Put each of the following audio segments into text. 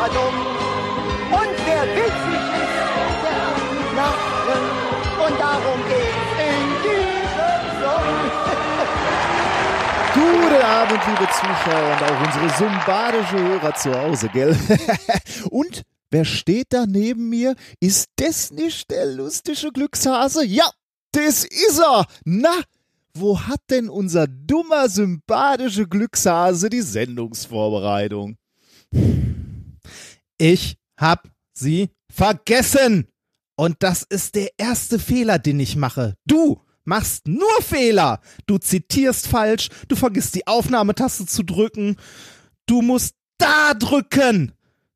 kein Pardon. Und wer witzig ist, der muss lachen. Und darum geht's in diesem Song. Guten Abend, liebe Zuschauer und auch unsere sympathische Hörer zu Hause, gell? und wer steht da neben mir? Ist das nicht der lustige Glückshase? Ja, das ist er! Na, wo hat denn unser dummer, sympathische Glückshase die Sendungsvorbereitung? Ich hab sie vergessen. Und das ist der erste Fehler, den ich mache. Du machst nur Fehler. Du zitierst falsch, du vergisst die Aufnahmetaste zu drücken. Du musst da drücken.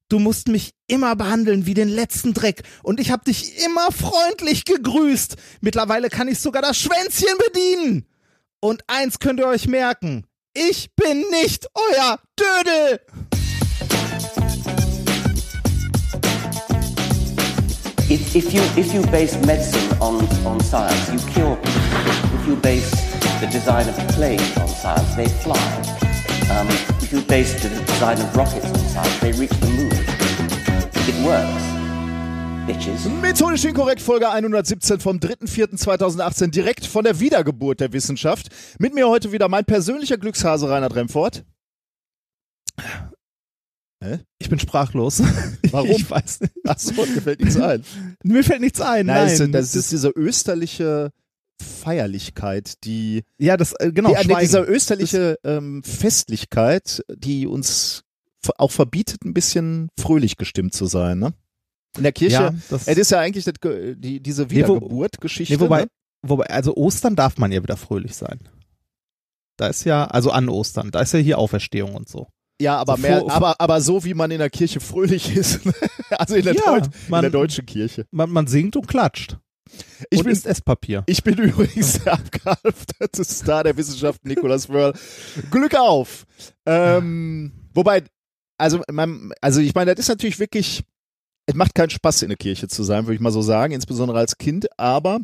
Du musst mich immer behandeln wie den letzten Dreck. Und ich hab dich immer freundlich gegrüßt. Mittlerweile kann ich sogar das Schwänzchen bedienen. Und eins könnt ihr euch merken. Ich bin nicht euer Dödel. If, you if you base medicine on, on science, you cure people. If you base the design of planes on science, they fly. Um, if you base the design of rockets on science, they reach the moon. It works. Methodisch inkorrekt, Folge 117 vom 3.4.2018, direkt von der Wiedergeburt der Wissenschaft. Mit mir heute wieder mein persönlicher Glückshase Reinhard Remfort. Hä? Ich bin sprachlos. Warum? Ich weiß nicht. Achso, mir fällt nichts ein. Mir fällt nichts ein. Nein, Nein, das, das ist diese österliche Feierlichkeit, die, ja, das äh, genau. die äh, Schweigen. dieser österliche ähm, Festlichkeit, die uns auch verbietet, ein bisschen fröhlich gestimmt zu sein, ne? In der Kirche, ja, das, es ist ja eigentlich das, die, diese Nee, Wiedergeburt-Geschichte. nee, wobei, ne? wobei, also Ostern darf man ja wieder fröhlich sein. Da ist ja, also an Ostern, da ist ja hier Auferstehung und so. Ja, aber So mehr, vor- aber, aber so wie man in der Kirche fröhlich ist. also in der, Ja, Deut in man- der deutschen Kirche. Man, man singt und klatscht. Ich und bin, Esspapier. ich bin übrigens der abgehalfterte Star der Wissenschaft, Nicolas Wörl. Glück auf! Ähm, wobei, also, man, also ich meine, das ist natürlich wirklich, es macht keinen Spaß in der Kirche zu sein, würde ich mal so sagen, insbesondere als Kind, aber,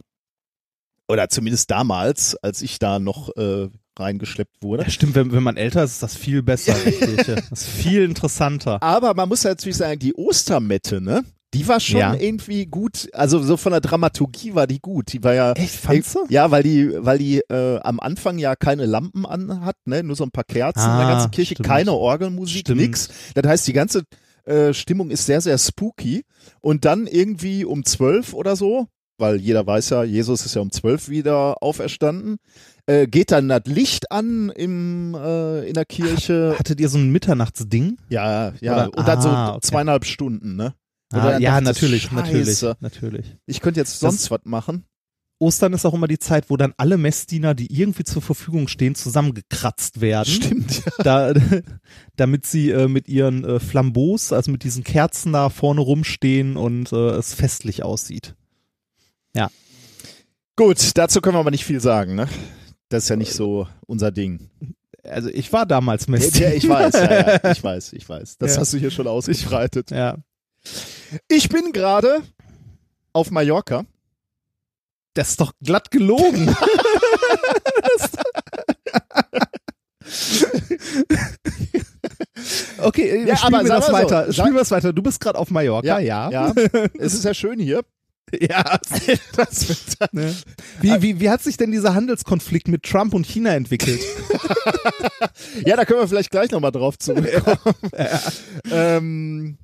oder zumindest damals, als ich da noch äh, reingeschleppt wurde. Ja, stimmt, wenn, wenn man älter ist, ist das viel besser der Kirche. Das ist viel interessanter. Aber man muss natürlich sagen, die Ostermette, ne? Die war schon Ja. irgendwie gut, also so von der Dramaturgie war die gut. Die war ja Echt, fandst du? Ja, weil die, weil die äh, am Anfang ja keine Lampen an hat, ne, nur so ein paar Kerzen in der Ah, ganzen Kirche, stimmt. keine Orgelmusik, Stimmt. nix. Das heißt, die ganze äh, Stimmung ist sehr, sehr spooky. Und dann irgendwie um zwölf oder so, weil jeder weiß ja, Jesus ist ja um zwölf wieder auferstanden, äh, geht dann das Licht an im äh, in der Kirche. Hattet ihr so ein Mitternachtsding? Ja, ja. Oder- und dann so Ah, okay. zweieinhalb Stunden, ne? Ah, ja, natürlich, natürlich, Scheiße. natürlich. Ich könnte jetzt Das- sonst was machen. Ostern ist auch immer die Zeit, wo dann alle Messdiener, die irgendwie zur Verfügung stehen, zusammengekratzt werden. Stimmt, ja. Da, damit sie äh, mit ihren äh, Flambeaus, also mit diesen Kerzen da vorne rumstehen und äh, es festlich aussieht. Gut, dazu können wir aber nicht viel sagen, ne? Das ist ja nicht so unser Ding. Also ich war damals Ja, Messdiener. ich weiß, ja, ja, ich weiß, ich weiß. Das Ja. hast du hier schon ausgebreitet. Ja. Ich bin gerade auf Mallorca. Das ist doch glatt gelogen. okay, Ja, spielen aber wir das so, weiter. sag- Spielen wir das weiter. Du bist gerade auf Mallorca, ja. Ja, es ist ja schön hier. Ja. Das wird Ne? Wie, wie, wie hat sich denn dieser Handelskonflikt mit Trump und China entwickelt? ja, da können wir vielleicht gleich nochmal drauf zurückkommen. ähm,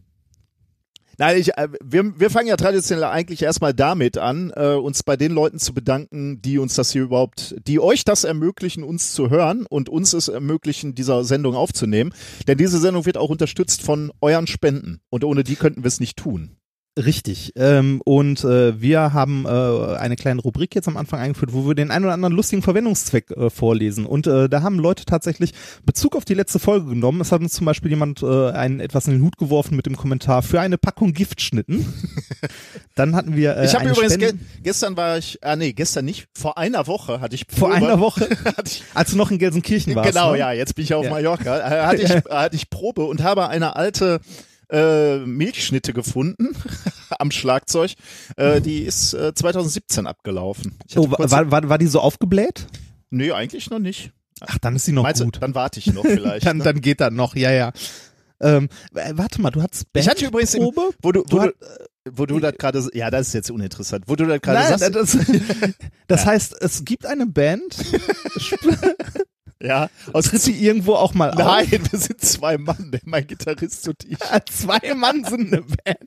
nein, ich, äh, wir, wir fangen ja traditionell eigentlich erstmal damit an, äh, uns bei den Leuten zu bedanken, die uns das hier überhaupt, die euch das ermöglichen, uns zu hören und uns es ermöglichen, dieser Sendung aufzunehmen. Denn diese Sendung wird auch unterstützt von euren Spenden. Und ohne die könnten wir es nicht tun. Richtig. Ähm, und äh, wir haben äh, eine kleine Rubrik jetzt am Anfang eingeführt, wo wir den einen oder anderen lustigen Verwendungszweck äh, vorlesen. Und äh, da haben Leute tatsächlich Bezug auf die letzte Folge genommen. Es hat uns zum Beispiel jemand äh, einen etwas in den Hut geworfen mit dem Kommentar für eine Packung Giftschnitten. Dann hatten wir äh, Ich habe übrigens, ge gestern war ich, ah nee, gestern nicht, vor einer Woche hatte ich vor Probe- einer Woche, hatte ich, als du noch in Gelsenkirchen warst. Genau, ne? ja, jetzt bin ich auf Ja. Mallorca. Äh, Hatte ich, hatte ich Probe und habe eine alte äh, Milchschnitte gefunden am Schlagzeug. Äh, die ist äh, 2017 abgelaufen. Oh, war, war, war die so aufgebläht? nee, eigentlich noch nicht. Ach, dann ist sie noch Meinst gut. du, dann warte ich noch vielleicht. dann, ne? dann geht das noch, ja, ja. Ähm, äh, warte mal, du hattest ich hatte übrigens, im, wo du, Du wo hat- du, wo du das gerade, ja, das ist jetzt uninteressant, wo du das gerade sagst, das, das heißt, es gibt eine Band, ja, aus tritt die irgendwo auch mal auf? Nein, wir sind zwei Mann, der- mein Gitarrist und ich. Zwei Mann sind eine Band.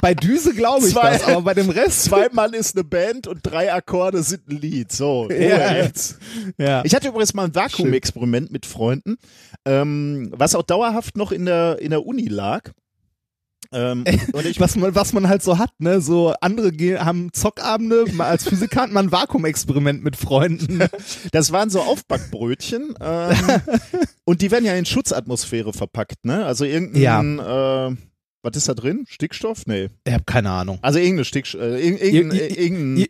Bei Düse glaube ich Zwei- das, aber bei dem Rest. Zwei Mann ist eine Band und drei Akkorde sind ein Lied. So, Ja. jetzt. Ja. Ich hatte übrigens mal ein Vakuum-Experiment mit Freunden, ähm, was auch dauerhaft noch in der, in der Uni lag. Ähm, und ich, was man, was man halt so hat, ne? So andere haben Zockabende, als Physiker hat man ein Vakuumexperiment mit Freunden. das waren so Aufbackbrötchen ähm, und die werden ja in Schutzatmosphäre verpackt, ne? Also irgendein, äh, was ist da drin? Stickstoff? Nee. Ich habe keine Ahnung. Also irgendeine Stickstoff, äh, irgendein, irgendein, Ir- ir-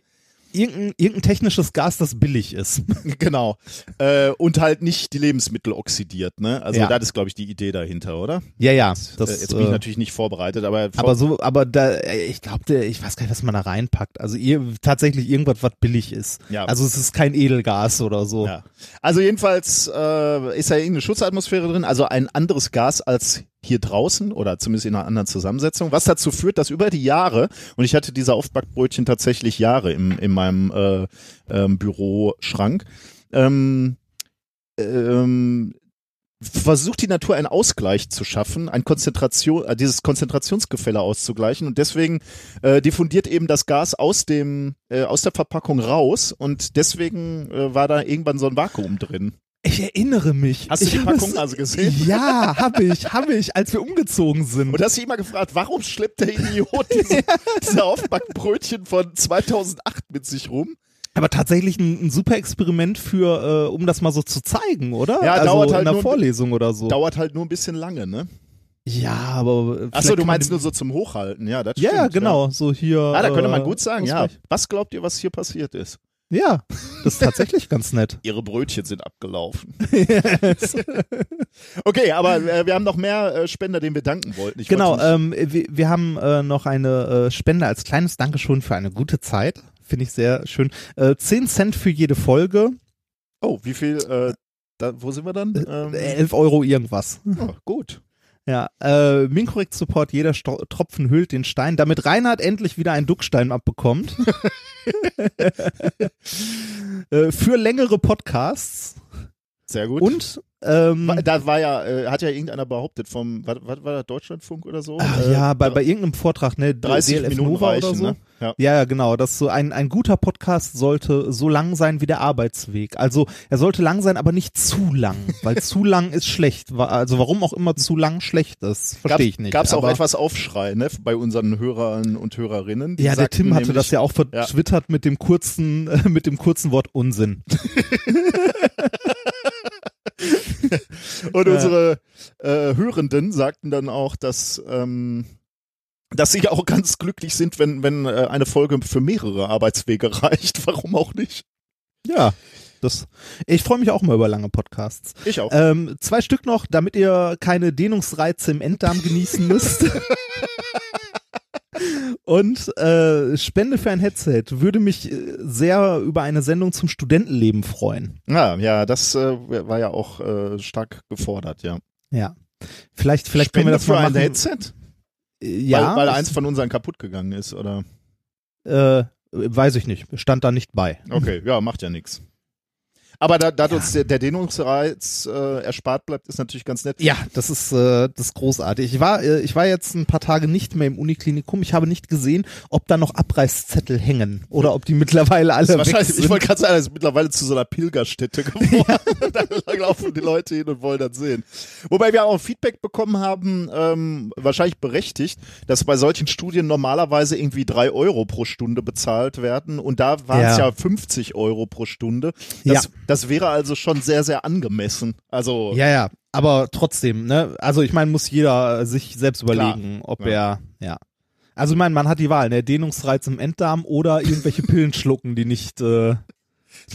irgendein ir- Irgendein, technisches Gas, das billig ist. Genau. Äh, und halt nicht die Lebensmittel oxidiert, ne? Also Ja. das ist, glaube ich, die Idee dahinter, oder? Ja, ja. Das, äh, jetzt bin ich äh, natürlich nicht vorbereitet, aber, aber so, aber da, äh, ich glaube, ich weiß gar nicht, was man da reinpackt. Also ihr, tatsächlich irgendwas, was billig ist. Ja. Also es ist kein Edelgas oder so. ja. Also jedenfalls äh, ist da irgendeine Schutzatmosphäre drin, also ein anderes Gas als hier draußen oder zumindest in einer anderen Zusammensetzung, was dazu führt, dass über die Jahre, und ich hatte diese Aufbackbrötchen tatsächlich Jahre im, in meinem äh, ähm, Büroschrank, ähm, ähm, versucht die Natur einen Ausgleich zu schaffen, ein Konzentration, äh, dieses Konzentrationsgefälle auszugleichen und deswegen äh, diffundiert eben das Gas aus dem äh, aus der Verpackung raus und deswegen äh, war da irgendwann so ein Vakuum drin. Ich erinnere mich. Hast du ich die habe Packung also gesehen? Ja, habe ich, habe ich, als wir umgezogen sind. Und hast du dich immer gefragt, warum schleppt der Idiot diese, diese Aufbackbrötchen von 2008 mit sich rum? Aber tatsächlich ein, ein super Experiment für, äh, um das mal so zu zeigen, oder? Ja, also dauert halt in einer nur- Vorlesung oder so. Dauert halt nur ein bisschen lange, ne? ja, aber. Achso, du meinst nur so zum Hochhalten, ja, das Ja, stimmt. ja, genau. So hier. Ah, da könnte man äh, gut sagen, ja. Was glaubt ihr, was hier passiert ist? Ja, das ist tatsächlich ganz nett. Ihre Brötchen sind abgelaufen. okay, aber äh, wir haben noch mehr äh, Spender, denen wir danken wollten. Ich Genau, wollte ähm, wir, wir haben äh, noch eine äh, Spende als kleines Dankeschön für eine gute Zeit. Finde ich sehr schön. Äh, 10 Cent für jede Folge, oh, wie viel, äh, da, wo sind wir dann? Ähm, äh, 11 Euro irgendwas. oh, gut. Ja, äh, Minkorrekt Support, jeder Sto Tropfen hüllt den Stein, damit Reinhard endlich wieder einen Duckstein abbekommt. äh, für längere Podcasts Sehr gut. und ähm, da war ja, äh, hat ja irgendeiner behauptet vom, was, was war das, Deutschlandfunk oder so? ach, Äh, ja, bei, bei irgendeinem Vortrag, ne, 30 DLF Minuten Nova reichen, oder so. ne? Ja. Ja, ja, genau. Das so ein, ein guter Podcast sollte so lang sein wie der Arbeitsweg. Also er sollte lang sein, aber nicht zu lang, weil zu lang ist schlecht. Also warum auch immer zu lang schlecht ist, verstehe ich nicht. Gab es auch etwas Aufschrei ne, bei unseren Hörern und Hörerinnen? Ja, der Tim hatte nämlich, das ja auch vertwittert mit dem kurzen, äh, mit dem kurzen Wort Unsinn. Und unsere äh, Hörenden sagten dann auch, dass, ähm, dass sie ja auch ganz glücklich sind, wenn, wenn äh, eine Folge für mehrere Arbeitswege reicht. Warum auch nicht? Ja. Das, ich freue mich auch mal über lange Podcasts. Ich auch. Ähm, zwei Stück noch, damit ihr keine Dehnungsreize im Enddarm genießen müsst. Und äh, Spende für ein Headset würde mich äh, sehr über eine Sendung zum Studentenleben freuen. ja, ja, das äh, war ja auch äh, stark gefordert, ja. Ja. Vielleicht, vielleicht können wir das für mal ein machen. Headset? Äh, Ja, weil, weil eins von unseren kaputt gegangen ist, oder? äh, weiß ich nicht. Stand da nicht bei. Okay, ja, macht ja nichts. Aber da, da uns der, der Dehnungsreiz äh, erspart bleibt, ist natürlich ganz nett. Ja, das ist äh, das ist großartig. Ich war äh, ich war jetzt ein paar Tage nicht mehr im Uniklinikum. Ich habe nicht gesehen, ob da noch Abreißzettel hängen oder ob die mittlerweile alle weg wahrscheinlich, sind. ich wollte gerade sagen, das ist mittlerweile zu so einer Pilgerstätte geworden. da laufen die Leute hin und wollen das sehen. Wobei wir auch Feedback bekommen haben, ähm, wahrscheinlich berechtigt, dass bei solchen Studien normalerweise irgendwie drei Euro pro Stunde bezahlt werden und da waren es Ja. ja. 50 Euro pro Stunde. Das, Ja. Das wäre also schon sehr, sehr angemessen. Also Ja, ja, aber trotzdem, ne? Also ich meine, muss jeder sich selbst Klar. überlegen, ob Ja. er, ja. Also ich meine, man hat die Wahl, ne? Dehnungsreiz im Enddarm oder irgendwelche Pillen schlucken, die nicht, äh,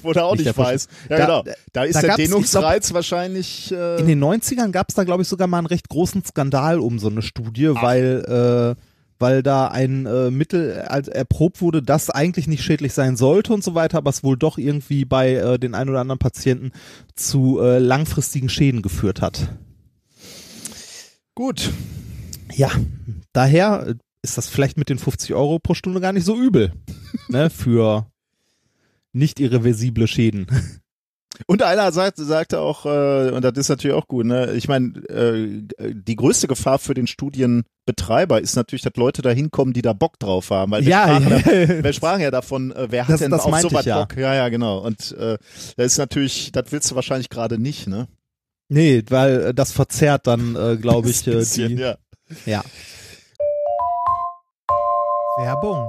Wo er auch Nicht nicht, weiß. Ja, Da- genau. Da ist da der ich Dehnungsreiz wahrscheinlich. Äh, In den 90ern gab es da, glaube ich, sogar mal einen recht großen Skandal um so eine Studie, weil, äh, weil da ein äh, Mittel als erprobt wurde, das eigentlich nicht schädlich sein sollte und so weiter, aber es wohl doch irgendwie bei äh, den ein oder anderen Patienten zu äh, langfristigen Schäden geführt hat. gut. Ja, daher äh, ist das vielleicht mit den 50 Euro pro Stunde gar nicht so übel, ne, für nicht irreversible Schäden. Und einer sagt, sagte auch, äh, und das ist natürlich auch gut, ne? Ich meine, äh, die größte Gefahr für den Studienbetreiber ist natürlich, dass Leute da hinkommen, die da Bock drauf haben. Weil wir, Ja, sprachen, ja. Da, wir sprachen ja davon, äh, wer hat Das- denn das auf sowas ja. Bock? Ja, ja, genau. Und äh, das ist natürlich, das willst du wahrscheinlich gerade nicht, ne? Nee, weil äh, das verzerrt dann, äh, glaube ich, äh, bisschen, die. ja. Ja. Werbung.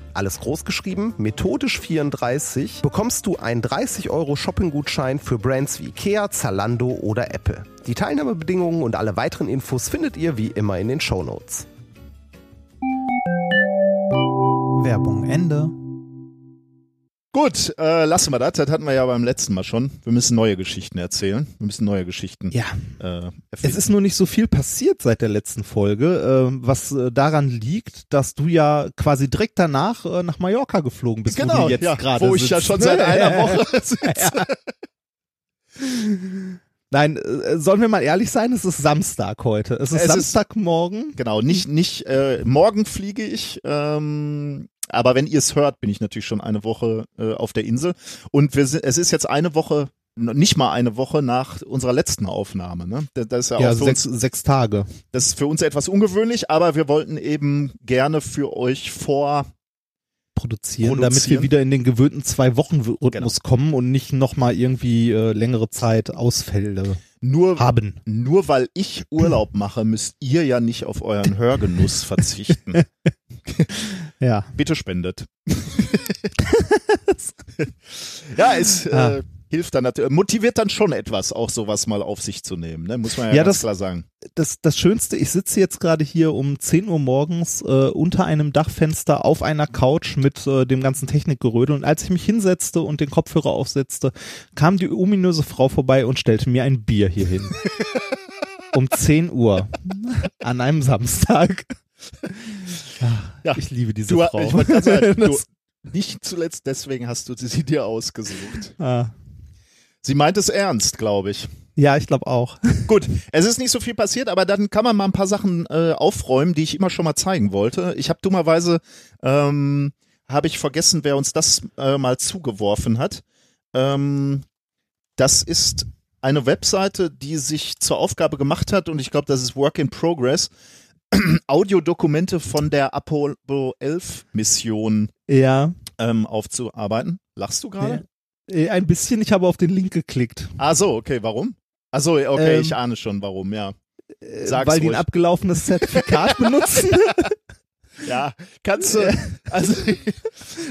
alles groß geschrieben, methodisch 34, bekommst du einen 30 Euro Shopping-Gutschein für Brands wie Ikea, Zalando oder Apple. Die Teilnahmebedingungen und alle weiteren Infos findet ihr wie immer in den Shownotes. Werbung Ende. Gut, äh, lassen wir das. Das hatten wir ja beim letzten Mal schon. Wir müssen neue Geschichten erzählen. Wir müssen neue Geschichten Ja. äh, Es ist nur nicht so viel passiert seit der letzten Folge, äh, was äh, daran liegt, dass du ja quasi direkt danach äh, nach Mallorca geflogen bist, wo genau, du jetzt ja, gerade wo ich ja sitzt. schon seit einer Woche sitze. Nein, äh, sollen wir mal ehrlich sein, es ist Samstag heute. Es ist Es ist- Samstagmorgen. Genau, nicht, nicht, äh, morgen fliege ich, ähm, aber wenn ihr es hört, bin ich natürlich schon eine Woche äh, auf der Insel. Und wir sind, es ist jetzt eine Woche, nicht mal eine Woche nach unserer letzten Aufnahme. Ne? Das, das ist ja, Ja, auch für sechs, uns, sechs Tage. das ist für uns etwas ungewöhnlich, aber wir wollten eben gerne für euch vor Produzieren, damit wir wieder in den gewöhnten zwei Wochen Rhythmus kommen und nicht nochmal irgendwie äh, längere Zeit Ausfälle nur haben. Nur weil ich Urlaub mache, müsst ihr ja nicht auf euren Hörgenuss verzichten. Ja. Bitte spendet. ja, es Ah. äh, hilft dann natürlich, motiviert dann schon etwas, auch sowas mal auf sich zu nehmen, ne? muss man ja, Ja, ganz das- klar sagen. das, das Schönste, ich sitze jetzt gerade hier um 10 Uhr morgens äh, unter einem Dachfenster auf einer Couch mit äh, dem ganzen Technikgerödel und als ich mich hinsetzte und den Kopfhörer aufsetzte, kam die ominöse Frau vorbei und stellte mir ein Bier hier hin. um 10 Uhr an einem Samstag. Ja, ich liebe diese Du, Frau. ich gerade sagen, du, nicht zuletzt deswegen hast du sie dir ausgesucht. ah. Sie meint es ernst, glaube ich. Ja, ich glaube auch. Gut, es ist nicht so viel passiert, aber dann kann man mal ein paar Sachen äh, aufräumen, die ich immer schon mal zeigen wollte. Ich habe dummerweise, ähm, habe ich vergessen, wer uns das äh, mal zugeworfen hat. Ähm, das ist eine Webseite, die sich zur Aufgabe gemacht hat, und ich glaube, das ist Work in Progress, Audiodokumente von der Apollo 11 Mission Ja, ähm, aufzuarbeiten. Lachst du gerade? Äh, ein bisschen. Ich habe auf den Link geklickt, Ah so, okay, warum? Ah so, okay, Ähm, ich ahne schon, warum, ja. äh, Sag's weil die ein ruhig. abgelaufenes Zertifikat benutzen. Ja, kannst du, also,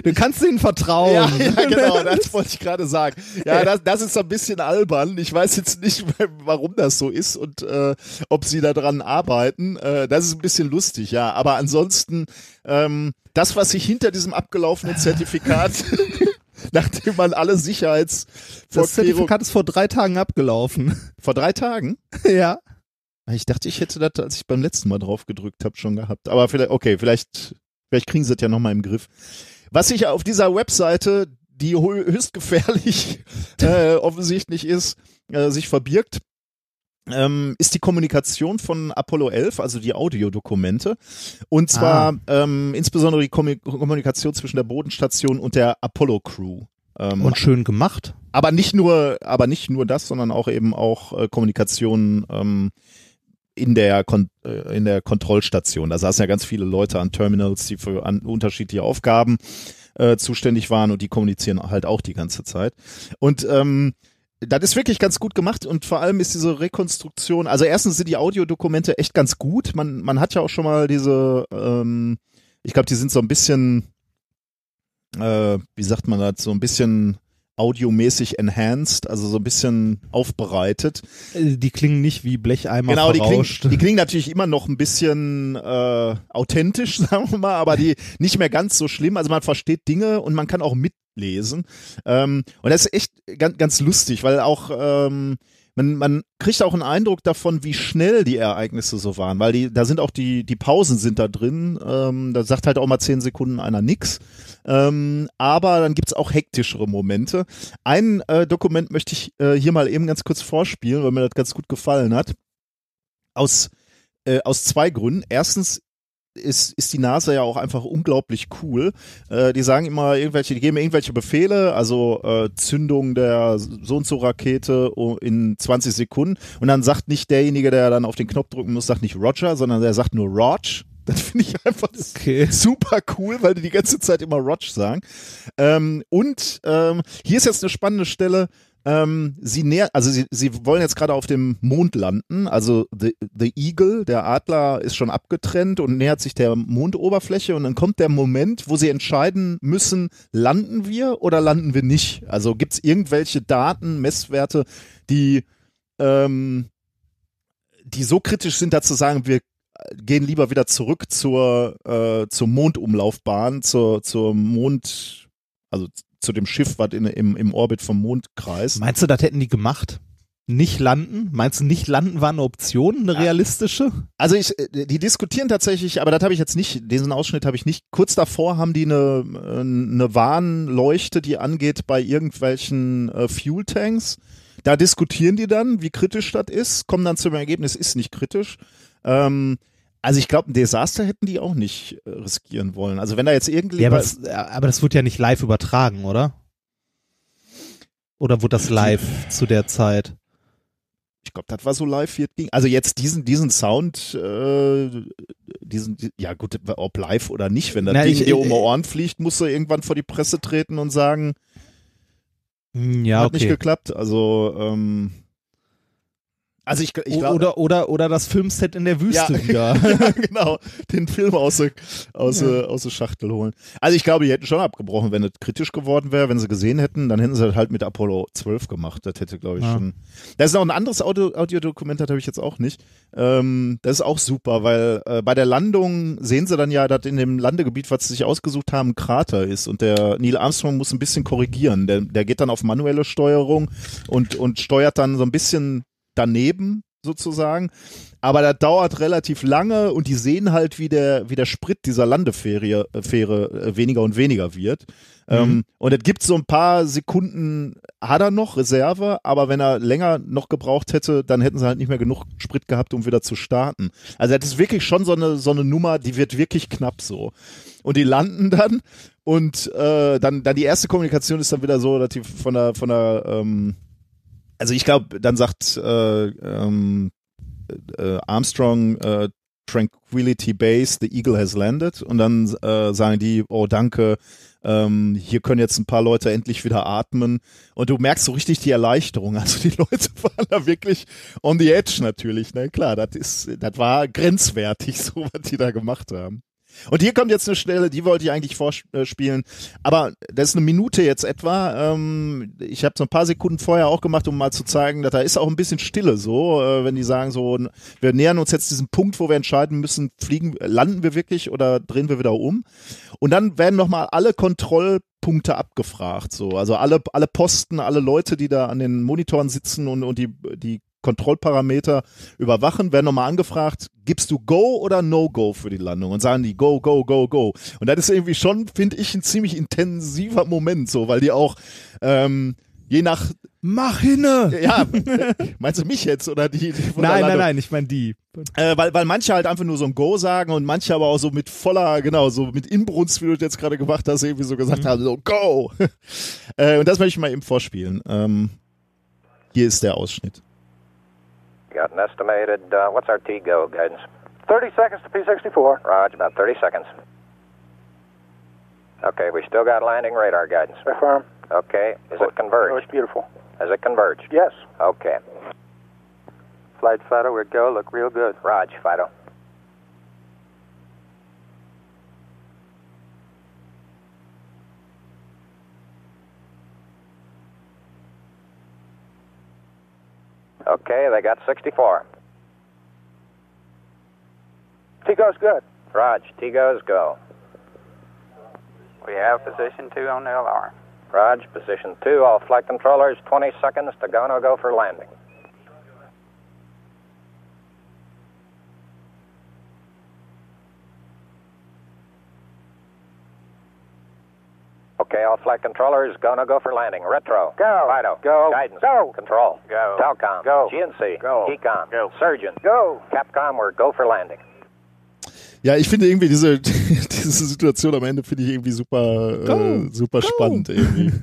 Du kannst ihnen vertrauen. ja, ja, genau, das wollte ich gerade sagen. Ja, das, das ist so ein bisschen albern. Ich weiß jetzt nicht, warum das so ist und äh, ob sie daran arbeiten. Äh, das ist ein bisschen lustig, ja. Aber ansonsten, ähm, das, was sich hinter diesem abgelaufenen Zertifikat, nachdem man alle Das Sicherheitsvorkehrungen Zertifikat ist vor drei Tagen abgelaufen. vor drei Tagen. ja. Ich dachte, ich hätte das, als ich beim letzten Mal drauf gedrückt habe, schon gehabt. Aber vielleicht, okay, vielleicht, vielleicht kriegen sie das ja nochmal im Griff. Was sich auf dieser Webseite, die hö- höchst gefährlich äh, offensichtlich ist, äh, sich verbirgt, ähm, ist die Kommunikation von Apollo 11, also die Audiodokumente. Und zwar ähm, insbesondere die Kommu- Kommunikation zwischen der Bodenstation und der Apollo-Crew. Ähm, Und schön gemacht. aber nicht nur, aber nicht nur das, sondern auch eben auch äh, Kommunikation ähm, in der Kon äh, in der Kontrollstation. Da saßen ja ganz viele Leute an Terminals, die für an unterschiedliche Aufgaben äh, zuständig waren und die kommunizieren halt auch die ganze Zeit. Und ähm, das ist wirklich ganz gut gemacht und vor allem ist diese Rekonstruktion, also erstens sind die Audiodokumente echt ganz gut. Man, man hat ja auch schon mal diese, ähm, ich glaube, die sind so ein bisschen, äh, wie sagt man das, so ein bisschen audiomäßig enhanced, also so ein bisschen aufbereitet. Äh, Die klingen nicht wie Blecheimer Genau, die klingen, verrauscht. die klingen natürlich immer noch ein bisschen äh, authentisch, sagen wir mal, aber die nicht mehr ganz so schlimm. Also man versteht Dinge und man kann auch mitlesen. Ähm, und das ist echt ganz, ganz lustig, weil auch ähm, man, man kriegt auch einen Eindruck davon, wie schnell die Ereignisse so waren, weil die, da sind auch die, die Pausen sind da drin. Ähm, da sagt halt auch mal zehn Sekunden einer nix. Ähm, aber dann gibt's auch hektischere Momente. Ein äh, Dokument möchte ich äh, hier mal eben ganz kurz vorspielen, weil mir das ganz gut gefallen hat. Aus, äh, aus zwei Gründen. Erstens ist, ist die NASA ja auch einfach unglaublich cool. Äh, die sagen immer irgendwelche, die geben irgendwelche Befehle, also äh, Zündung der so und so Rakete in 20 Sekunden und dann sagt nicht derjenige, der dann auf den Knopf drücken muss, sagt nicht Roger, sondern der sagt nur Rog. Das finde ich einfach Okay. super cool, weil die die ganze Zeit immer Rog sagen. Ähm, und ähm, hier ist jetzt eine spannende Stelle. Ähm, sie näher, also sie, sie wollen jetzt gerade auf dem Mond landen. Also the, the Eagle, der Adler, ist schon abgetrennt und nähert sich der Mondoberfläche und dann kommt der Moment, wo sie entscheiden müssen, landen wir oder landen wir nicht. Also gibt es irgendwelche Daten, Messwerte, die ähm, die so kritisch sind, dazu sagen, wir gehen lieber wieder zurück zur, äh, zur Mondumlaufbahn, zur, zur Mond, also zu dem Schiff, was in, im, im Orbit vom Mond kreist. Meinst du, das hätten die gemacht? Nicht landen? Meinst du, nicht landen war eine Option, eine realistische? Also ich, äh, die diskutieren tatsächlich, aber das habe ich jetzt nicht, diesen Ausschnitt habe ich nicht. Kurz davor haben die eine, äh, eine Warnleuchte, die angeht bei irgendwelchen äh, Fuel-Tanks. Da diskutieren die dann, wie kritisch das ist, kommen dann zum Ergebnis, ist nicht kritisch. Ähm, also ich glaube, ein Desaster hätten die auch nicht äh, riskieren wollen. Also wenn da jetzt irgendwie Ja, aber das, aber das wird ja nicht live übertragen, oder? Oder wurde das live zu der Zeit? ich glaube, das war so live, wie es ging. Also jetzt diesen, diesen Sound, äh, diesen, die- ja gut, ob live oder nicht, wenn das Na, Ding ich- dir um die äh, Ohren fliegt, musst du irgendwann vor die Presse treten und sagen, Ja, hat nicht okay. geklappt. Also, ähm, also ich, ich glaube, oder, oder, oder das Filmset in der Wüste Ja. wieder. ja, genau, den Film aus der, aus, der, aus der Schachtel holen. Also ich glaube, die hätten schon abgebrochen, wenn es kritisch geworden wäre, wenn sie gesehen hätten, dann hätten sie das halt mit Apollo 12 gemacht. Das hätte, glaube ich, Ja. schon. Das ist noch ein anderes Audio, Audiodokument, das habe ich jetzt auch nicht. Ähm, das ist auch super, weil äh, bei der Landung sehen sie dann ja, dass in dem Landegebiet, was sie sich ausgesucht haben, ein Krater ist und der Neil Armstrong muss ein bisschen korrigieren. Der, der geht dann auf manuelle Steuerung und, und steuert dann so ein bisschen daneben sozusagen. Aber das dauert relativ lange und die sehen halt, wie der, wie der Sprit dieser Landefähre äh, Fähre, äh, weniger und weniger wird. Ähm, und es gibt so ein paar Sekunden, hat er noch Reserve, aber wenn er länger noch gebraucht hätte, dann hätten sie halt nicht mehr genug Sprit gehabt, um wieder zu starten. Also das ist wirklich schon so eine, so eine Nummer, die wird wirklich knapp so. Und die landen dann und äh, dann, dann die erste Kommunikation ist dann wieder so, dass die von der, von der, ähm, also ich glaube, dann sagt äh, ähm, äh, Armstrong äh, Tranquility Base, the Eagle has landed und dann äh, sagen die, oh danke, ähm, hier können jetzt ein paar Leute endlich wieder atmen und du merkst so richtig die Erleichterung. Also die Leute waren da wirklich on the edge natürlich, ne klar, das ist, das war grenzwertig, so was die da gemacht haben. Und hier kommt jetzt eine Stelle, die wollte ich eigentlich vorspielen, aber das ist eine Minute jetzt etwa. Ähm, ich habe so ein paar Sekunden vorher auch gemacht, um mal zu zeigen, dass da ist auch ein bisschen Stille so, äh, wenn die sagen so, wir nähern uns jetzt diesem Punkt, wo wir entscheiden müssen, fliegen, landen wir wirklich oder drehen wir wieder um? Und dann werden nochmal alle Kontrollpunkte abgefragt, so, also alle alle Posten, alle Leute, die da an den Monitoren sitzen und und die die Kontrollparameter überwachen, werden nochmal angefragt, gibst du Go oder No-Go für die Landung? Und sagen die Go, Go, Go, Go. Und das ist irgendwie schon, finde ich, ein ziemlich intensiver Moment, so, weil die auch ähm, je nach Mach hinne! ja, meinst du mich jetzt oder die? die Nein, nein, nein, ich meine die. Äh, weil, weil manche halt einfach nur so ein Go sagen und manche aber auch so mit voller, genau, so mit Inbrunst, wie du jetzt gerade gemacht hast, irgendwie so gesagt haben, so Go! äh, und das möchte ich mal eben vorspielen. Ähm, hier ist der Ausschnitt. Got an estimated, uh, what's our T-go guidance? 30 seconds to P64. Roger, about 30 seconds. Okay, we still got landing radar guidance. Affirm. Okay, is it Oh, converged? it's beautiful. Has it converged? Yes. Okay. Flight Fido, we're go. Look real good. Raj, Fido. Okay, they got 64. T-go's good. Raj, T-goes go. We have position two on the LR. Raj, position two, all flight controllers, 20 seconds to go, no go for landing. Okay, all flight controllers, go, no go for landing. Retro. Go. Fido. Go. Guidance. Go. Control. Go. Telcom. Go. GNC. Go. Ecom. Go. Surgeon. Go. Capcom, we're go for landing. Ja, ich finde irgendwie diese, diese Situation am Ende finde ich irgendwie super, äh, Go, super go. spannend irgendwie.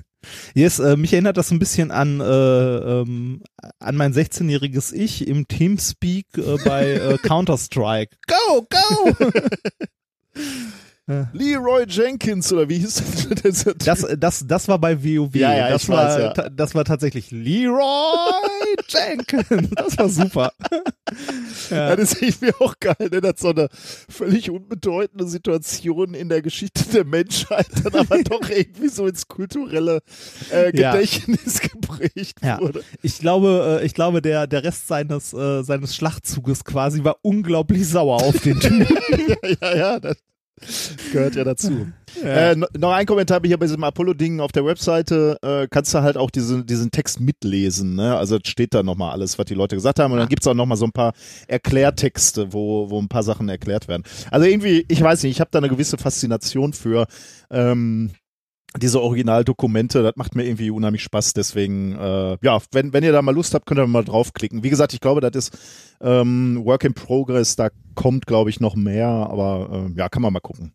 Yes, äh, mich erinnert das ein bisschen an, äh, ähm, an mein 16-jähriges Ich im Teamspeak äh, bei äh, Counter-Strike. Go, go! Leroy Jenkins oder wie hieß das? Das, das, das war bei WoW. Ja, ja, das, ich war, weiß, ja. das war tatsächlich Leroy Jenkins. Das war super. Ja, das ist irgendwie auch geil, ne? Das so eine völlig unbedeutende Situation in der Geschichte der Menschheit dann aber doch irgendwie so ins kulturelle äh, Ja. Gedächtnis geprägt Ja. wurde. Ich glaube, äh, ich glaube, der, der Rest seines, äh, seines Schlachtzuges quasi war unglaublich sauer auf den Typen. ja, ja, ja, das gehört ja dazu. Äh, no- noch ein Kommentar hier bei diesem Apollo-Ding auf der Webseite, äh, kannst du halt auch diesen, diesen Text mitlesen, ne? Also es steht da nochmal alles, was die Leute gesagt haben und dann gibt's auch nochmal so ein paar Erklärtexte, wo, wo ein paar Sachen erklärt werden. Also irgendwie, ich weiß nicht, ich habe da eine gewisse Faszination für ähm, diese Originaldokumente, das macht mir irgendwie unheimlich Spaß, deswegen, äh, ja, wenn, wenn ihr da mal Lust habt, könnt ihr mal draufklicken. Wie gesagt, ich glaube, das ist ähm, Work in Progress, da kommt, glaube ich, noch mehr, aber äh, ja, kann man mal gucken.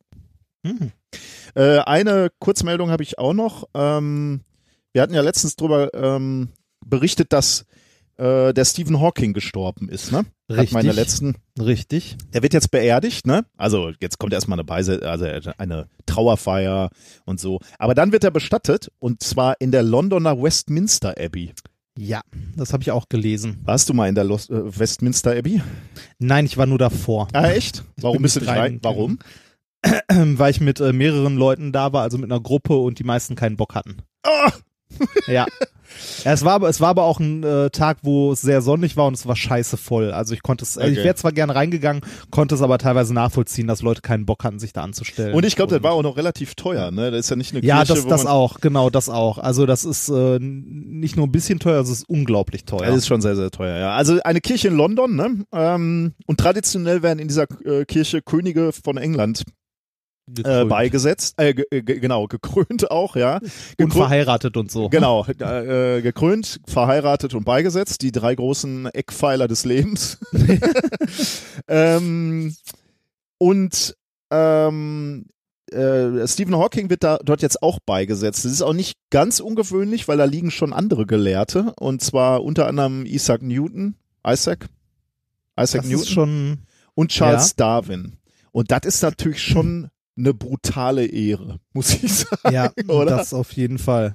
Hm. Äh, eine Kurzmeldung habe ich auch noch. Ähm, wir hatten ja letztens drüber ähm, berichtet, dass äh, der Stephen Hawking gestorben ist, ne? Hat Richtig. meine letzten. Richtig. Der wird jetzt beerdigt, ne? Also jetzt kommt erstmal eine Beise, also eine Trauerfeier und so. Aber dann wird er bestattet und zwar in der Londoner Westminster Abbey. Ja, das habe ich auch gelesen. Warst du mal in der Los äh, Westminster Abbey? Nein, ich war nur davor. Ah, echt? Warum bist du nicht rein? Warum? weil ich mit äh, mehreren Leuten da war, also mit einer Gruppe und die meisten keinen Bock hatten. Ah! Ja. ja. Es war aber, es war aber auch ein äh, Tag, wo es sehr sonnig war und es war scheiße voll. Also ich konnte es, ich Okay. wäre zwar gern reingegangen, konnte es aber teilweise nachvollziehen, dass Leute keinen Bock hatten, sich da anzustellen. Und ich glaube, das war auch noch relativ teuer, ne? Das ist ja nicht eine ja, Kirche, das, wo das man auch, genau, das auch. Also das ist äh, nicht nur ein bisschen teuer, es ist unglaublich teuer. Das ist schon sehr, sehr teuer, ja. Also eine Kirche in London, ne? Ähm, und traditionell werden in dieser äh, Kirche Könige von England äh, Gekrönt. beigesetzt. Äh, ge ge genau, gekrönt auch, ja. und Gekrönt- verheiratet und so. Genau, äh, äh, gekrönt, verheiratet und beigesetzt, die drei großen Eckpfeiler des Lebens. ähm, und ähm, äh, Stephen Hawking wird da dort jetzt auch beigesetzt. Das ist auch nicht ganz ungewöhnlich, weil da liegen schon andere Gelehrte und zwar unter anderem Isaac Newton, Isaac, Isaac Das Newton schon, und Charles Darwin. Und das ist natürlich schon eine brutale Ehre, muss ich sagen. ja, oder? das auf jeden Fall.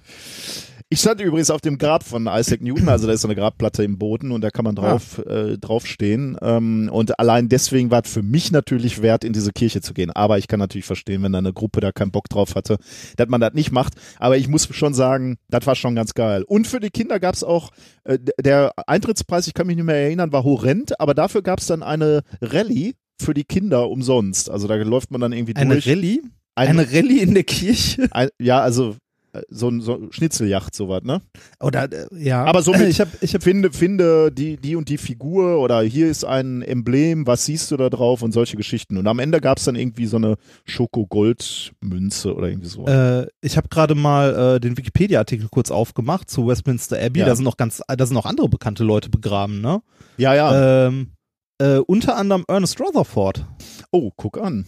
Ich stand übrigens auf dem Grab von Isaac Newton, also da ist so eine Grabplatte im Boden und da kann man drauf, äh, draufstehen. Ähm, und allein deswegen war es für mich natürlich wert, in diese Kirche zu gehen. Aber ich kann natürlich verstehen, wenn da eine Gruppe da keinen Bock drauf hatte, dass man das nicht macht. Aber ich muss schon sagen, das war schon ganz geil. Und für die Kinder gab es auch, äh, der Eintrittspreis, ich kann mich nicht mehr erinnern, war horrend, aber dafür gab es dann eine Rallye für die Kinder umsonst. Also da läuft man dann irgendwie Eine durch. Rallye? Ein- Eine Rallye in der Kirche? Ein, ja, also äh, so ein so Schnitzeljacht, sowas, ne? Oder, äh, ja. Aber so mit, ich habe ich hab, finde, finde die, die und die Figur oder hier ist ein Emblem, was siehst du da drauf und solche Geschichten. Und am Ende gab es dann irgendwie so eine Schoko-Gold-Münze oder irgendwie so. äh, ich hab gerade mal äh, den Wikipedia-Artikel kurz aufgemacht zu Westminster Abbey. Ja. Da sind noch ganz, da sind noch andere bekannte Leute begraben, ne? ja, ja. Ähm, äh, unter anderem Ernest Rutherford, oh, guck an.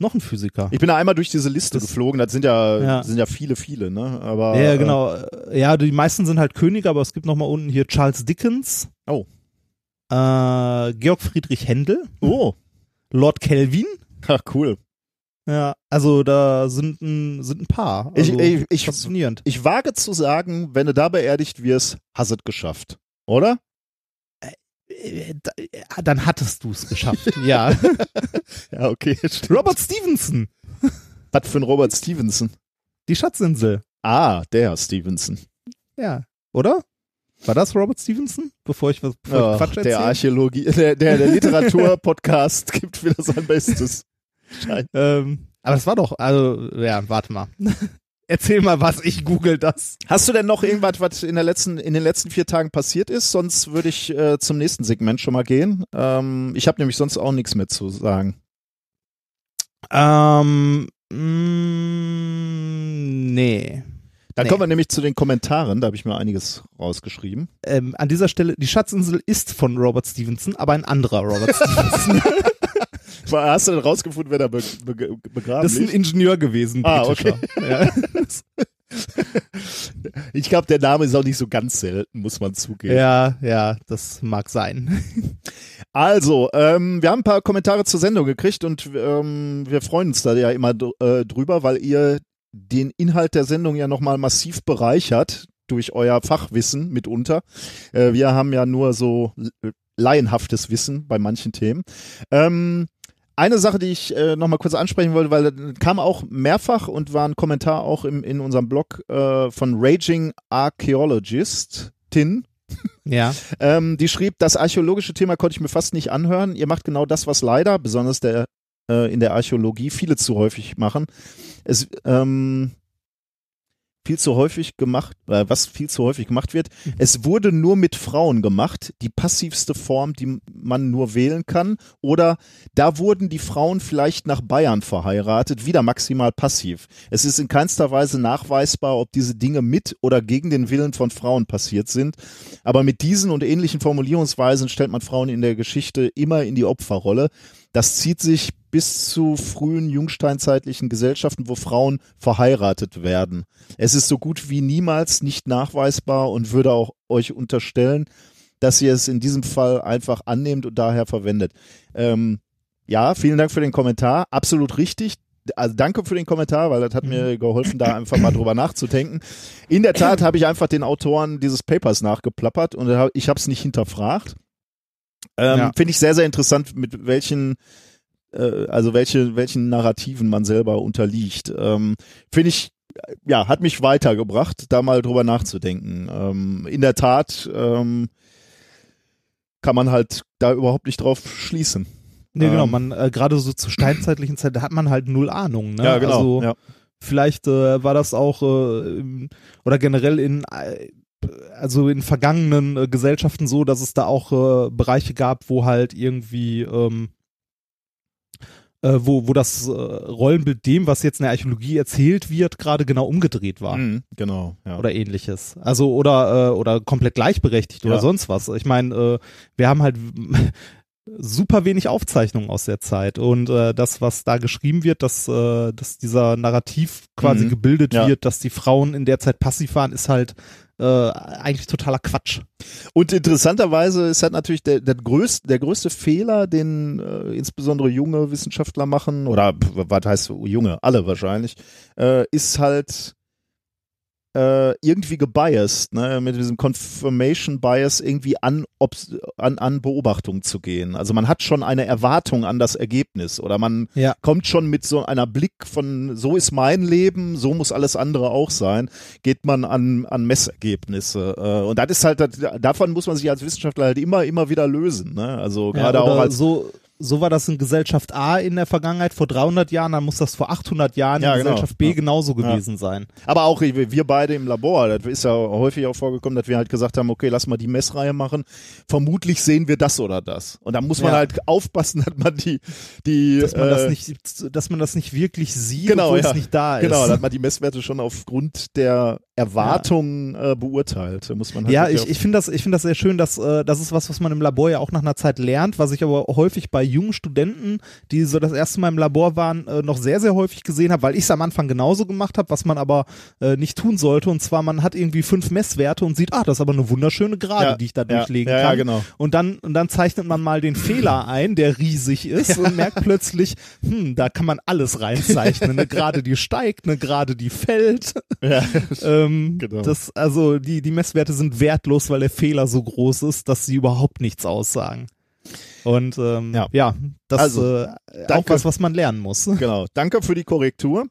noch ein Physiker. Ich bin da einmal durch diese Liste Das- geflogen. Das sind ja, Ja. sind ja viele, viele, ne? Aber ja, äh, genau. Äh, Ja, die meisten sind halt Könige, aber es gibt noch mal unten hier Charles Dickens. Oh. Äh, Georg Friedrich Händel, oh, Lord Kelvin. ach, cool. Ja, also da sind ein, sind ein paar. Ich, Also, ich, ich, faszinierend. ich wage zu sagen, wenn du da beerdigt wirst, hast du es geschafft. Oder? Äh, äh, Dann hattest du es geschafft. ja. Ja, okay. Robert Stevenson, Was für ein Robert Stevenson? die Schatzinsel. Ah, der Stevenson. Ja, oder? War das Robert Stevenson? Bevor ich was bevor ich Ach, Quatsch erzähle? der Archäologie, der, der, der Literatur-Podcast gibt wieder sein Bestes. Ähm, aber das war doch, also, ja, warte mal. Erzähl mal was, ich google das. Hast du denn noch irgendwas, was in, der letzten, in den letzten vier Tagen passiert ist? Sonst würde ich äh, zum nächsten Segment schon mal gehen. Ähm, ich habe nämlich sonst auch nichts mehr zu sagen. Ähm, mh, nee. Dann Nee. kommen wir nämlich zu den Kommentaren, da habe ich mir einiges rausgeschrieben. Ähm, an dieser Stelle, die Schatzinsel ist von Robert Stevenson, aber ein anderer Robert Stevenson. Hast du denn rausgefunden, wer da be be begraben das ist ein? Ingenieur gewesen, Ah, britischer. Ja. Ich glaube, der Name ist auch nicht so ganz selten, muss man zugeben. ja, ja, das mag sein. Also, ähm, wir haben ein paar Kommentare zur Sendung gekriegt und ähm, wir freuen uns da ja immer äh, drüber, weil ihr den Inhalt der Sendung ja nochmal massiv bereichert durch euer Fachwissen mitunter. Äh, wir haben ja nur so l- laienhaftes Wissen bei manchen Themen. Ähm, eine Sache, die ich äh, nochmal kurz ansprechen wollte, weil das kam auch mehrfach und war ein Kommentar auch im, in unserem Blog äh, von Raging Archaeologist, Tin, Ja. ähm, die schrieb, das archäologische Thema konnte ich mir fast nicht anhören. Ihr macht genau das, was leider, besonders der, äh, in der Archäologie, viele zu häufig machen. Es, ähm, viel zu häufig gemacht, äh, was viel zu häufig gemacht wird. Es wurde nur mit Frauen gemacht, die passivste Form, die man nur wählen kann. Oder da wurden die Frauen vielleicht nach Bayern verheiratet, wieder maximal passiv. Es ist in keinster Weise nachweisbar, ob diese Dinge mit oder gegen den Willen von Frauen passiert sind. Aber mit diesen und ähnlichen Formulierungsweisen stellt man Frauen in der Geschichte immer in die Opferrolle. Das zieht sich bis zu frühen jungsteinzeitlichen Gesellschaften, wo Frauen verheiratet werden. Es ist so gut wie niemals nicht nachweisbar und würde auch euch unterstellen, dass ihr es in diesem Fall einfach annehmt und daher verwendet. Ähm, ja, vielen Dank für den Kommentar. Absolut richtig. Also danke für den Kommentar, weil das hat mir geholfen, da einfach mal drüber nachzudenken. In der Tat habe ich einfach den Autoren dieses Papers nachgeplappert und ich habe es nicht hinterfragt. Ähm, Ja. Finde ich sehr, sehr interessant, mit welchen, äh, also welche, welchen Narrativen man selber unterliegt. Ähm, Finde ich, äh, ja, hat mich weitergebracht, da mal drüber nachzudenken. Ähm, in der Tat ähm, kann man halt da überhaupt nicht drauf schließen. Nee, genau, Ähm. man, äh, gerade so zur steinzeitlichen Zeit, da hat man halt null Ahnung, ne? Ja, genau. Also, ja. Vielleicht äh, war das auch äh, oder generell in äh, also in vergangenen äh, Gesellschaften so, dass es da auch äh, Bereiche gab, wo halt irgendwie ähm, äh, wo wo das äh, Rollenbild dem, was jetzt in der Archäologie erzählt wird, gerade genau umgedreht war Mhm, genau. Ja. oder ähnliches. Also oder äh, oder komplett gleichberechtigt oder Ja. sonst was. Ich meine, äh, wir haben halt super wenig Aufzeichnungen aus der Zeit und äh, das, was da geschrieben wird, dass, äh, dass dieser Narrativ quasi Mhm. gebildet Ja. wird, dass die Frauen in der Zeit passiv waren, ist halt äh, eigentlich totaler Quatsch. Und interessanterweise ist halt natürlich der, der, größte, der größte Fehler, den äh, insbesondere junge Wissenschaftler machen, oder was heißt junge, alle wahrscheinlich, äh, ist halt äh, irgendwie gebiased, ne, mit diesem Confirmation Bias irgendwie an, an, an Beobachtungen zu gehen. Also man hat schon eine Erwartung an das Ergebnis oder man Ja. kommt schon mit so einer Blick von so ist mein Leben, so muss alles andere auch sein, geht man an, an Messergebnisse. Äh, und das ist halt, das, davon muss man sich als Wissenschaftler halt immer, immer wieder lösen. Ne? Also Ja, gerade oder auch als so, so war das in Gesellschaft A in der Vergangenheit vor 300 Jahren, dann muss das vor 800 Jahren Ja, in genau. Gesellschaft B Ja. genauso Ja. gewesen sein. Aber auch wir beide im Labor, das ist ja häufig auch vorgekommen, dass wir halt gesagt haben, okay, lass mal die Messreihe machen. Vermutlich sehen wir das oder das. Und da muss man Ja. halt aufpassen, dass man die, die Dass man äh, das nicht, dass man das nicht wirklich sieht, Genau, obwohl ja. es nicht da ist. Genau, dass man die Messwerte schon aufgrund der Erwartungen äh, beurteilt. Da muss man halt Ja, ich, ich finde das, ich finde das sehr schön, dass äh, das ist was, was man im Labor ja auch nach einer Zeit lernt, was ich aber häufig bei jungen Studenten, die so das erste Mal im Labor waren, äh, noch sehr, sehr häufig gesehen habe, weil ich es am Anfang genauso gemacht habe, was man aber äh, nicht tun sollte. Und zwar, man hat irgendwie fünf Messwerte und sieht, ah, das ist aber eine wunderschöne Gerade, Ja, die ich da ja, durchlegen ja, ja, kann. genau. Und dann, und dann zeichnet man mal den Fehler ein, der riesig ist und merkt plötzlich, hm, da kann man alles reinzeichnen. Eine Gerade, die steigt, eine Gerade, die fällt. Ja, Ähm, Genau. das, also die, die Messwerte sind wertlos, weil der Fehler so groß ist, dass sie überhaupt nichts aussagen. Und ähm, Ja. ja. das Also, äh, auch was, was man lernen muss. Genau, danke für die Korrektur.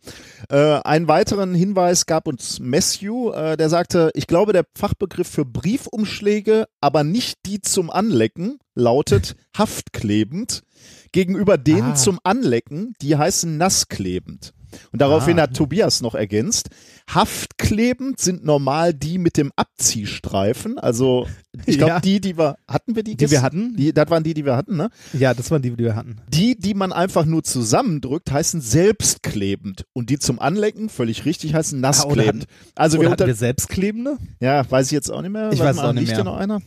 Äh, einen weiteren Hinweis gab uns Matthew, äh, der sagte, ich glaube, der Fachbegriff für Briefumschläge, aber nicht die zum Anlecken, lautet haftklebend. Gegenüber denen Ah. zum Anlecken, die heißen nassklebend. Und daraufhin Ah. hat Tobias noch ergänzt, haftklebend sind normal die mit dem Abziehstreifen. Also ich glaube, Ja. die, die wir, hatten wir die? Die wir hatten? Die, das waren die, die wir hatten, ne? Ja, das waren die, die wir hatten. Die, die man einfach nur zusammendrückt, heißen selbstklebend. Und die zum Anlecken, völlig richtig, heißen nassklebend. also wir Oder unter hatten wir selbstklebende? ja, weiß ich jetzt auch nicht mehr. Ich Warte weiß mal, auch nicht mehr. noch einer?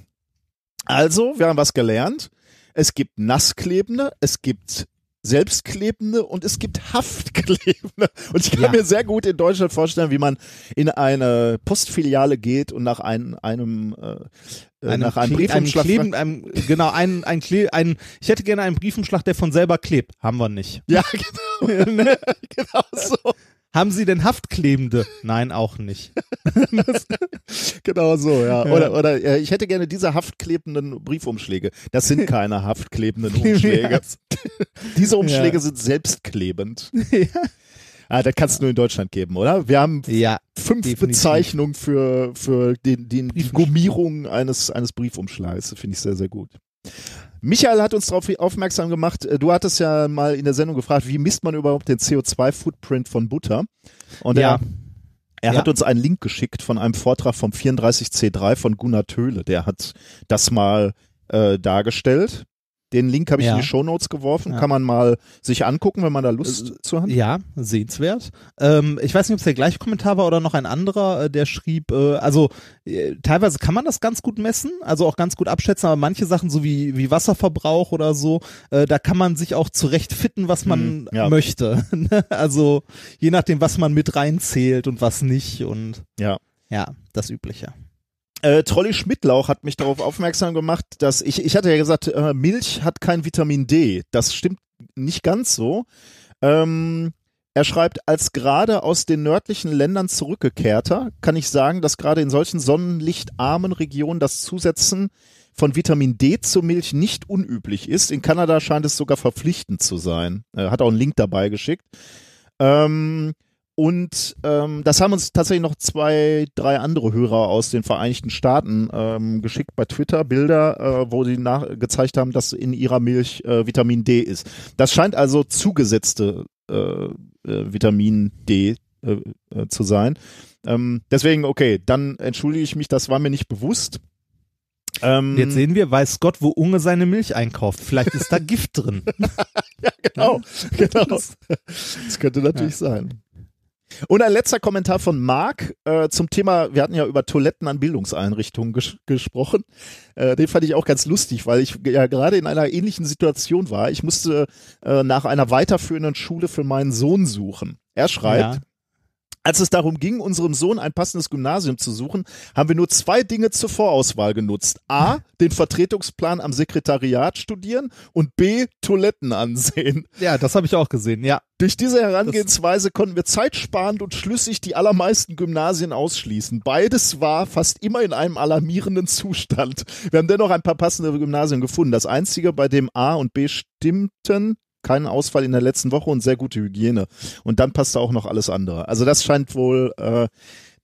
Also, wir haben was gelernt. Es gibt nassklebende, es gibt selbstklebende und es gibt haftklebende. Und ich kann Ja. mir sehr gut in Deutschland vorstellen, wie man in eine Postfiliale geht und nach einem, einem, äh, äh, nach einem Briefumschlag einem Kleben, einem, genau, ein, ein, Kle ein, ich hätte gerne einen Briefumschlag, der von selber klebt. Haben wir nicht. Ja, genau. genau so. Haben Sie denn Haftklebende? Nein, auch nicht. Genau so, ja. Ja. Oder, oder äh, ich hätte gerne diese haftklebenden Briefumschläge. Das sind keine haftklebenden Umschläge. diese Umschläge Ja. sind selbstklebend. Ah, das kannst du nur in Deutschland geben, oder? Wir haben Ja, fünf definitiv. Bezeichnungen für, für den, den, die. Gummierung eines, eines Briefumschlags. Finde ich sehr, sehr gut. Michael hat uns darauf aufmerksam gemacht, äh, du hattest ja mal in der Sendung gefragt, wie misst man überhaupt den CO2-Footprint von Butter? Und Ja. er, er Ja. hat uns einen Link geschickt von einem Vortrag vom 34C3 von Gunnar Töhle. Der hat das mal äh, dargestellt. Den Link habe ich Ja. in die Shownotes geworfen. Ja. Kann man mal sich angucken, wenn man da Lust zu hat. Ja, sehenswert. Ähm, ich weiß nicht, ob es der gleiche Kommentar war oder noch ein anderer, äh, der schrieb, äh, also äh, teilweise kann man das ganz gut messen, also auch ganz gut abschätzen, aber manche Sachen, so wie, wie Wasserverbrauch oder so, äh, da kann man sich auch zurecht fitten, was man Hm, ja. möchte. also je nachdem, was man mit reinzählt und was nicht und Ja. ja, das Übliche. Äh, Trolli Schmidtlauch hat mich darauf aufmerksam gemacht, dass ich, ich hatte ja gesagt, äh, Milch hat kein Vitamin D. Das stimmt nicht ganz so. Ähm, er schreibt, als gerade aus den nördlichen Ländern zurückgekehrter, kann ich sagen, dass gerade in solchen sonnenlichtarmen Regionen das Zusetzen von Vitamin D zur Milch nicht unüblich ist. In Kanada scheint es sogar verpflichtend zu sein. Er hat auch einen Link dabei geschickt. Ähm, und ähm, das haben uns tatsächlich noch zwei, drei andere Hörer aus den Vereinigten Staaten ähm, geschickt bei Twitter, Bilder, äh, wo sie gezeigt haben, dass in ihrer Milch äh, Vitamin D ist. Das scheint also zugesetzte äh, äh, Vitamin D äh, äh, zu sein. Ähm, deswegen, okay, dann entschuldige ich mich, das war mir nicht bewusst. Ähm, Jetzt sehen wir, weiß Gott, wo Unge seine Milch einkauft. Vielleicht ist da Gift drin. genau, genau. Das könnte natürlich sein. Und ein letzter Kommentar von Marc äh, zum Thema, wir hatten ja über Toiletten an Bildungseinrichtungen ges gesprochen. Äh, den fand ich auch ganz lustig, weil ich ja gerade in einer ähnlichen Situation war. Ich musste äh, nach einer weiterführenden Schule für meinen Sohn suchen. Er schreibt, Ja. Als es darum ging, unserem Sohn ein passendes Gymnasium zu suchen, haben wir nur zwei Dinge zur Vorauswahl genutzt. A, den Vertretungsplan am Sekretariat studieren und B, Toiletten ansehen. Ja, das habe ich auch gesehen, ja. Durch diese Herangehensweise konnten wir zeitsparend und schlüssig die allermeisten Gymnasien ausschließen. Beides war fast immer in einem alarmierenden Zustand. Wir haben dennoch ein paar passende Gymnasien gefunden. Das einzige, bei dem A und B stimmten, keinen Ausfall in der letzten Woche und sehr gute Hygiene. Und dann passte auch noch alles andere. Also das scheint wohl äh,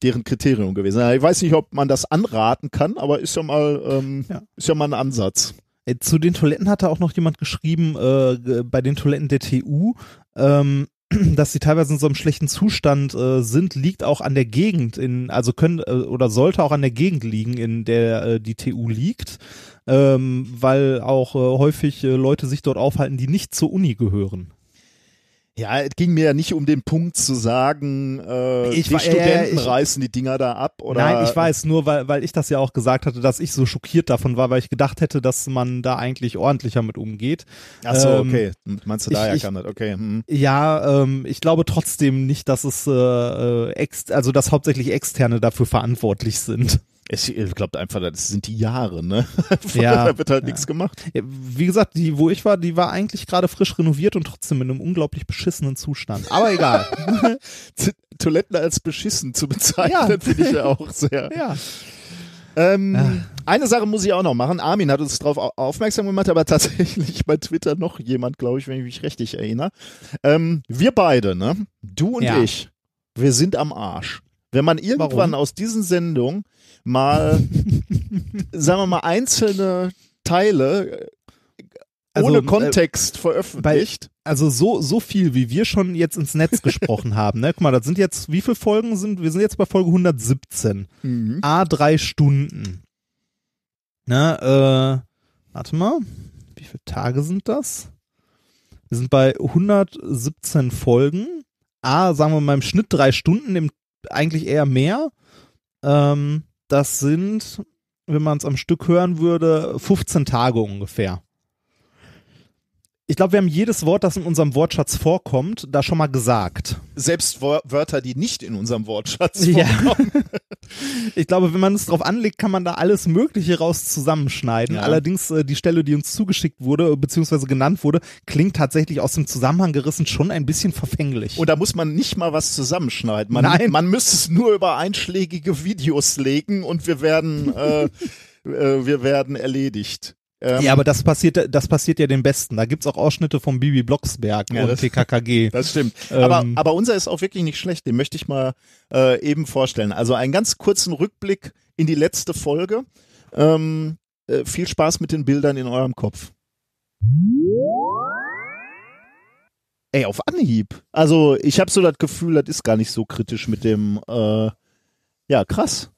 deren Kriterium gewesen. Ich weiß nicht, ob man das anraten kann, aber ist ja mal, ähm, Ja. ist ja mal ein Ansatz. Zu den Toiletten hatte auch noch jemand geschrieben, äh, bei den Toiletten der TU, ähm, dass sie teilweise in so einem schlechten Zustand äh, sind, liegt auch an der Gegend, in, also können äh, oder sollte auch an der Gegend liegen, in der äh, die TU liegt, ähm, weil auch äh, häufig äh, Leute sich dort aufhalten, die nicht zur Uni gehören. Ja, es ging mir ja nicht um den Punkt zu sagen, äh, Ich die war- ja, Studenten ja, ich- reißen die Dinger da ab oder Nein, ich weiß, nur weil, weil ich das ja auch gesagt hatte, dass ich so schockiert davon war, weil ich gedacht hätte, dass man da eigentlich ordentlicher mit umgeht. Ach so, Ähm, okay. Meinst du ich- daher ich- kann das? Okay. Hm. Ja, ähm, ich glaube trotzdem nicht, dass es äh, äh, ex also dass hauptsächlich Externe dafür verantwortlich sind. Ich, glaube einfach, das sind die Jahre, ne? Ja, da wird halt ja. nichts gemacht. Ja, wie gesagt, die, wo ich war, die war eigentlich gerade frisch renoviert und trotzdem in einem unglaublich beschissenen Zustand. Aber egal. Toiletten als beschissen zu bezeichnen, Ja. finde ich ja auch sehr. ja. Ähm, Eine Sache muss ich auch noch machen. Armin hat uns darauf au- aufmerksam gemacht, aber tatsächlich bei Twitter noch jemand, glaube ich, wenn ich mich richtig erinnere. Ähm, wir beide, ne? Du und ich, wir sind am Arsch. Wenn man irgendwann Warum? aus diesen Sendungen mal, sagen wir mal, einzelne Teile äh, Also, ohne äh, Kontext veröffentlicht. Also so, so viel, wie wir schon jetzt ins Netz gesprochen haben, ne? Guck mal, das sind jetzt, wie viele Folgen sind, wir sind jetzt bei Folge 117. Mhm. A drei Stunden. Ne, äh, warte mal, wie viele Tage sind das? Wir sind bei 117 Folgen. A, sagen wir mal im Schnitt drei Stunden, im, eigentlich eher mehr. Ähm, das sind, wenn man es am Stück hören würde, 15 Tage ungefähr. Ich glaube, wir haben jedes Wort, das in unserem Wortschatz vorkommt, da schon mal gesagt. Selbst Wör- Wörter, die nicht in unserem Wortschatz Ja. vorkommen. Ich glaube, wenn man es drauf anlegt, kann man da alles Mögliche raus zusammenschneiden. Ja. Allerdings äh, die Stelle, die uns zugeschickt wurde, beziehungsweise genannt wurde, klingt tatsächlich aus dem Zusammenhang gerissen schon ein bisschen verfänglich. Und da muss man nicht mal was zusammenschneiden. Man, Nein. man müsste es nur über einschlägige Videos legen und wir werden, äh, äh, wir werden erledigt. Ähm, ja, aber das passiert, das passiert ja den Besten. Da gibt's auch Ausschnitte vom Bibi Blocksberg Ja, und das- TKKG. Das stimmt. Ähm, aber, aber unser ist auch wirklich nicht schlecht. Den möchte ich mal äh, eben vorstellen. Also einen ganz kurzen Rückblick in die letzte Folge. Ähm, äh, viel Spaß mit den Bildern in eurem Kopf. Ey, auf Anhieb. Also ich habe so das Gefühl, das ist gar nicht so kritisch mit dem. Äh, ja, krass.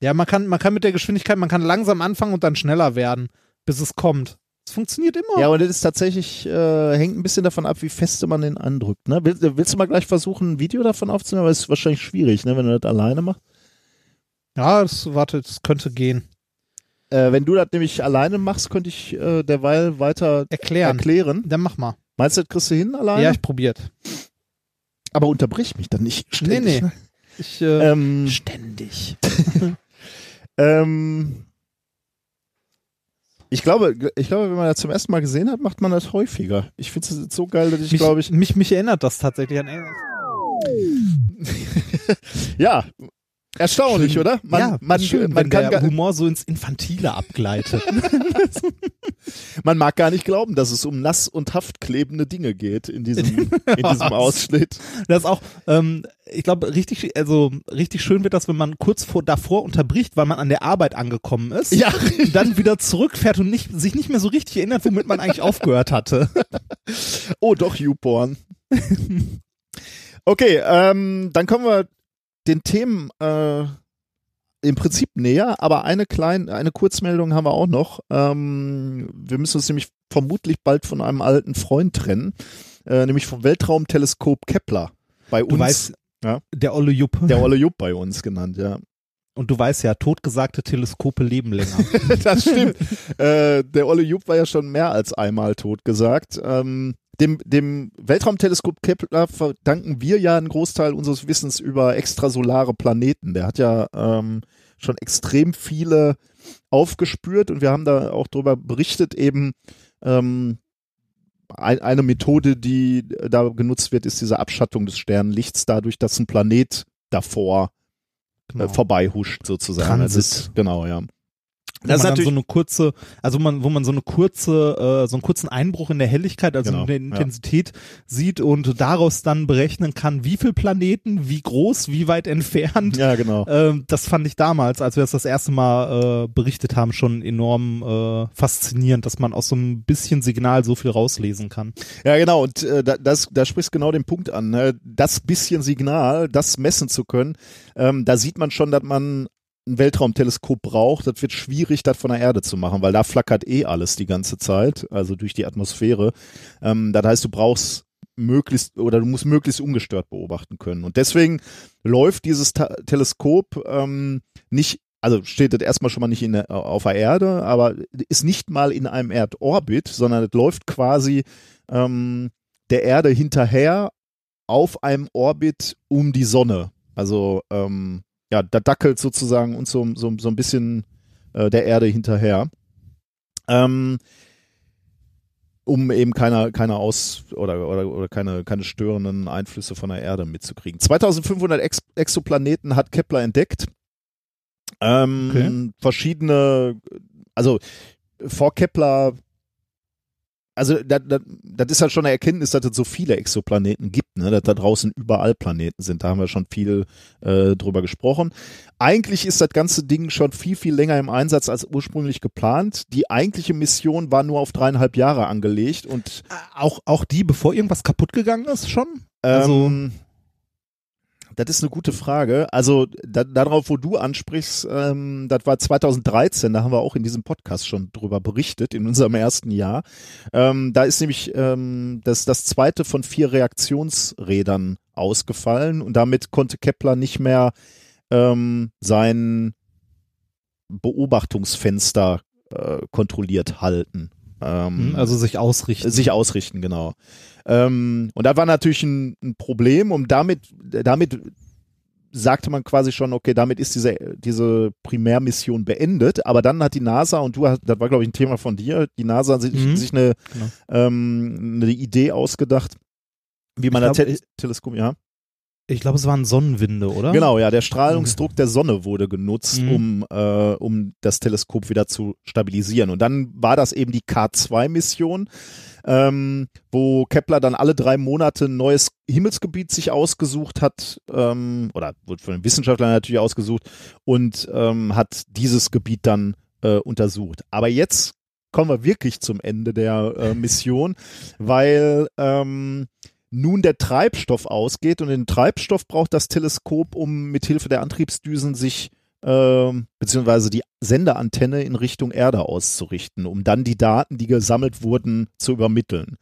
Ja, man kann, man kann mit der Geschwindigkeit, man kann langsam anfangen und dann schneller werden, bis es kommt. Es funktioniert immer. Ja, und das ist tatsächlich, äh, hängt ein bisschen davon ab, wie feste man den andrückt. Ne? Willst, willst du mal gleich versuchen, ein Video davon aufzunehmen? Aber es ist wahrscheinlich schwierig, ne, wenn du das alleine machst. Ja, das, warte, das könnte gehen. Äh, wenn du das nämlich alleine machst, könnte ich äh, derweil weiter Erklären. erklären. Dann mach mal. Meinst du, das kriegst du hin alleine? Ja, ich probiert. Aber unterbrich mich dann nicht ständig. Nee, nee. Ne? Ich, äh, Ähm, ständig. ähm, ich glaube, ich glaube, wenn man das zum ersten Mal gesehen hat, macht man das häufiger. Ich finde es so geil, dass ich glaube ich, mich, mich erinnert das tatsächlich an ja, erstaunlich, Schön. oder? Man, ja, man, schön, man, wenn kann der gar, Humor so ins Infantile abgleitet. man mag gar nicht glauben, dass es um nass und haftklebende Dinge geht in diesem, in diesem Ausschnitt. Das ist auch, ähm, ich glaube, richtig, also richtig schön wird das, wenn man kurz vor davor unterbricht, weil man an der Arbeit angekommen ist. Ja, dann wieder zurückfährt und nicht, sich nicht mehr so richtig erinnert, womit man eigentlich aufgehört hatte. Oh, doch, YouPorn. okay, ähm, dann kommen wir den Themen äh, im Prinzip näher, aber eine kleine, eine Kurzmeldung haben wir auch noch. Ähm, wir müssen uns nämlich vermutlich bald von einem alten Freund trennen, äh, nämlich vom Weltraumteleskop Kepler. Bei uns, Du weißt, ja. der Olle Jupp. der Olle Jupp bei uns genannt, ja. Und du weißt ja, totgesagte Teleskope leben länger. das stimmt. äh, der Olle Jupp war ja schon mehr als einmal tot gesagt. Ähm, dem, dem Weltraumteleskop Kepler verdanken wir ja einen Großteil unseres Wissens über extrasolare Planeten. Der hat ja ähm, schon extrem viele aufgespürt und wir haben da auch darüber berichtet, eben ähm, ein, eine Methode, die da genutzt wird, ist diese Abschattung des Sternenlichts, dadurch, dass ein Planet davor Genau. äh, vorbeihuscht sozusagen. Transit. Also es- genau, ja. Das ist natürlich so eine kurze, also man, wo man so eine kurze, äh, so einen kurzen Einbruch in der Helligkeit, also Genau, in der ja. Intensität sieht und daraus dann berechnen kann, wie viel Planeten, wie groß, wie weit entfernt. ja, genau. Ähm, das fand ich damals, als wir das das erste Mal äh, berichtet haben, schon enorm äh, faszinierend, dass man aus so ein bisschen Signal so viel rauslesen kann. Ja, genau. Und äh, da, das, da sprichst genau den Punkt an. Ne? Das bisschen Signal, das messen zu können, ähm, da sieht man schon, dass man ein Weltraumteleskop braucht. Das wird schwierig, das von der Erde zu machen, weil da flackert eh alles die ganze Zeit, also durch die Atmosphäre. Ähm, das heißt, du brauchst möglichst oder du musst möglichst ungestört beobachten können. Und deswegen läuft dieses Ta Teleskop ähm, nicht also steht das erstmal schon mal nicht in auf der Erde, aber ist nicht mal in einem Erdorbit, sondern es läuft quasi ähm, der Erde hinterher auf einem Orbit um die Sonne. Also ähm, ja, da dackelt sozusagen uns so, so, so ein bisschen äh, der Erde hinterher. Ähm, um eben keine, keine Aus- oder, oder, oder keine, keine störenden Einflüsse von der Erde mitzukriegen. 2500 Ex Exoplaneten hat Kepler entdeckt. Ähm, Okay. Verschiedene, also vor Kepler, also das, das, das ist halt schon eine Erkenntnis, dass es so viele Exoplaneten gibt, ne? dass da draußen überall Planeten sind. Da haben wir schon viel äh, drüber gesprochen. Eigentlich ist das ganze Ding schon viel, viel länger im Einsatz als ursprünglich geplant. Die eigentliche Mission war nur auf dreieinhalb Jahre angelegt und Auch, auch die, bevor irgendwas kaputt gegangen ist, schon? Also- ähm, das ist eine gute Frage. Also da, darauf, wo du ansprichst, ähm, das war 2013, da haben wir auch in diesem Podcast schon drüber berichtet, in unserem ersten Jahr. Ähm, da ist nämlich ähm, das, das zweite von vier Reaktionsrädern ausgefallen und damit konnte Kepler nicht mehr ähm, sein Beobachtungsfenster äh, kontrolliert halten. Ähm, Hm, Also sich ausrichten. sich ausrichten, genau. Ähm, und da war natürlich ein, ein Problem und damit, damit sagte man quasi schon, okay, damit ist diese, diese Primärmission beendet, aber dann hat die NASA, und du hast, das war glaube ich ein Thema von dir, die NASA hat sich, Mhm. sich eine, Genau. ähm, eine Idee ausgedacht, wie man Ich das glaub, Te Teleskop, ja. Ich glaube, es waren Sonnenwinde, oder? Genau, ja, der Strahlungsdruck der Sonne wurde genutzt, Mhm. um, äh, um das Teleskop wieder zu stabilisieren. Und dann war das eben die K2-Mission, ähm, wo Kepler dann alle drei Monate ein neues Himmelsgebiet sich ausgesucht hat, ähm, oder wurde von den Wissenschaftlern natürlich ausgesucht, und ähm, hat dieses Gebiet dann äh, untersucht. Aber jetzt kommen wir wirklich zum Ende der äh, Mission, weil ähm, nun der Treibstoff ausgeht und den Treibstoff braucht das Teleskop, um mithilfe der Antriebsdüsen sich ähm, beziehungsweise die Senderantenne in Richtung Erde auszurichten, um dann die Daten, die gesammelt wurden, zu übermitteln.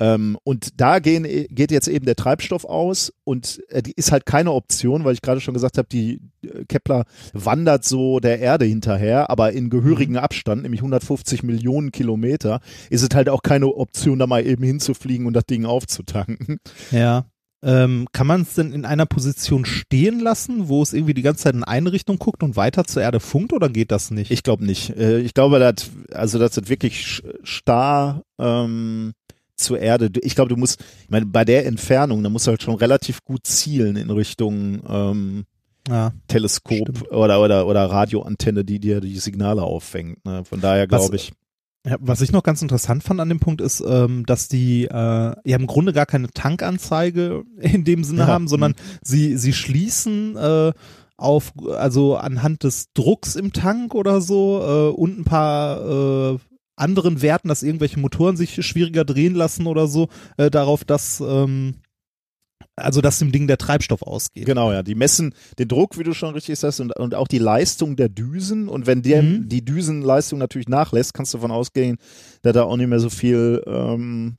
Ähm, und da gehen, geht jetzt eben der Treibstoff aus und äh, die ist halt keine Option, weil ich gerade schon gesagt habe, die äh, Kepler wandert so der Erde hinterher, aber in gehörigem Abstand, nämlich 150 Millionen Kilometer, ist es halt auch keine Option, da mal eben hinzufliegen und das Ding aufzutanken. Ja. Ähm, kann man es denn in einer Position stehen lassen, wo es irgendwie die ganze Zeit in eine Richtung guckt und weiter zur Erde funkt oder geht das nicht? Ich glaube nicht. Äh, Ich glaube, dass, also, dass das wirklich starr ähm, zur Erde. Ich glaube, du musst, ich meine, bei der Entfernung, da musst du halt schon relativ gut zielen in Richtung ähm, ja. Teleskop Stimmt. oder, oder, oder Radioantenne, die dir die Signale auffängt. Ne? Von daher glaube ich. Ja, was ich noch ganz interessant fand an dem Punkt ist, ähm, dass die äh, ja im Grunde gar keine Tankanzeige in dem Sinne Ja, haben, sondern sie sie schließen äh, auf also anhand des Drucks im Tank oder so äh, und ein paar äh, anderen Werten, dass irgendwelche Motoren sich schwieriger drehen lassen oder so, äh, darauf, dass ähm, also dass dem Ding der Treibstoff ausgeht. Genau, ja. Die messen den Druck, wie du schon richtig sagst, und, und auch die Leistung der Düsen. Und wenn der, Mhm. die Düsenleistung natürlich nachlässt, kannst du davon ausgehen, dass da auch nicht mehr so viel ähm,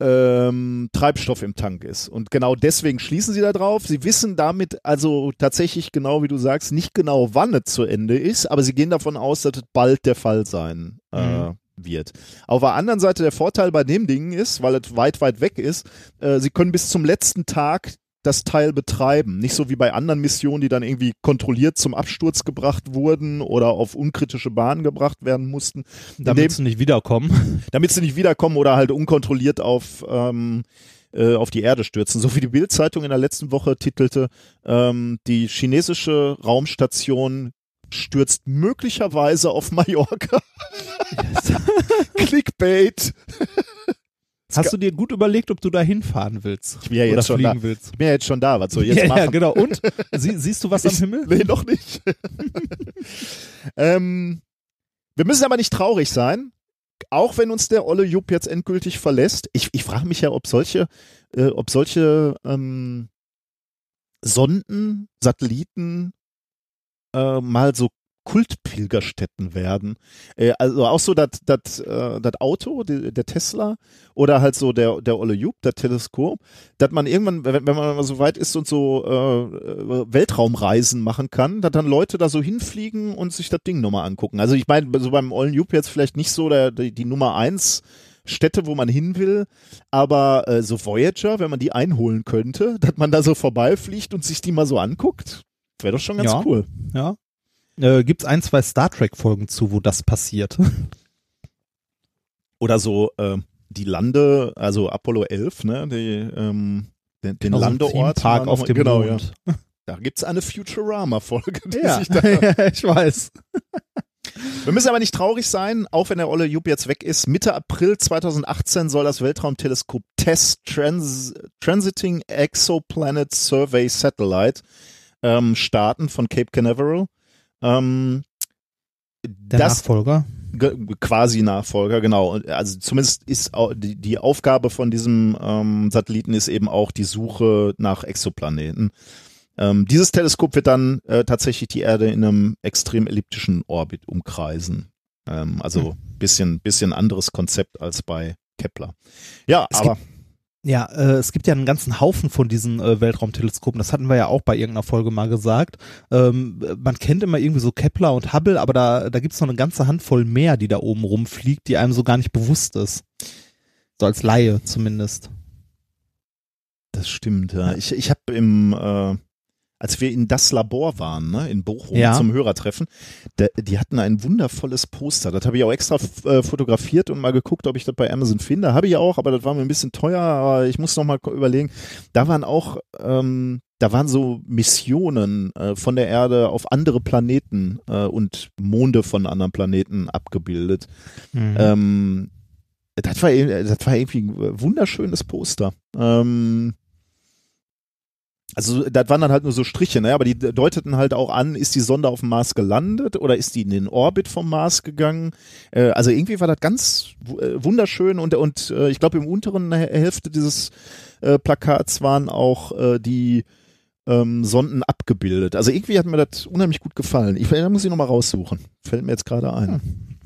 ähm, Treibstoff im Tank ist. Und genau deswegen schließen sie da drauf. Sie wissen damit also tatsächlich genau, wie du sagst, nicht genau, wann es zu Ende ist, aber sie gehen davon aus, dass es bald der Fall sein äh, Mhm. wird. Auf der anderen Seite der Vorteil bei dem Ding ist, weil es weit, weit weg ist, äh, sie können bis zum letzten Tag das Teil betreiben. Nicht so wie bei anderen Missionen, die dann irgendwie kontrolliert zum Absturz gebracht wurden oder auf unkritische Bahnen gebracht werden mussten. In dem- Damit sie nicht wiederkommen. damit sie nicht wiederkommen oder halt unkontrolliert auf, ähm, äh, auf die Erde stürzen. So wie die Bild-Zeitung in der letzten Woche titelte, ähm, die chinesische Raumstation stürzt möglicherweise auf Mallorca. Clickbait. Hast du dir gut überlegt, ob du da hinfahren willst? Ich bin ja jetzt schon da. willst? Ich bin ja jetzt schon da. Was soll ich jetzt ja, machen? ja, genau. Und? Sie, siehst du was am Himmel? Nee, noch nicht. ähm, wir müssen aber nicht traurig sein, auch wenn uns der Olle Jupp jetzt endgültig verlässt. Ich, ich frage mich ja, ob solche, äh, ob solche ähm, Sonden, Satelliten äh, mal so Kultpilgerstätten werden. Äh, also auch so das äh, das Auto, die, der Tesla oder halt so der der Olle Jupp, das Teleskop, dass man irgendwann, wenn, wenn man mal so weit ist und so äh, Weltraumreisen machen kann, dass dann Leute da so hinfliegen und sich das Ding nochmal angucken. Also ich meine, so beim Ollen Jupp jetzt vielleicht nicht so der, die, die Nummer eins Städte, wo man hin will, aber äh, so Voyager, wenn man die einholen könnte, dass man da so vorbeifliegt und sich die mal so anguckt, wäre doch schon ganz Ja. cool. Ja. Äh, gibt's ein, zwei Star Trek-Folgen zu, wo das passiert? Oder so äh, die Lande, also Apollo 11, ne, die, ähm, den, den Also Landeort. Mal auf dem genau, Mond. Ja. Da gibt's eine Futurama-Folge. die Ja, sich da ich weiß. Wir müssen aber nicht traurig sein, auch wenn der Olle Jupp jetzt weg ist. Mitte April 2018 soll das Weltraumteleskop TESS Trans Transiting Exoplanet Survey Satellite ähm, starten von Cape Canaveral. Ähm, Der das Nachfolger. ge- quasi Nachfolger, genau. Also zumindest ist die, die Aufgabe von diesem ähm, Satelliten ist eben auch die Suche nach Exoplaneten. Ähm, dieses Teleskop wird dann äh, tatsächlich die Erde in einem extrem elliptischen Orbit umkreisen. Ähm, also bisschen bisschen anderes Konzept als bei Kepler. Ja, Es aber Ja, äh, es gibt ja einen ganzen Haufen von diesen äh, Weltraumteleskopen. Das hatten wir ja auch bei irgendeiner Folge mal gesagt. Ähm, man kennt immer irgendwie so Kepler und Hubble, aber da, da gibt's noch eine ganze Handvoll mehr, die da oben rumfliegt, die einem so gar nicht bewusst ist. So als Laie zumindest. das stimmt. Ja. Ich ich habe im äh, als wir in das Labor waren, ne, in Bochum Ja. zum Hörertreffen, da, die hatten ein wundervolles Poster. Das habe ich auch extra äh, fotografiert und mal geguckt, ob ich das bei Amazon finde. Habe ich auch, aber das war mir ein bisschen teuer. Aber ich muss noch mal überlegen. Da waren auch, ähm, da waren so Missionen äh, von der Erde auf andere Planeten äh, und Monde von anderen Planeten abgebildet. Mhm. Ähm, das war, ir- das war irgendwie ein wunderschönes Poster. Ähm, also das waren dann halt nur so Striche, ne? aber die deuteten halt auch an, ist die Sonde auf dem Mars gelandet oder ist die in den Orbit vom Mars gegangen? Äh, also irgendwie war das ganz äh, wunderschön und, und äh, ich glaube im unteren Hä- Hälfte dieses äh, Plakats waren auch äh, die ähm, Sonden abgebildet. Also irgendwie hat mir das unheimlich gut gefallen. Ich, da muss ich nochmal raussuchen. Fällt mir jetzt gerade ein.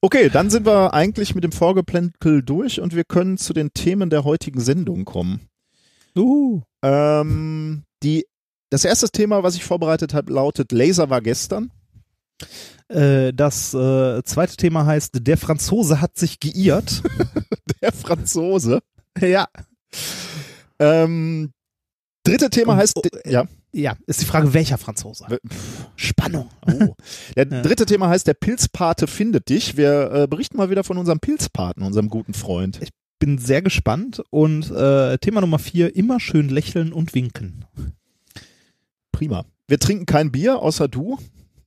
Okay, dann sind wir eigentlich mit dem Vorgeplänkel durch und wir können zu den Themen der heutigen Sendung kommen. Uhu. Ähm, die, das erste Thema, was ich vorbereitet habe, lautet Laser war gestern. Äh, das äh, zweite Thema heißt, der Franzose hat sich geirrt. Der Franzose. ja. Ähm, dritte Thema heißt, oh, ja, Ja, ist die Frage, welcher Franzose? Spannung. oh. Der dritte Thema heißt, der Pilzpate findet dich. Wir äh, berichten mal wieder von unserem Pilzpaten, unserem guten Freund. Bin sehr gespannt. Und äh, Thema Nummer vier, immer schön lächeln und winken. Prima. Wir trinken kein Bier, außer du.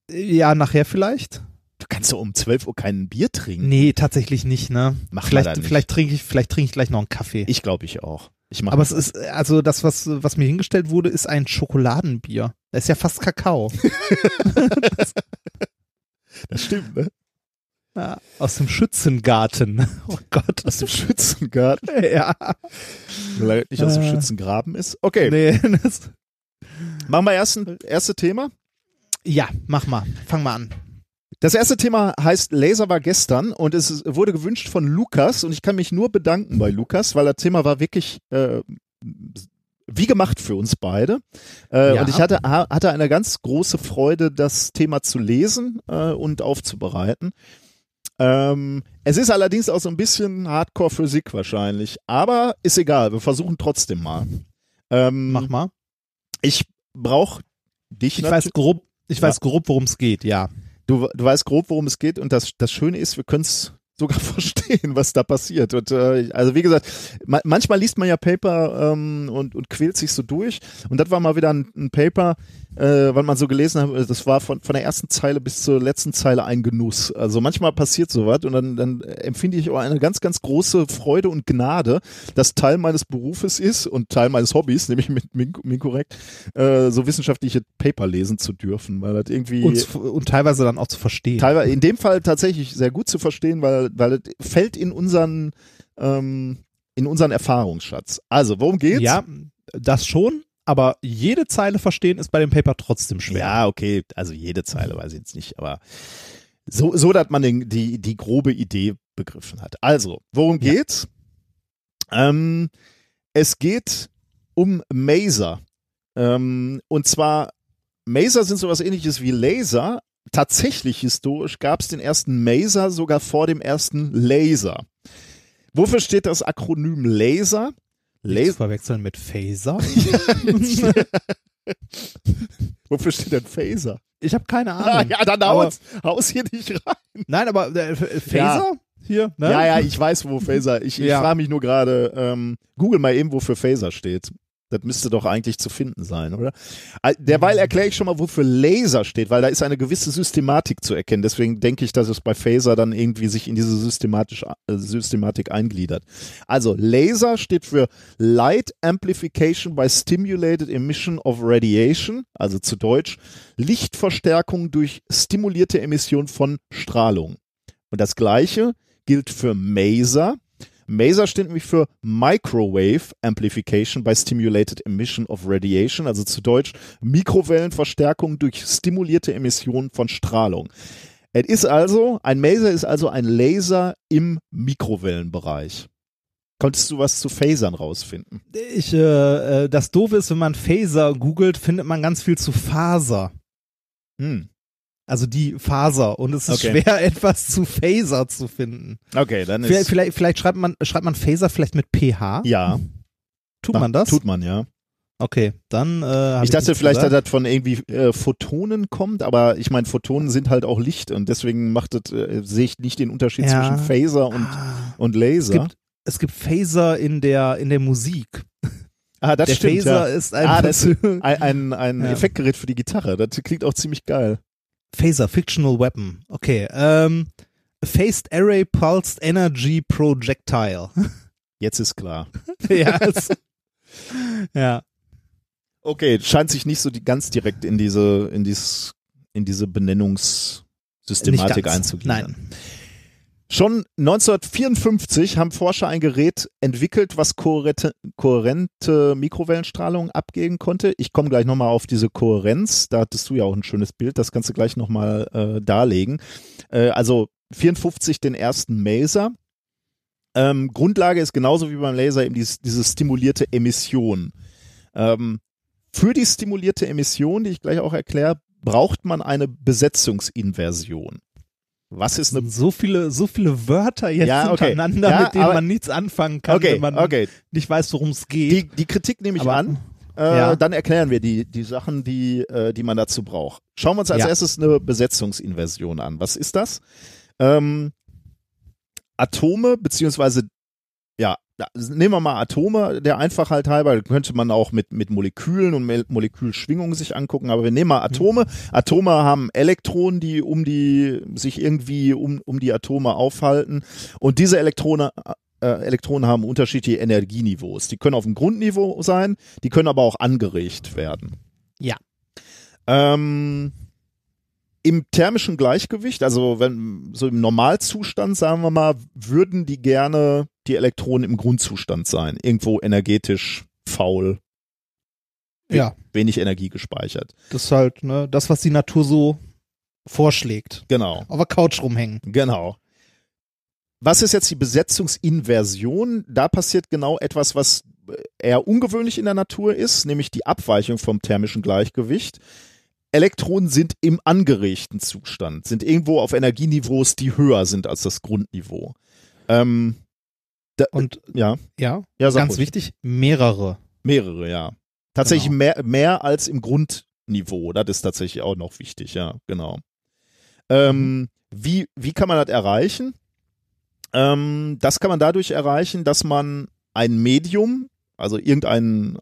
Ja, nachher vielleicht? Du kannst doch um 12 Uhr kein Bier trinken. Nee, tatsächlich nicht, ne? Mach vielleicht, nicht. vielleicht trinke ich, vielleicht trinke ich gleich noch einen Kaffee. Ich glaube ich auch. Ich mach Aber das. es ist, also das, was, was mir hingestellt wurde, ist ein Schokoladenbier. Das ist ja fast Kakao. das stimmt, ne? Ja, aus dem Schützengarten. Oh Gott. Aus dem Schützengarten. ja. Weil nicht aus dem Äh. Schützengraben ist. Okay, Nee, das, machen wir erst ein erste Thema. ja, mach mal. Fang mal an. Das erste Thema heißt Laser war gestern und es wurde gewünscht von Lukas und ich kann mich nur bedanken bei Lukas, weil das Thema war wirklich äh, wie gemacht für uns beide. Äh, Ja. Und ich hatte, ha- hatte eine ganz große Freude, das Thema zu lesen äh, und aufzubereiten. Ähm, es ist allerdings auch so ein bisschen Hardcore-Physik wahrscheinlich, aber ist egal, wir versuchen trotzdem mal. Ähm, Mach mal. Ich brauche dich Ich weiß grob, ich Ja. weiß grob, worum es geht, ja. du, du weißt grob, worum es geht und das, das Schöne ist, wir können es sogar verstehen, was da passiert. Und äh, also wie gesagt, ma manchmal liest man ja Paper ähm, und, und quält sich so durch. Und das war mal wieder ein, ein Paper, äh, weil man so gelesen hat, das war von, von der ersten Zeile bis zur letzten Zeile ein Genuss. Also manchmal passiert sowas und dann, dann empfinde ich auch eine ganz, ganz große Freude und Gnade, dass Teil meines Berufes ist und Teil meines Hobbys, nämlich mit Min- Minkorrekt, äh, so wissenschaftliche Paper lesen zu dürfen, weil das irgendwie Und, und teilweise dann auch zu verstehen. teilweise in dem Fall tatsächlich sehr gut zu verstehen, weil weil es fällt in unseren ähm, in unseren Erfahrungsschatz. Also worum geht's? Ja, das schon, aber jede Zeile verstehen ist bei dem Paper trotzdem schwer. ja, okay, also jede Zeile weiß ich jetzt nicht, aber so so, dass man den, die die grobe Idee begriffen hat. Also worum geht's? Ähm, es geht um Maser ähm, und zwar Maser sind sowas ähnliches wie Laser. Tatsächlich historisch gab es den ersten Maser sogar vor dem ersten Laser. Wofür steht das Akronym Laser? Laser. verwechseln mit Phaser. Wofür steht denn Phaser? ich habe keine Ah, Ahnung. ja, dann haut's, haus hier nicht rein. Nein, aber äh, F- Phaser hier, ne? Ja, ja, ich weiß, wo Phaser. Ich, ich Ja. frage mich nur gerade, ähm, google mal eben, wofür Phaser steht. Das müsste doch eigentlich zu finden sein, oder? Derweil erkläre ich schon mal, wofür Laser steht, weil da ist eine gewisse Systematik zu erkennen. Deswegen denke ich, dass es bei Phaser dann irgendwie sich in diese systematisch, äh, Systematik eingliedert. Also Laser steht für Light Amplification by Stimulated Emission of Radiation, also zu Deutsch Lichtverstärkung durch stimulierte Emission von Strahlung. Und das gleiche gilt für Maser. Maser steht nämlich für Microwave Amplification by Stimulated Emission of Radiation, also zu Deutsch Mikrowellenverstärkung durch stimulierte Emission von Strahlung. Es ist also, ein Maser ist also ein Laser im Mikrowellenbereich. Konntest du was zu Phasern rausfinden? Ich, äh, äh, das Doofe ist, wenn man Phaser googelt, findet man ganz viel zu Faser. Hm. Also die Faser. Und es ist Okay. schwer, etwas zu Phaser zu finden. Okay, dann Vielleicht, ist. vielleicht, vielleicht schreibt man, schreibt man Phaser vielleicht mit PH? Ja, Tut man das? Tut man, ja. Okay, dann. Äh, Ich dachte nichts vielleicht, dass das von irgendwie äh, Photonen kommt, aber ich meine, Photonen sind halt auch Licht und deswegen macht das, äh, sehe ich nicht den Unterschied Ja. zwischen Phaser und, Ah, und es Laser. gibt, es gibt Phaser in der, in der Musik. ah, das der stimmt. Phaser ja. ist ein, Ah, das ein, ein, ein Ja. Effektgerät für die Gitarre. Das klingt auch ziemlich geil. Phaser, Fictional Weapon. Okay, ähm, Phased Array Pulsed Energy Projectile. Jetzt ist klar. ja, es, ja. Okay, scheint sich nicht so die, ganz direkt in diese, in dieses, in diese Benennungssystematik einzugehen. Nein. Schon 1954 haben Forscher ein Gerät entwickelt, was kohärente, kohärente Mikrowellenstrahlung abgeben konnte. Ich komme gleich nochmal auf diese Kohärenz. Da hattest du ja auch ein schönes Bild. Das kannst du gleich nochmal äh, darlegen. Äh, also 54 den ersten Maser. Ähm, Grundlage ist genauso wie beim Laser eben dieses, diese stimulierte Emission. Ähm, für die stimulierte Emission, die ich gleich auch erkläre, braucht man eine Besetzungsinversion. Was ist eine So viele, so viele Wörter jetzt Ja, okay. hintereinander, Ja, mit denen aber- man nichts anfangen kann, Okay, wenn man okay. nicht weiß, worum es geht. Die, die Kritik nehme ich Aber- an. Äh, Ja. Dann erklären wir die, die Sachen, die, äh, die man dazu braucht. Schauen wir uns als erstes eine Besetzungsinversion an. Was ist das? Ähm, Atome, beziehungsweise, ja, nehmen wir mal Atome, der Einfachheit halber, könnte man auch mit, mit Molekülen und Mol Molekülschwingungen sich angucken, aber wir nehmen mal Atome. Atome haben Elektronen, die um die, sich irgendwie um, um die Atome aufhalten. Und diese Elektronen, äh, Elektronen haben unterschiedliche Energieniveaus. Die können auf dem Grundniveau sein, die können aber auch angeregt werden. Ja. Ähm, Im thermischen Gleichgewicht, also wenn so im Normalzustand, sagen wir mal, würden die gerne die Elektronen im Grundzustand sein, irgendwo energetisch faul, ja, wenig Energie gespeichert. das ist halt ne, das, was die Natur so vorschlägt. Genau. Auf der Couch rumhängen. Genau. Was ist jetzt die Besetzungsinversion? Da passiert genau etwas, was eher ungewöhnlich in der Natur ist, nämlich die Abweichung vom thermischen Gleichgewicht. Elektronen sind im angeregten Zustand, sind irgendwo auf Energieniveaus, die höher sind als das Grundniveau. Ähm, da, Und ja, ja, ja, ganz ruhig. wichtig, mehrere. Mehrere, ja. Tatsächlich Genau. mehr, mehr als im Grundniveau. Das ist tatsächlich auch noch wichtig, ja, genau. Ähm, wie, wie kann man das erreichen? Ähm, das kann man dadurch erreichen, dass man ein Medium, also irgendein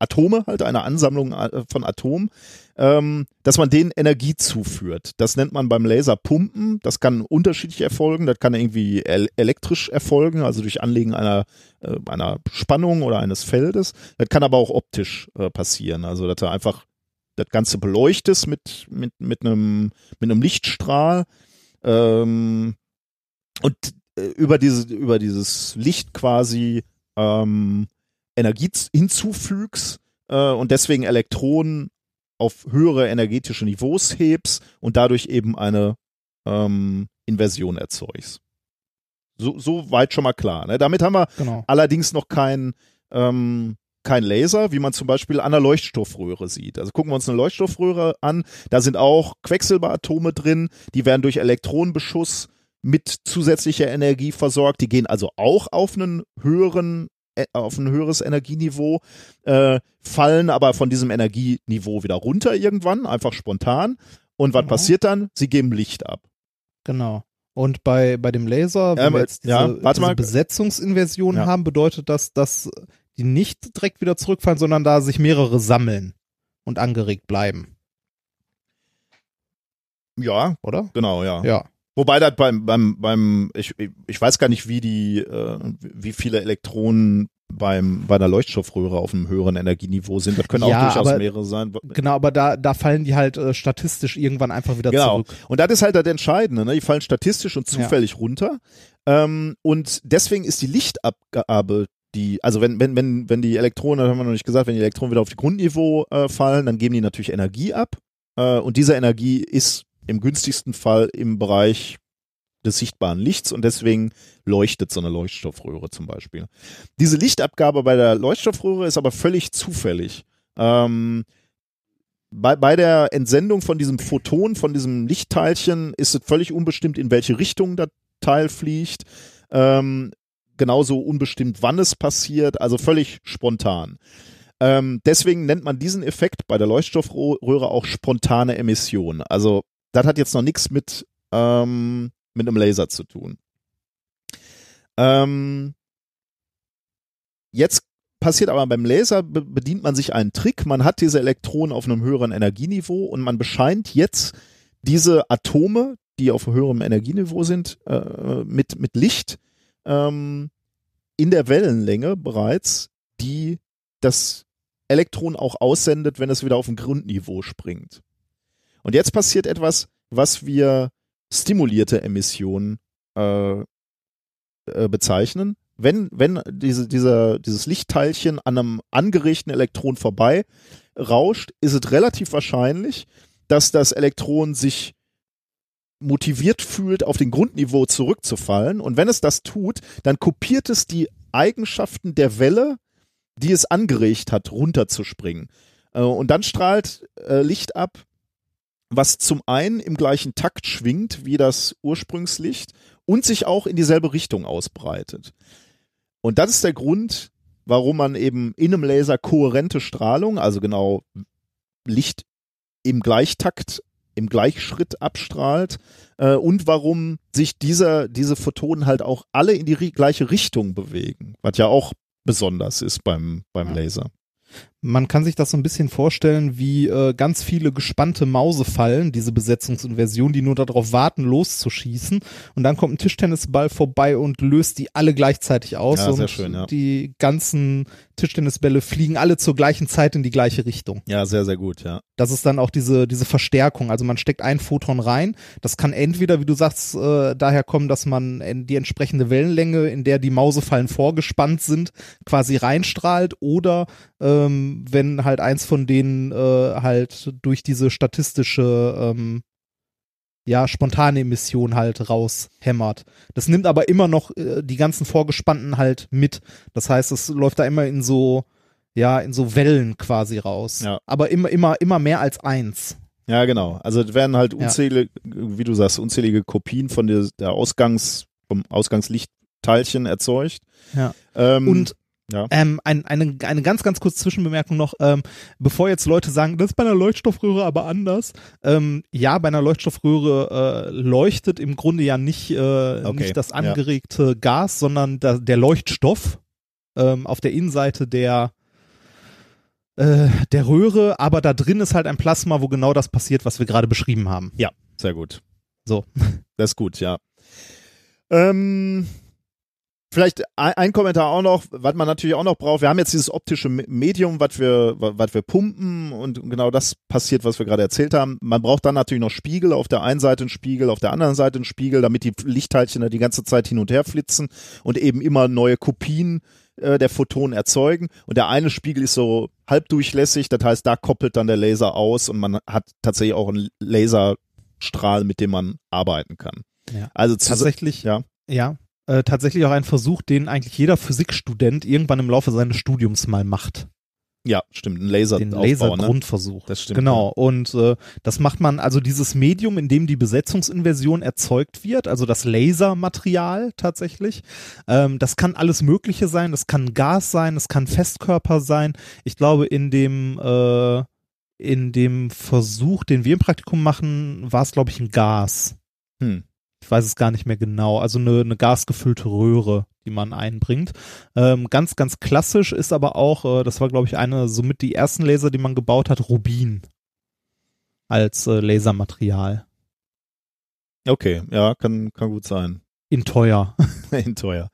Atome, halt eine Ansammlung äh, von Atomen, ähm, dass man denen Energie zuführt. Das nennt man beim Laserpumpen. Das kann unterschiedlich erfolgen. Das kann irgendwie el elektrisch erfolgen, also durch Anlegen einer, äh, einer Spannung oder eines Feldes. Das kann aber auch optisch äh, passieren. Also, dass du einfach das Ganze beleuchtest mit, mit, mit, einem, mit einem Lichtstrahl ähm, und äh, über, diese, über dieses Licht quasi ähm, Energie hinzufügst äh, und deswegen Elektronen auf höhere energetische Niveaus hebst und dadurch eben eine ähm, Inversion erzeugst. So, so weit schon mal klar. Ne? Damit haben wir Genau. allerdings noch kein, ähm, kein Laser, wie man zum Beispiel an einer Leuchtstoffröhre sieht. Also gucken wir uns eine Leuchtstoffröhre an, da sind auch Quecksilberatome drin, die werden durch Elektronenbeschuss mit zusätzlicher Energie versorgt. Die gehen also auch auf einen höheren auf ein höheres Energieniveau, äh, fallen aber von diesem Energieniveau wieder runter irgendwann, einfach spontan. Und was Genau. passiert dann? Sie geben Licht ab. Genau. Und bei, bei dem Laser, wenn Ähm, wir jetzt diese, ja, diese. Besetzungsinversion Ja. haben, bedeutet das, dass die nicht direkt wieder zurückfallen, sondern da sich mehrere sammeln und angeregt bleiben, Ja, oder? genau, ja. Ja. Wobei das beim, beim, beim, ich, ich weiß gar nicht, wie die, äh, wie viele Elektronen beim, bei einer Leuchtstoffröhre auf einem höheren Energieniveau sind. Das können Ja, auch durchaus aber- mehrere sein. Genau, aber da, da fallen die halt äh, statistisch irgendwann einfach wieder Genau. zurück. Und das ist halt das Entscheidende, ne? Die fallen statistisch und Ja. zufällig runter. Ähm, und deswegen ist die Lichtabgabe, die, also wenn, wenn, wenn, wenn die Elektronen, das haben wir noch nicht gesagt, wenn die Elektronen wieder auf die Grundniveau äh, fallen, dann geben die natürlich Energie ab. Äh, und diese Energie ist im günstigsten Fall im Bereich des sichtbaren Lichts und deswegen leuchtet so eine Leuchtstoffröhre zum Beispiel. Diese Lichtabgabe bei der Leuchtstoffröhre ist aber völlig zufällig. Ähm, bei, bei der Entsendung von diesem Photon, von diesem Lichtteilchen, ist es völlig unbestimmt, in welche Richtung das Teil fliegt. Ähm, genauso unbestimmt, wann es passiert, also völlig spontan. Ähm, deswegen nennt man diesen Effekt bei der Leuchtstoffröhre auch spontane Emission. Also das hat jetzt noch nichts mit, ähm, mit einem Laser zu tun. Ähm, jetzt passiert aber beim Laser, be bedient man sich einen Trick. Man hat diese Elektronen auf einem höheren Energieniveau und man bescheint jetzt diese Atome, die auf höherem Energieniveau sind, äh, mit, mit Licht ähm, in der Wellenlänge bereits, die das Elektron auch aussendet, wenn es wieder auf ein Grundniveau springt. Und jetzt passiert etwas, was wir stimulierte Emission äh, äh, bezeichnen. Wenn, wenn diese, dieser, dieses Lichtteilchen an einem angeregten Elektron vorbei rauscht, ist es relativ wahrscheinlich, dass das Elektron sich motiviert fühlt, auf den Grundniveau zurückzufallen. Und wenn es das tut, dann kopiert es die Eigenschaften der Welle, die es angeregt hat, runterzuspringen. Äh, und dann strahlt äh, Licht ab, was zum einen im gleichen Takt schwingt wie das Ursprungslicht und sich auch in dieselbe Richtung ausbreitet. Und das ist der Grund, warum man eben in einem Laser kohärente Strahlung, also genau Licht im Gleichtakt, im Gleichschritt abstrahlt äh, und warum sich dieser, diese Photonen halt auch alle in die gleiche Richtung bewegen, was ja auch besonders ist beim, beim. Laser. Man kann sich das so ein bisschen vorstellen wie äh, ganz viele gespannte Mausefallen, diese Besetzungsinversion, die nur darauf warten, loszuschießen. Und dann kommt ein Tischtennisball vorbei und löst die alle gleichzeitig aus. Ja, und sehr schön, ja. die ganzen Tischtennisbälle fliegen alle zur gleichen Zeit in die gleiche Richtung. Ja, sehr, sehr gut, ja. Das ist dann auch diese, diese Verstärkung. Also man steckt ein Photon rein. Das kann entweder, wie du sagst, äh, daher kommen, dass man in die entsprechende Wellenlänge, in der die Mausefallen vorgespannt sind, quasi reinstrahlt oder ähm, wenn halt eins von denen äh, halt durch diese statistische ähm, ja, spontane Emission halt raushämmert. Das nimmt aber immer noch äh, die ganzen Vorgespannten halt mit. Das heißt, es läuft da immer in so, ja, in so Wellen quasi raus. Ja. Aber immer, immer, immer mehr als eins. Ja, genau. Also es werden halt unzählige, wie du sagst, unzählige Kopien von der, der Ausgangs, vom Ausgangslichtteilchen erzeugt. Ja. Ähm, Und ja. Ähm, ein, eine, eine ganz, ganz kurze Zwischenbemerkung noch, ähm, bevor jetzt Leute sagen, das ist bei einer Leuchtstoffröhre aber anders. Ähm, ja, bei einer Leuchtstoffröhre äh, leuchtet im Grunde ja nicht, äh, Okay, nicht das ja. angeregte Gas, sondern da, der Leuchtstoff ähm, auf der Innenseite der äh, der Röhre, aber da drin ist halt ein Plasma, wo genau das passiert, was wir gerade beschrieben haben. Ja, sehr gut. So. Das ist gut, ja. Ähm, vielleicht ein, ein Kommentar auch noch, was man natürlich auch noch braucht. Wir haben jetzt dieses optische Me- Medium, was wir, wa- was wir pumpen und genau das passiert, was wir gerade erzählt haben. Man braucht dann natürlich noch Spiegel, auf der einen Seite einen Spiegel, auf der anderen Seite einen Spiegel, damit die Lichtteilchen da die ganze Zeit hin und her flitzen und eben immer neue Kopien äh, der Photonen erzeugen. Und der eine Spiegel ist so halbdurchlässig, das heißt, da koppelt dann der Laser aus und man hat tatsächlich auch einen Laserstrahl, mit dem man arbeiten kann. Ja. Also Tatsächlich, ja. ja, äh, tatsächlich auch ein Versuch, den eigentlich jeder Physikstudent irgendwann im Laufe seines Studiums mal macht. Ja, stimmt, ein Laser Den ne? Lasergrundversuch. Das stimmt. Genau. Und äh, das macht man, also dieses Medium, in dem die Besetzungsinversion erzeugt wird, also das Lasermaterial tatsächlich, ähm, das kann alles Mögliche sein. Das kann Gas sein, es kann Festkörper sein. Ich glaube, in dem äh, in dem Versuch, den wir im Praktikum machen, war es, glaube ich, ein Gas. Hm. Ich weiß es gar nicht mehr genau. Also eine, eine gasgefüllte Röhre, die man einbringt. Ähm, ganz, ganz klassisch ist aber auch, äh, das war, glaube ich, eine, somit die ersten Laser, die man gebaut hat, Rubin als äh, Lasermaterial. Okay, ja, kann, kann gut sein. In teuer. In teuer.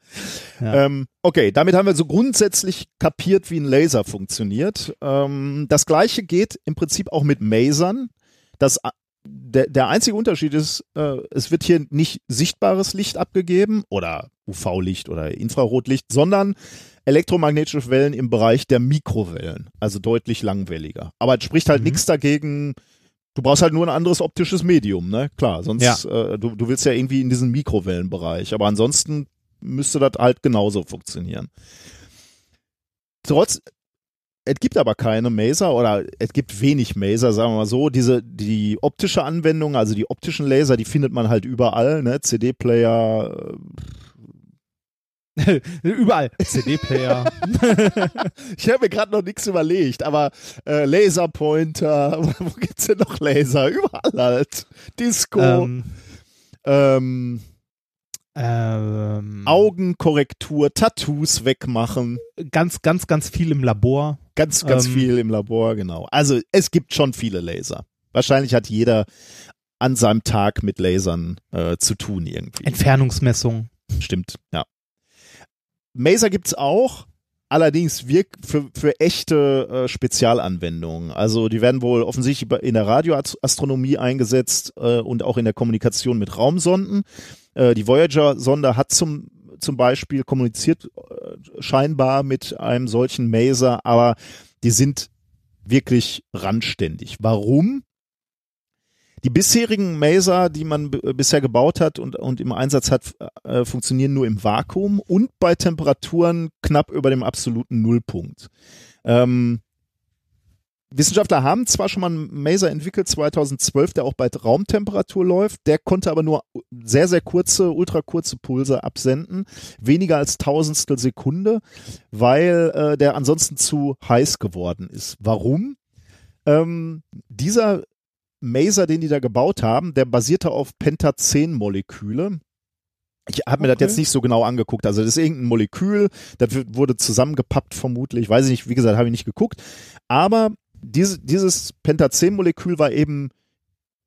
Ja. Ähm, okay, damit haben wir so grundsätzlich kapiert, wie ein Laser funktioniert. Ähm, das gleiche geht im Prinzip auch mit Masern. Das, der, der einzige Unterschied ist, äh, es wird hier nicht sichtbares Licht abgegeben oder UV-Licht oder Infrarotlicht, sondern elektromagnetische Wellen im Bereich der Mikrowellen, also deutlich langwelliger. Aber es spricht halt Mhm. nichts dagegen. Du brauchst halt nur ein anderes optisches Medium, ne? Klar, sonst Ja. äh, du, du willst ja irgendwie in diesen Mikrowellenbereich. Aber ansonsten müsste das halt genauso funktionieren. Trotz, es gibt aber keine Maser oder es gibt wenig Maser, sagen wir mal so. Diese, die optische Anwendung, also die optischen Laser, die findet man halt überall, ne? CD-Player, Überall. CD-Player. Ich habe mir gerade noch nichts überlegt, aber äh, Laserpointer, wo gibt's denn noch Laser? Überall halt. Disco, ähm, ähm, ähm, Augenkorrektur, Tattoos wegmachen. ganz, ganz, ganz viel im Labor. Ganz, ganz Ähm, viel im Labor, genau. Also es gibt schon viele Laser. Wahrscheinlich hat jeder an seinem Tag mit Lasern äh, zu tun irgendwie. Entfernungsmessung. Stimmt, ja. Maser gibt's auch, allerdings wirk für, für echte äh, Spezialanwendungen. Also die werden wohl offensichtlich in der Radioastronomie eingesetzt äh, und auch in der Kommunikation mit Raumsonden. Äh, die Voyager-Sonde hat zum, zum Beispiel kommuniziert äh, scheinbar mit einem solchen Maser, aber die sind wirklich randständig. Warum? Die bisherigen Maser, die man bisher gebaut hat und, und im Einsatz hat, äh, funktionieren nur im Vakuum und bei Temperaturen knapp über dem absoluten Nullpunkt. Ähm, Wissenschaftler haben zwar schon mal einen Maser entwickelt, 2012, der auch bei Raumtemperatur läuft, der konnte aber nur sehr, sehr kurze, ultrakurze Pulse absenden, weniger als Tausendstel Sekunde, weil äh, der ansonsten zu heiß geworden ist. Warum? Ähm, dieser Maser, den die da gebaut haben, der basierte auf Pentazan-Moleküle. Ich habe mir das Okay. jetzt nicht so genau angeguckt. Also das ist irgendein Molekül, das wurde zusammengepappt vermutlich. Weiß ich nicht, wie gesagt, habe ich nicht geguckt. Aber diese, dieses Pentazan-Molekül war eben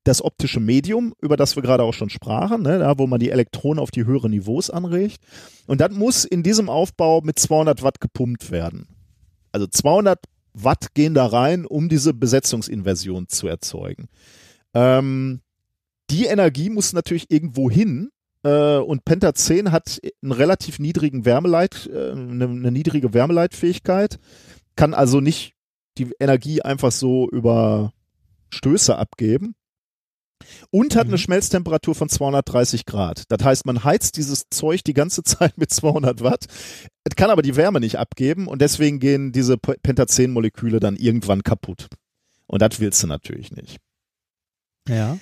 das optische Medium, über das wir gerade auch schon sprachen, ne, da wo man die Elektronen auf die höheren Niveaus anregt. Und das muss in diesem Aufbau mit 200 Watt gepumpt werden. Also 200 Watt gehen da rein, um diese Besetzungsinversion zu erzeugen. Ähm, die Energie muss natürlich irgendwo hin. Äh, und Pentazan hat einen relativ niedrigen Wärmeleit, äh, eine, eine niedrige Wärmeleitfähigkeit, kann also nicht die Energie einfach so über Stöße abgeben und hat Mhm. eine Schmelztemperatur von 230 Grad. Das heißt, man heizt dieses Zeug die ganze Zeit mit 200 Watt, es kann aber die Wärme nicht abgeben und deswegen gehen diese P- Pentazan-Moleküle dann irgendwann kaputt. Und das willst du natürlich nicht. Ja.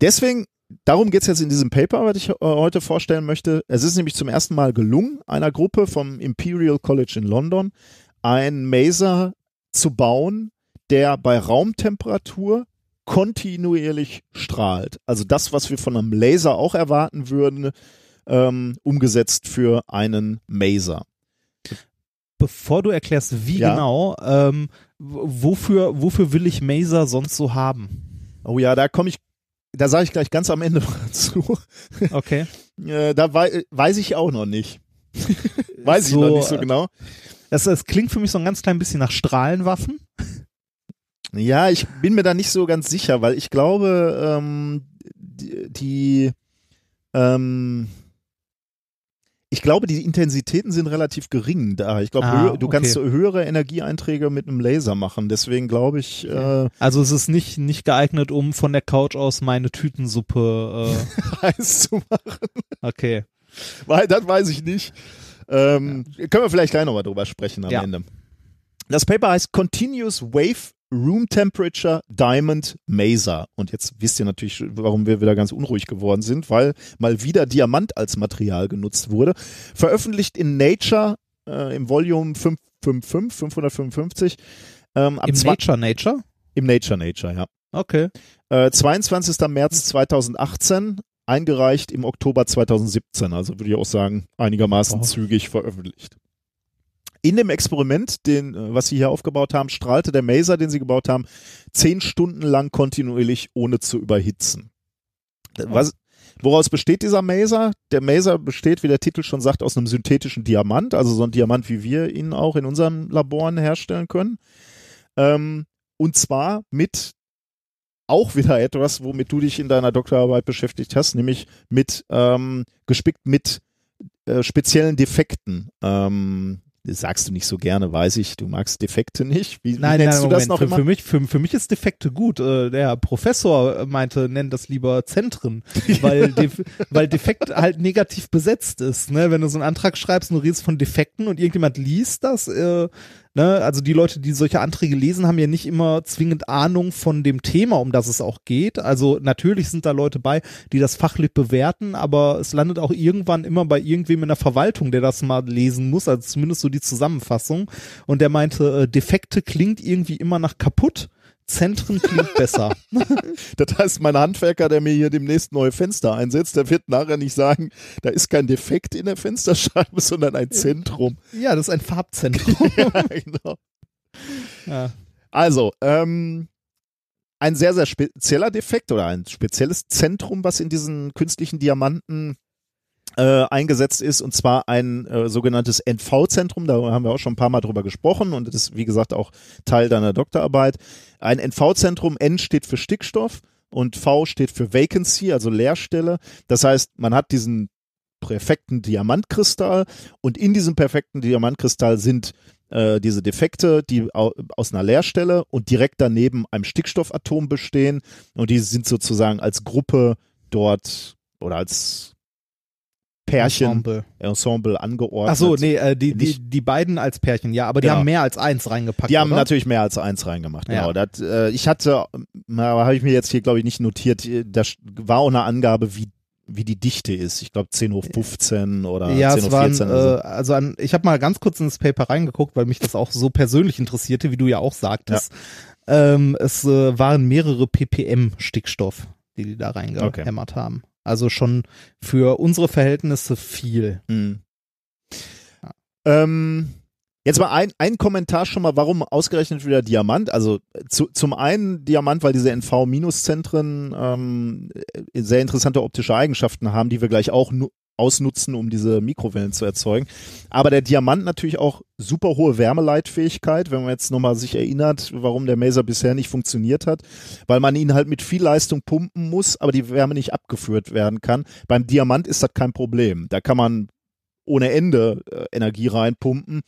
Deswegen, darum geht's jetzt in diesem Paper, was ich äh, heute vorstellen möchte. Es ist nämlich zum ersten Mal gelungen, einer Gruppe vom Imperial College in London ein Maser zu bauen, der bei Raumtemperatur kontinuierlich strahlt. Also das, was wir von einem Laser auch erwarten würden, ähm, umgesetzt für einen Maser. Bevor du erklärst, wie Ja. genau, ähm, wofür, wofür will ich Maser sonst so haben? Oh ja, da komme ich, da sage ich gleich ganz am Ende zu. Okay. Äh, da wei weiß ich auch noch nicht. weiß ich So, noch nicht so äh, genau. Das, das klingt für mich so ein ganz klein bisschen nach Strahlenwaffen. Ja, ich bin mir da nicht so ganz sicher, weil ich glaube, ähm, die, die ähm, ich glaube, die Intensitäten sind relativ gering da. Ich glaube, Ah, du okay. kannst höhere Energieeinträge mit einem Laser machen. Deswegen glaube ich, äh, Also es ist nicht, nicht geeignet, um von der Couch aus meine Tütensuppe. heiß zu machen. Äh, okay. Weil, das weiß ich nicht. Ähm, Können wir vielleicht gleich nochmal drüber sprechen am Ja. Ende. Das Paper heißt Continuous Wave Room Temperature Diamond Maser. Und jetzt wisst ihr natürlich, warum wir wieder ganz unruhig geworden sind, weil mal wieder Diamant als Material genutzt wurde. Veröffentlicht in Nature äh, im Volume 555, 555. Ähm, Im Nature Nature? Im Nature Nature, ja. Okay. Äh, 22. März 2018, eingereicht im Oktober 2017. Also würde ich auch sagen, einigermaßen Oh. zügig veröffentlicht. In dem Experiment, den, äh, was sie hier aufgebaut haben, strahlte der Maser, den sie gebaut haben, zehn Stunden lang kontinuierlich, ohne zu überhitzen. Was, woraus besteht dieser Maser? Der Maser besteht, wie der Titel schon sagt, aus einem synthetischen Diamant, also so ein Diamant, wie wir ihn auch in unseren Laboren herstellen können. Ähm, und zwar mit auch wieder etwas, womit du dich in deiner Doktorarbeit beschäftigt hast, nämlich mit ähm, gespickt mit äh, speziellen Defekten. Ähm, das sagst du nicht so gerne, weiß ich. Du magst Defekte nicht. Wie, wie Nein, nennst nein, du das Moment. noch für, immer? für, mich, für, für mich ist Defekte gut. Äh, Der Professor meinte, nenn das lieber Zentren, weil, Def weil Defekt halt negativ besetzt ist. Ne? Wenn du so einen Antrag schreibst und du redest von Defekten und irgendjemand liest das, äh, ne? also die Leute, die solche Anträge lesen, haben ja nicht immer zwingend Ahnung von dem Thema, um das es auch geht. Also natürlich sind da Leute bei, die das fachlich bewerten, aber es landet auch irgendwann immer bei irgendwem in der Verwaltung, der das mal lesen muss, also zumindest so die Zusammenfassung. Und der meinte, äh, Defekte klingt irgendwie immer nach kaputt. Zentren klingt besser. Das heißt, mein Handwerker, der mir hier demnächst neue Fenster einsetzt, der wird nachher nicht sagen, da ist kein Defekt in der Fensterscheibe, sondern ein Zentrum. ja, das ist ein Farbzentrum. ja, genau. ja. Also, ähm, ein sehr, sehr spezieller Defekt oder ein spezielles Zentrum, was in diesen künstlichen Diamanten äh, eingesetzt ist, und zwar ein äh, sogenanntes NV-Zentrum, da haben wir auch schon ein paar Mal drüber gesprochen und das ist, wie gesagt, auch Teil deiner Doktorarbeit. Ein NV-Zentrum, N steht für Stickstoff und V steht für Vacancy, also Leerstelle. Das heißt, man hat diesen perfekten Diamantkristall und in diesem perfekten Diamantkristall sind äh, diese Defekte, die au aus einer Leerstelle und direkt daneben einem Stickstoffatom bestehen und die sind sozusagen als Gruppe dort oder als Pärchen, Ensemble, Ensemble. angeordnet. Ach so, nee, äh, die, die, die beiden als Pärchen, ja, aber die Genau. haben mehr als eins reingepackt. Die haben oder? natürlich mehr als eins reingemacht, genau. Ja. Das, äh, ich hatte, habe ich mir jetzt hier, glaube ich, nicht notiert, da war auch eine Angabe, wie, wie die Dichte ist. Ich glaube 10 hoch 15 oder ja, 10 es hoch waren, 14. äh, also. also an, ich habe mal ganz kurz ins Paper reingeguckt, weil mich das auch so persönlich interessierte, wie du ja auch sagtest. Ähm, es äh, waren mehrere ppm Stickstoff, die die da reingehämmert haben. Also schon für unsere Verhältnisse viel. Mhm. Ähm, jetzt mal ein, ein Kommentar schon mal, warum ausgerechnet wieder Diamant? Also äh, zu, zum einen Diamant, weil diese NV-Zentren ähm, äh, sehr interessante optische Eigenschaften haben, die wir gleich auch nu ausnutzen, um diese Mikrowellen zu erzeugen. Aber der Diamant natürlich auch super hohe Wärmeleitfähigkeit, wenn man jetzt nochmal sich erinnert, warum der Maser bisher nicht funktioniert hat, weil man ihn halt mit viel Leistung pumpen muss, aber die Wärme nicht abgeführt werden kann. Beim Diamant ist das kein Problem. Da kann man ohne Ende äh, Energie reinpumpen.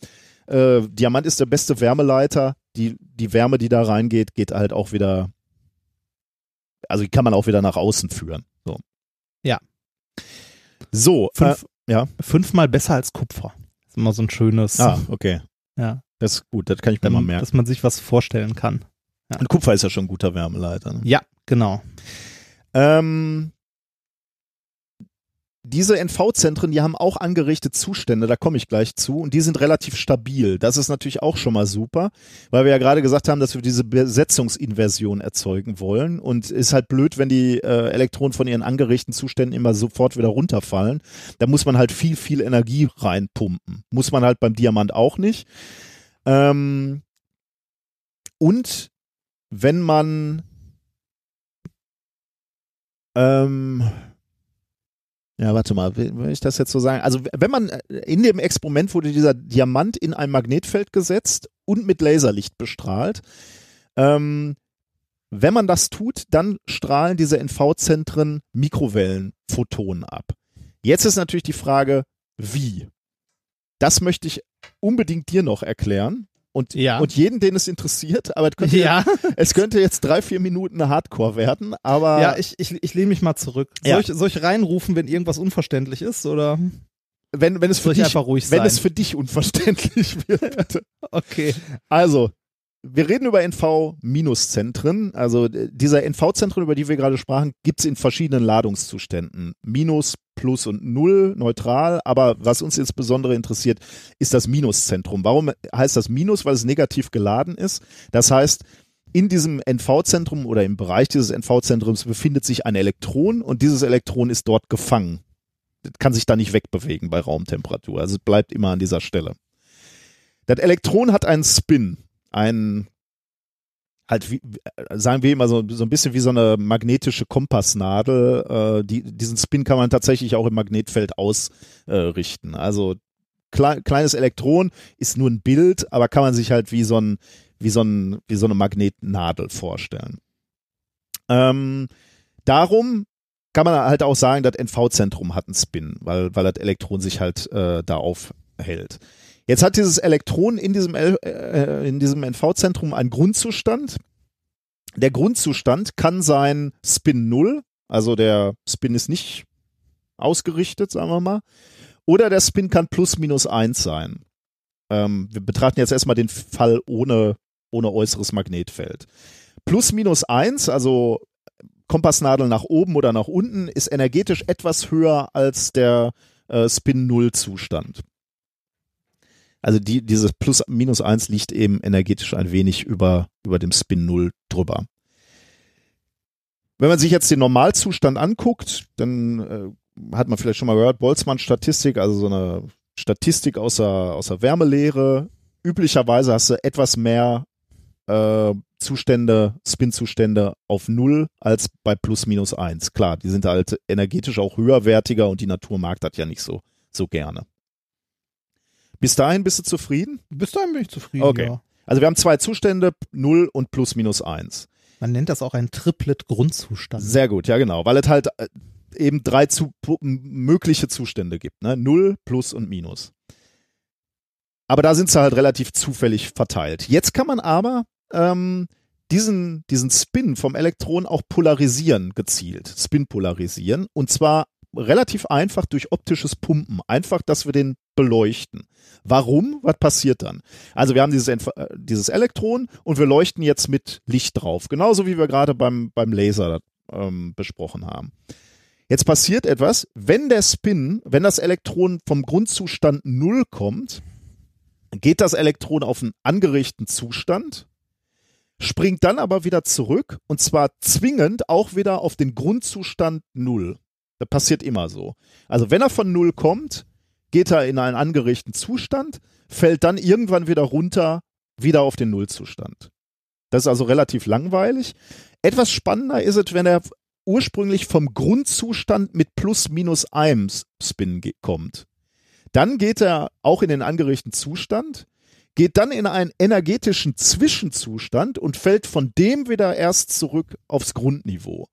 Äh, Diamant ist der beste Wärmeleiter. Die, die Wärme, die da reingeht, geht halt auch wieder, also die kann man auch wieder nach außen führen. So. Ja. So, Fünf, äh, ja. Fünfmal besser als Kupfer. ist immer so ein schönes, Ah, okay. ja, Das ist gut, das kann ich mir mal merken. dass man sich was vorstellen kann. Und Kupfer ist ja schon ein guter Wärmeleiter. Ne? Ja, genau. Ähm, diese NV-Zentren, die haben auch angeregte Zustände, da komme ich gleich zu, und die sind relativ stabil. Das ist natürlich auch schon mal super, weil wir ja gerade gesagt haben, dass wir diese Besetzungsinversion erzeugen wollen. Und ist halt blöd, wenn die äh, Elektronen von ihren angeregten Zuständen immer sofort wieder runterfallen. Da muss man halt viel, viel Energie reinpumpen. Muss man halt beim Diamant auch nicht. Ähm, und wenn man ähm, ja, warte mal, will ich das jetzt so sagen? Also, wenn man in dem Experiment wurde dieser Diamant in ein Magnetfeld gesetzt und mit Laserlicht bestrahlt. Ähm, wenn man das tut, dann strahlen diese NV-Zentren Mikrowellenphotonen ab. Jetzt ist natürlich die Frage, wie? Das möchte ich unbedingt dir noch erklären und, Ja. und jeden, den es interessiert, aber es könnte, Ja. es könnte jetzt drei, vier Minuten Hardcore werden, aber Ja, ich, ich, ich lehne mich mal zurück. Ja. Soll, ich, soll ich reinrufen, wenn irgendwas unverständlich ist? Oder? wenn, wenn es für dich, wenn es für dich unverständlich wird. Okay. Also, wir reden über NV-Zentren. Also äh, dieser NV-Zentren, über die wir gerade sprachen, gibt es in verschiedenen Ladungszuständen. Minus, Plus und Null, neutral. Aber was uns insbesondere interessiert, ist das Minuszentrum. Warum heißt das Minus? Weil es negativ geladen ist. Das heißt, in diesem NV-Zentrum oder im Bereich dieses NV-Zentrums befindet sich ein Elektron und dieses Elektron ist dort gefangen. Das kann sich da nicht wegbewegen bei Raumtemperatur. Also es bleibt immer an dieser Stelle. Das Elektron hat einen Spin, einen halt wie, sagen wir immer so, so ein bisschen wie so eine magnetische Kompassnadel. Äh, die, diesen Spin kann man tatsächlich auch im Magnetfeld ausrichten. also klei kleines Elektron ist nur ein Bild, aber kann man sich halt wie so ein wie so ein wie so eine Magnetnadel vorstellen. Ähm, darum kann man halt auch sagen, das NV-Zentrum hat einen Spin, weil weil das Elektron sich halt äh, da aufhält. Jetzt hat dieses Elektron in diesem, äh, in diesem NV-Zentrum einen Grundzustand. Der Grundzustand kann sein Spin 0, also der Spin ist nicht ausgerichtet, sagen wir mal, oder der Spin kann plus minus 1 sein. Ähm, wir betrachten jetzt erstmal den Fall ohne, ohne äußeres Magnetfeld. Plus minus 1, also Kompassnadel nach oben oder nach unten, ist energetisch etwas höher als der äh, Spin 0 Zustand. Also die, dieses Plus minus 1 liegt eben energetisch ein wenig über, über dem Spin 0 drüber. Wenn man sich jetzt den Normalzustand anguckt, dann äh, hat man vielleicht schon mal gehört, Boltzmann-Statistik, also so eine Statistik aus der, aus der Wärmelehre. Üblicherweise hast du etwas mehr äh, Zustände, Spin-Zustände auf Null als bei plus minus 1. Klar, die sind halt energetisch auch höherwertiger und die Natur mag das ja nicht so, so gerne. Bis dahin bist du zufrieden? Bis dahin bin ich zufrieden. Okay. Ja. Also wir haben zwei Zustände, 0 und plus minus 1. Man nennt das auch ein Triplet-Grundzustand. Sehr gut, ja genau, weil es halt äh, eben drei zu, mögliche Zustände gibt, ne? 0, plus und minus. Aber da sind sie halt relativ zufällig verteilt. Jetzt kann man aber ähm, diesen, diesen Spin vom Elektron auch polarisieren, gezielt. Spin polarisieren. Und zwar relativ einfach durch optisches Pumpen. Einfach, dass wir den beleuchten. Warum? Was passiert dann? Also wir haben dieses, Entf- äh, dieses Elektron und wir leuchten jetzt mit Licht drauf. Genauso wie wir gerade beim, beim Laser ähm, besprochen haben. Jetzt passiert etwas, wenn der Spin, wenn das Elektron vom Grundzustand 0 kommt, geht das Elektron auf einen angeregten Zustand, springt dann aber wieder zurück und zwar zwingend auch wieder auf den Grundzustand 0. Das passiert immer so. Also wenn er von 0 kommt, geht er in einen angeregten Zustand, fällt dann irgendwann wieder runter, wieder auf den Nullzustand. Das ist also relativ langweilig. Etwas spannender ist es, wenn er ursprünglich vom Grundzustand mit plus minus einem Spin ge- kommt. Dann geht er auch in den angeregten Zustand, geht dann in einen energetischen Zwischenzustand und fällt von dem wieder erst zurück aufs Grundniveau.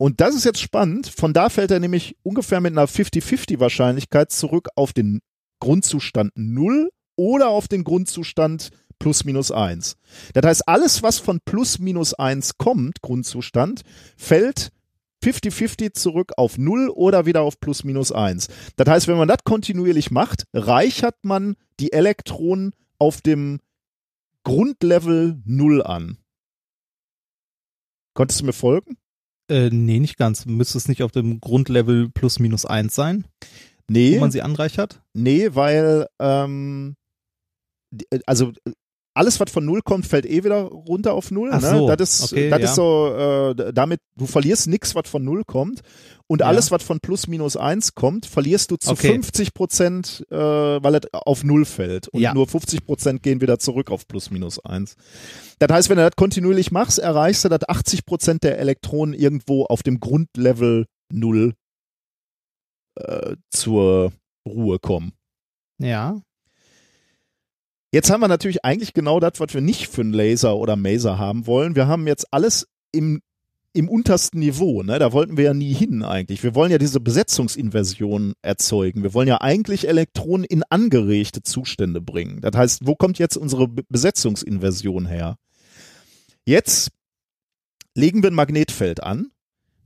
Und das ist jetzt spannend. Von da fällt er nämlich ungefähr mit einer 50-50 Wahrscheinlichkeit zurück auf den Grundzustand 0 oder auf den Grundzustand plus minus 1. Das heißt, alles, was von plus minus 1 kommt, Grundzustand, fällt 50-50 zurück auf 0 oder wieder auf plus minus 1. Das heißt, wenn man das kontinuierlich macht, reichert man die Elektronen auf dem Grundlevel 0 an. Konntest du mir folgen? Äh, nee, nicht ganz. Müsste es nicht auf dem Grundlevel plus minus eins sein, Nee, wo man sie anreichert? nee, weil ähm, die- also äh, alles, was von null kommt, fällt eh wieder runter auf null. Ach ne? so, Das ist, okay, das ja. ist so, äh, damit, du verlierst nichts, was von null kommt. Und Ja. alles, was von plus minus eins kommt, verlierst du zu Okay. 50 Prozent, äh, weil es auf null fällt. Und Ja. nur 50 Prozent gehen wieder zurück auf plus minus eins. Das heißt, wenn du das kontinuierlich machst, erreichst du, dass 80 Prozent der Elektronen irgendwo auf dem Grundlevel null äh, zur Ruhe kommen. Ja. Jetzt haben wir natürlich eigentlich genau das, was wir nicht für einen Laser oder Maser haben wollen. Wir haben jetzt alles im, im untersten Niveau. Ne? Da wollten wir ja nie hin eigentlich. Wir wollen ja diese Besetzungsinversion erzeugen. Wir wollen ja eigentlich Elektronen in angeregte Zustände bringen. Das heißt, wo kommt jetzt unsere Be- Besetzungsinversion her? Jetzt legen wir ein Magnetfeld an.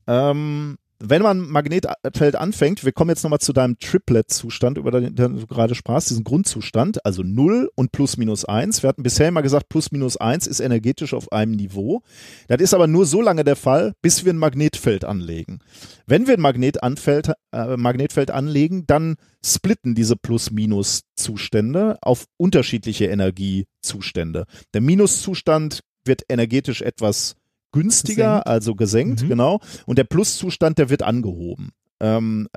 Ähm, wenn man Magnetfeld anfängt, wir kommen jetzt nochmal zu deinem Triplet-Zustand, über den, den du gerade sprachst, diesen Grundzustand, also 0 und plus minus 1. Wir hatten bisher immer gesagt, plus minus 1 ist energetisch auf einem Niveau. Das ist aber nur so lange der Fall, bis wir ein Magnetfeld anlegen. Wenn wir ein Magnetanfeld, äh, Magnetfeld anlegen, dann splitten diese Plus-Minus-Zustände auf unterschiedliche Energiezustände. Der Minuszustand wird energetisch etwas günstiger, Gesenkt. also gesenkt, Mhm. genau. Und der Pluszustand, der wird angehoben. Ähm,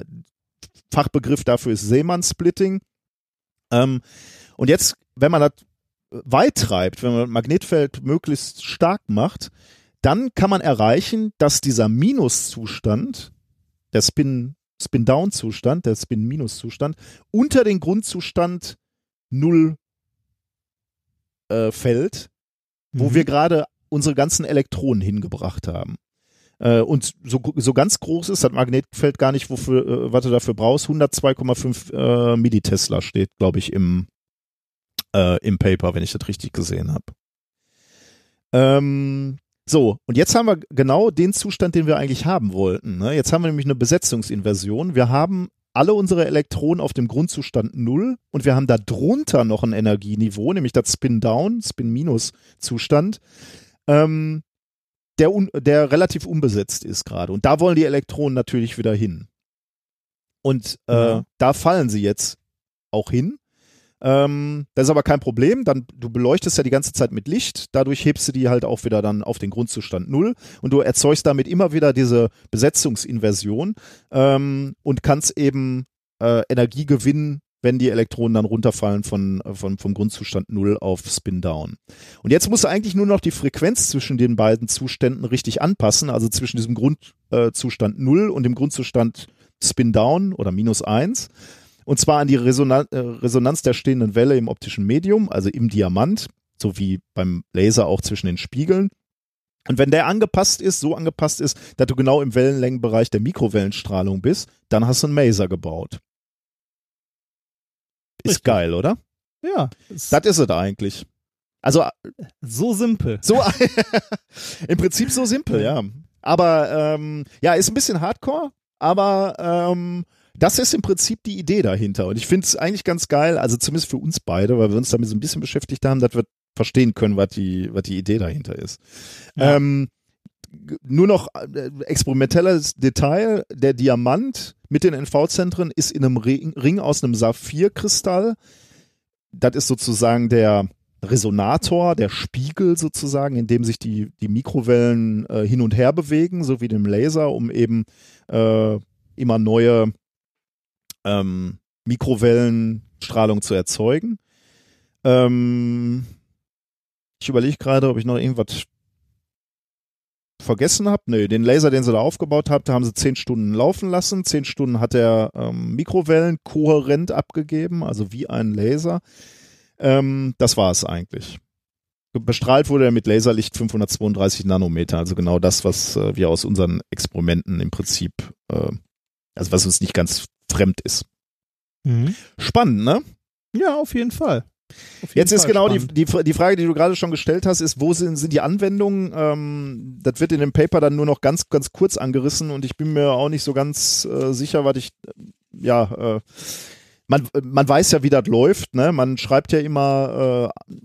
Fachbegriff dafür ist Seemann-Splitting. Ähm, und jetzt, wenn man das weit treibt, wenn man das Magnetfeld möglichst stark macht, dann kann man erreichen, dass dieser Minuszustand, der Spin, Spin-Down-Zustand, der Spin-Minus-Zustand, unter den Grundzustand Null äh, fällt, wo Mhm. wir gerade unsere ganzen Elektronen hingebracht haben. Äh, und so, so ganz groß ist das Magnetfeld gar nicht, wofür, äh, was du dafür brauchst. 102,5 äh, Millitesla steht, glaube ich, im, äh, im Paper, wenn ich das richtig gesehen habe. Ähm, so, und jetzt haben wir genau den Zustand, den wir eigentlich haben wollten. Ne? Jetzt haben wir nämlich eine Besetzungsinversion. Wir haben alle unsere Elektronen auf dem Grundzustand Null und wir haben da drunter noch ein Energieniveau, nämlich das Spin-Down, Spin-Minus-Zustand, ähm, der, un der relativ unbesetzt ist gerade. Und da wollen die Elektronen natürlich wieder hin. Und äh, Ja. da fallen sie jetzt auch hin. Ähm, das ist aber kein Problem. Dann, du beleuchtest ja die ganze Zeit mit Licht. Dadurch hebst du die halt auch wieder dann auf den Grundzustand Null. Und du erzeugst damit immer wieder diese Besetzungsinversion ähm, und kannst eben äh, Energie gewinnen, wenn die Elektronen dann runterfallen von, von, vom Grundzustand Null auf Spin Down. Und jetzt musst du eigentlich nur noch die Frequenz zwischen den beiden Zuständen richtig anpassen, also zwischen diesem Grundzustand Null und dem Grundzustand Spin Down oder minus eins. Und zwar an die Resonan äh, Resonanz der stehenden Welle im optischen Medium, also im Diamant, so wie beim Laser auch zwischen den Spiegeln. Und wenn der angepasst ist, so angepasst ist, dass du genau im Wellenlängenbereich der Mikrowellenstrahlung bist, dann hast du einen Maser gebaut. Ist Richtig. geil, oder? Ja. Das ist es eigentlich. Also so simpel. so im Prinzip so simpel, ja. Aber ähm, ja, ist ein bisschen Hardcore, aber ähm, das ist im Prinzip die Idee dahinter. Und ich finde es eigentlich ganz geil, also zumindest für uns beide, weil wir uns damit so ein bisschen beschäftigt haben, dass wir verstehen können, was die, was die Idee dahinter ist. Ja. Ähm, nur noch äh, experimentelles Detail, der Diamant mit den NV-Zentren ist in einem Ring, aus einem Saphirkristall. Das ist sozusagen der Resonator, der Spiegel sozusagen, in dem sich die, die Mikrowellen äh, hin und her bewegen, so wie dem Laser, um eben äh, immer neue ähm, Mikrowellenstrahlung zu erzeugen. Ähm, ich überlege gerade, ob ich noch irgendwas vergessen habe. Nee, den Laser, den sie da aufgebaut haben, da haben sie zehn Stunden laufen lassen. Zehn Stunden hat er ähm, Mikrowellen kohärent abgegeben, also wie ein Laser. Ähm, das war es eigentlich. Bestrahlt wurde er mit Laserlicht 532 Nanometer, also genau das, was äh, wir aus unseren Experimenten im Prinzip, äh, also was uns nicht ganz fremd ist. Mhm. Spannend, ne? Ja, auf jeden Fall. Jetzt ist genau die, die, die Frage, die du gerade schon gestellt hast, ist, wo sind, sind die Anwendungen? Ähm, das wird in dem Paper dann nur noch ganz, ganz kurz angerissen und ich bin mir auch nicht so ganz äh, sicher, was ich, ja, äh, man, man weiß ja, wie das läuft, ne? Man schreibt ja immer äh,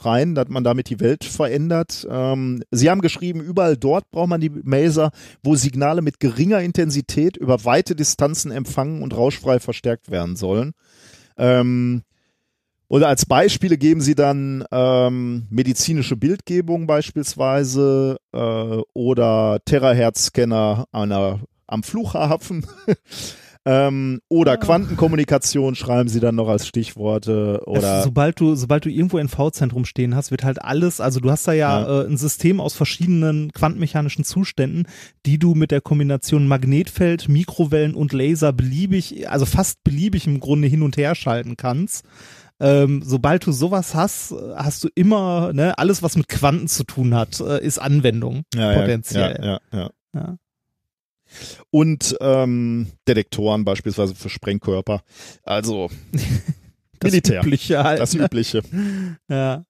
rein, dass man damit die Welt verändert. Ähm, Sie haben geschrieben, überall dort braucht man die Maser, wo Signale mit geringer Intensität über weite Distanzen empfangen und rauschfrei verstärkt werden sollen. Ähm, oder als Beispiele geben sie dann ähm, medizinische Bildgebung beispielsweise äh, oder Terahertz-Scanner einer, am Flughafen. ähm, oder Quantenkommunikation schreiben sie dann noch als Stichworte. Oder Es- sobald du, sobald du irgendwo ein V-Zentrum stehen hast, wird halt alles, also du hast da ja, Ja. Äh, ein System aus verschiedenen quantenmechanischen Zuständen, die du mit der Kombination Magnetfeld, Mikrowellen und Laser beliebig, also fast beliebig im Grunde hin und her schalten kannst. Ähm, sobald du sowas hast, hast du immer, ne, alles was mit Quanten zu tun hat, äh, ist Anwendung ja, potenziell. Ja, ja, ja. Ja. Und ähm, Detektoren beispielsweise für Sprengkörper. Also Das Militär. Übliche halt, das ne? Übliche. Ja.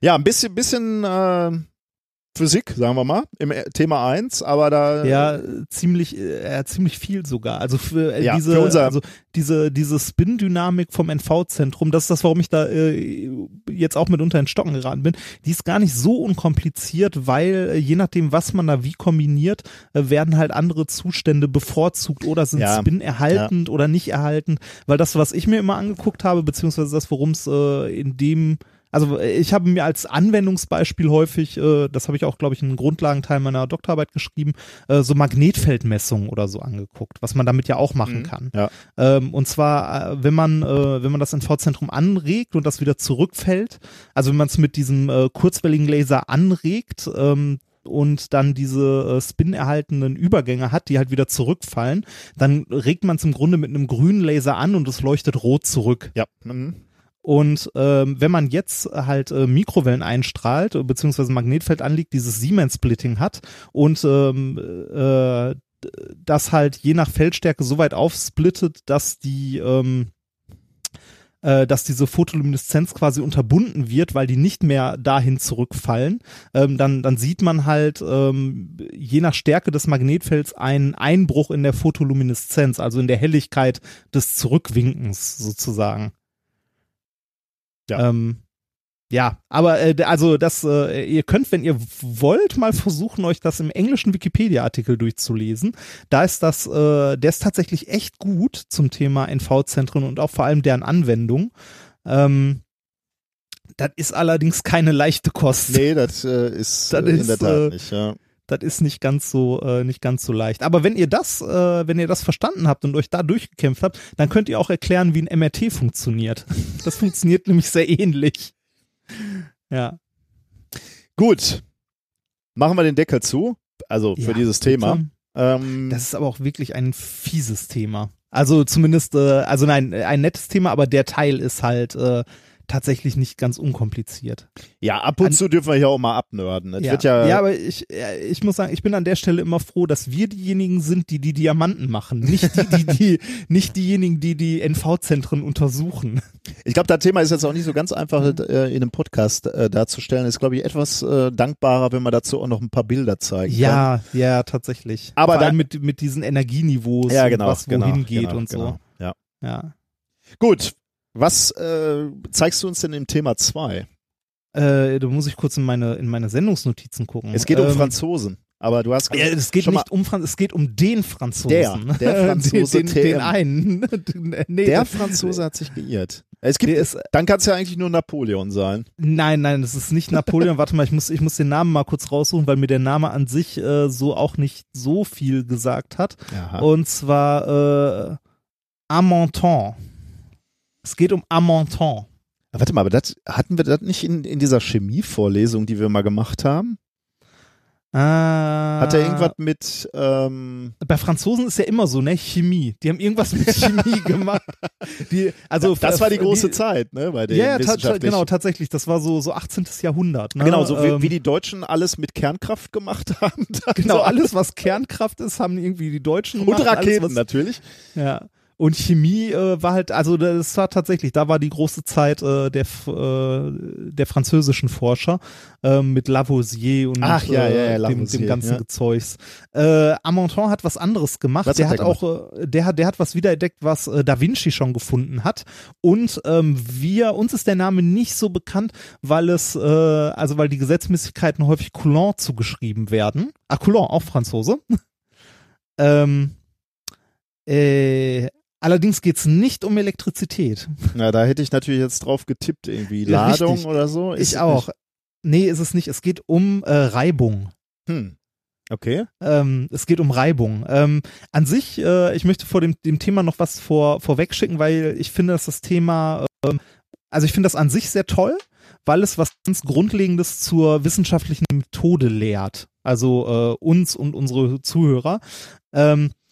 Ja, ein bisschen, bisschen äh, Physik, sagen wir mal, im äh, Thema 1, aber da Ja, ziemlich, äh, ziemlich viel sogar. Also für äh, Ja, diese, für unser- also diese, diese Spin-Dynamik vom NV-Zentrum, das ist das, warum ich da äh, jetzt auch mitunter in Stocken geraten bin. Die ist gar nicht so unkompliziert, weil äh, je nachdem, was man da wie kombiniert, äh, werden halt andere Zustände bevorzugt oder sind Ja, Spin erhaltend oder nicht erhaltend. Weil das, was ich mir immer angeguckt habe, beziehungsweise das, worum es äh, in dem also äh, ich habe mir als Anwendungsbeispiel häufig, äh, das habe ich auch, glaube ich, in einem Grundlagenteil meiner Doktorarbeit geschrieben, äh, so Magnetfeldmessungen oder so angeguckt, was man damit ja auch machen Mhm, kann. ja. Ähm, und zwar, äh, wenn man, äh, wenn man das NV-Zentrum anregt und das wieder zurückfällt, also wenn man es mit diesem äh, kurzwelligen Laser anregt, ähm, und dann diese äh, spin-erhaltenen Übergänge hat, die halt wieder zurückfallen, dann regt man es im Grunde mit einem grünen Laser an und es leuchtet rot zurück. ja. Mhm. Und ähm, wenn man jetzt halt äh, Mikrowellen einstrahlt, beziehungsweise Magnetfeld anliegt, dieses Siemens-Splitting hat und ähm, äh, das halt je nach Feldstärke so weit aufsplittet, dass die ähm, äh, dass diese Photolumineszenz quasi unterbunden wird, weil die nicht mehr dahin zurückfallen, ähm, dann, dann sieht man halt ähm, je nach Stärke des Magnetfelds einen Einbruch in der Photolumineszenz, also in der Helligkeit des Zurückwinkens sozusagen. Ja. Ähm, ja, aber äh, also das, äh, ihr könnt, wenn ihr wollt, mal versuchen, euch das im englischen Wikipedia-Artikel durchzulesen. Da ist das, äh, der ist tatsächlich echt gut zum Thema NV-Zentren und auch vor allem deren Anwendung. Ähm, das ist allerdings keine leichte Kost. Nee, das äh, ist, Das äh, in ist, der Tat äh, nicht, ja. Das ist nicht ganz so, äh, nicht ganz so leicht. Aber wenn ihr das, äh, wenn ihr das verstanden habt und euch da durchgekämpft habt, dann könnt ihr auch erklären, wie ein MRT funktioniert. Das funktioniert nämlich sehr ähnlich. Ja. Gut. Machen wir den Deckel zu. Also für Ja, dieses Thema. Ähm, Das ist aber auch wirklich ein fieses Thema. Also zumindest, äh, also nein, ein nettes Thema, aber der Teil ist halt äh, tatsächlich nicht ganz unkompliziert. ja, ab und an- zu dürfen wir hier auch mal abnörden. Das Ja. wird ja, ja, aber ich, ich muss sagen, ich bin an der Stelle immer froh, dass wir diejenigen sind, die die Diamanten machen, nicht die, die, die nicht diejenigen, die die NV-Zentren untersuchen. ich glaube, das Thema ist jetzt auch nicht so ganz einfach äh, in einem Podcast äh, darzustellen. Ist, glaube ich, etwas äh, dankbarer, wenn man dazu auch noch ein paar Bilder zeigen kann. Ja, ja, tatsächlich. Aber Vor da- allem mit, mit diesen Energieniveaus Ja, genau. was wohin genau, geht genau, und so. genau. Ja. Ja. Gut. Was äh, zeigst du uns denn im Thema 2? Äh, da muss ich kurz in meine, in meine Sendungsnotizen gucken. Es geht um Ähm, Franzosen. Aber du hast Ja, es geht nicht um Franz, es geht um den Franzosen. Der, der Franzose den, den, den einen. nee, der Franzose hat sich geirrt. Es gibt, ist, dann kann es ja eigentlich nur Napoleon sein. nein, nein, das ist nicht Napoleon. Warte mal, ich muss, ich muss den Namen mal kurz raussuchen, weil mir der Name an sich äh, so auch nicht so viel gesagt hat. Aha. Und zwar äh, Amonton. Es geht um Amonton. Warte mal, aber das, hatten wir das nicht in, in dieser Chemievorlesung, die wir mal gemacht haben? Ah, Hat er irgendwas mit, ähm, Bei Franzosen ist ja immer so, ne? Chemie. Die haben irgendwas mit Chemie gemacht. Die, also das war die große die, Zeit, ne, bei den Ja, ta genau, tatsächlich. Das war so, so 18. Jahrhundert. Ne? Genau, so wie, Ähm, wie die Deutschen alles mit Kernkraft gemacht haben. Genau, so alles, was Kernkraft ist, haben irgendwie die Deutschen Und gemacht. Raketen alles, was, natürlich. ja. Und Chemie äh, war halt, also das war tatsächlich, da war die große Zeit äh, der, äh, der französischen Forscher äh, mit Lavoisier und Ach, ja, äh, ja, ja, dem, Lavoisier, dem ganzen ja. Gezeugs. Äh, Amonton hat was anderes gemacht. Was der hat hat, er auch, äh, der hat, der hat was wiederentdeckt, was äh, Da Vinci schon gefunden hat. Und ähm, wir, uns ist der Name nicht so bekannt, weil es, äh, also weil die Gesetzmäßigkeiten häufig Coulomb zugeschrieben werden. Ah, Coulomb, auch Franzose. ähm, äh, allerdings geht's nicht um Elektrizität. Na, da hätte ich natürlich jetzt drauf getippt, irgendwie Ladung richtig. oder so. Ist Ich es auch. Nee, ist es nicht. Es geht um äh, Reibung. Nicht. Hm. Okay. Ähm, es geht um Reibung. Ähm, an sich, äh, ich möchte vor dem, dem Thema noch was vor, vorweg schicken, weil ich finde, dass das Thema, ähm, also ich finde das an sich sehr toll, weil es was ganz Grundlegendes zur wissenschaftlichen Methode lehrt. Also äh, uns und unsere Zuhörer. Ähm, äh,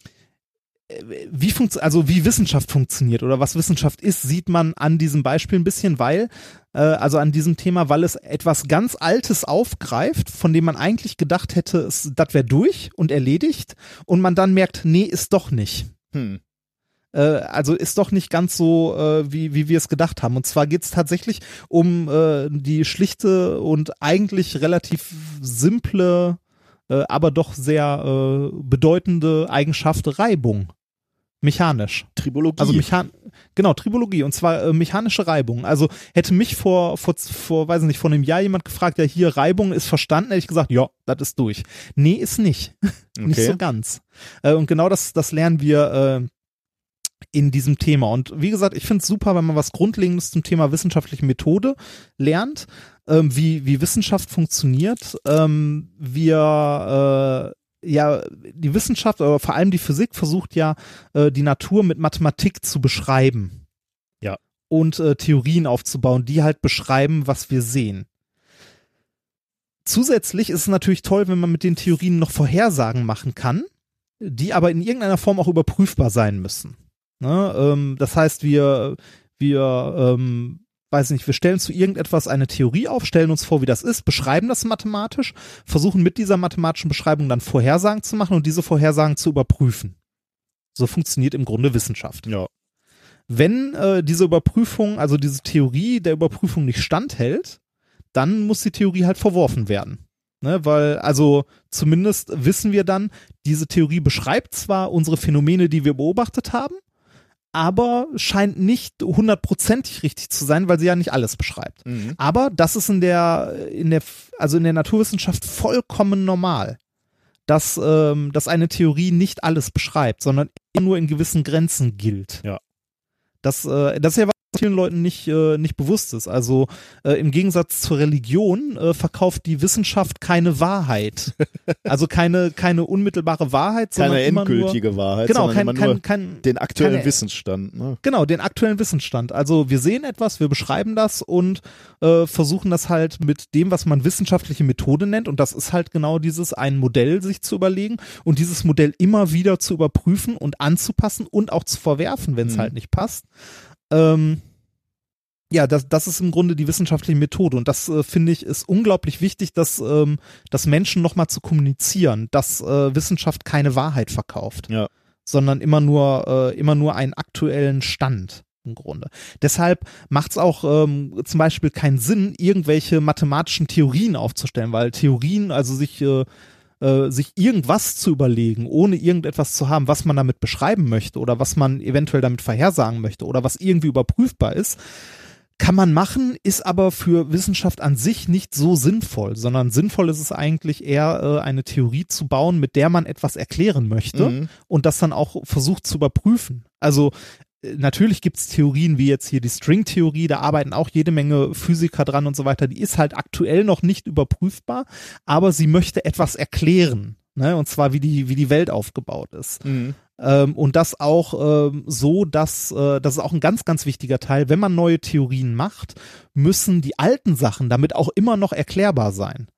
wie funkt, also wie Wissenschaft funktioniert oder was Wissenschaft ist, sieht man an diesem Beispiel ein bisschen, weil, äh, also an diesem Thema, weil es etwas ganz Altes aufgreift, von dem man eigentlich gedacht hätte, es, das wäre durch und erledigt und man dann merkt, nee, ist doch nicht. Hm. Äh, also ist doch nicht ganz so, äh, wie, wie wir es gedacht haben. Und zwar geht es tatsächlich um äh, die schlichte und eigentlich relativ simple, aber doch sehr äh, bedeutende Eigenschaft Reibung. Mechanisch. Tribologie. Also mechan genau, Tribologie und zwar äh, mechanische Reibung. Also hätte mich vor, vor, vor, weiß ich nicht, vor einem Jahr jemand gefragt, ja, hier Reibung ist verstanden, hätte ich gesagt, ja, das ist durch. Nee, ist nicht. nicht Okay. so ganz. Äh, und genau das, das lernen wir äh, in diesem Thema. Und wie gesagt, ich finde es super, wenn man was Grundlegendes zum Thema wissenschaftliche Methode lernt, ähm, wie, wie Wissenschaft funktioniert. Ähm, wir, äh, ja, die Wissenschaft, aber vor allem die Physik versucht ja, äh, die Natur mit Mathematik zu beschreiben. Ja. Und äh, Theorien aufzubauen, die halt beschreiben, was wir sehen. Zusätzlich ist es natürlich toll, wenn man mit den Theorien noch Vorhersagen machen kann, die aber in irgendeiner Form auch überprüfbar sein müssen. Ne? Ähm, das heißt, wir, wir, ähm, weiß nicht, wir stellen zu irgendetwas eine Theorie auf, stellen uns vor, wie das ist, beschreiben das mathematisch, versuchen mit dieser mathematischen Beschreibung dann Vorhersagen zu machen und diese Vorhersagen zu überprüfen. So funktioniert im Grunde Wissenschaft. Ja. Wenn äh, diese Überprüfung, also diese Theorie der Überprüfung nicht standhält, dann muss die Theorie halt verworfen werden. Ne, weil, also zumindest wissen wir dann, diese Theorie beschreibt zwar unsere Phänomene, die wir beobachtet haben, aber scheint nicht hundertprozentig richtig zu sein, weil sie ja nicht alles beschreibt. Mhm. Aber das ist in der, in der, also in der Naturwissenschaft vollkommen normal, dass, ähm, dass eine Theorie nicht alles beschreibt, sondern nur in gewissen Grenzen gilt. Ja. Das, äh, das ist ja was vielen Leuten nicht, äh, nicht bewusst ist. Also äh, im Gegensatz zur Religion äh, verkauft die Wissenschaft keine Wahrheit. also keine, keine unmittelbare Wahrheit, sondern Keine immer nur, endgültige Wahrheit, genau, sondern kein, immer kein, kein, den aktuellen keine- Wissensstand. Ne? Genau, den aktuellen Wissensstand. Also wir sehen etwas, wir beschreiben das und äh, versuchen das halt mit dem, was man wissenschaftliche Methode nennt. Und das ist halt genau dieses, ein Modell sich zu überlegen und dieses Modell immer wieder zu überprüfen und anzupassen und auch zu verwerfen, wenn es Mhm. halt nicht passt. Ähm, ja, das, das ist im Grunde die wissenschaftliche Methode und das äh, finde ich ist unglaublich wichtig, dass, ähm, dass Menschen nochmal zu kommunizieren, dass äh, Wissenschaft keine Wahrheit verkauft Ja. sondern immer nur, äh, immer nur einen aktuellen Stand im Grunde. Deshalb macht es auch ähm, zum Beispiel keinen Sinn, irgendwelche mathematischen Theorien aufzustellen, weil Theorien, also sich, äh, äh, sich irgendwas zu überlegen, ohne irgendetwas zu haben, was man damit beschreiben möchte oder was man eventuell damit vorhersagen möchte oder was irgendwie überprüfbar ist, kann man machen, ist aber für Wissenschaft an sich nicht so sinnvoll, sondern sinnvoll ist es eigentlich eher äh, eine Theorie zu bauen, mit der man etwas erklären möchte Mhm. und das dann auch versucht zu überprüfen. Also natürlich gibt's Theorien wie jetzt hier die Stringtheorie, da arbeiten auch jede Menge Physiker dran und so weiter, die ist halt aktuell noch nicht überprüfbar, aber sie möchte etwas erklären. Ne, und zwar wie die, wie die Welt aufgebaut ist. Mhm. Ähm, und das auch ähm, so, dass äh, das ist auch ein ganz, ganz wichtiger Teil. Wenn man neue Theorien macht, müssen die alten Sachen damit auch immer noch erklärbar sein.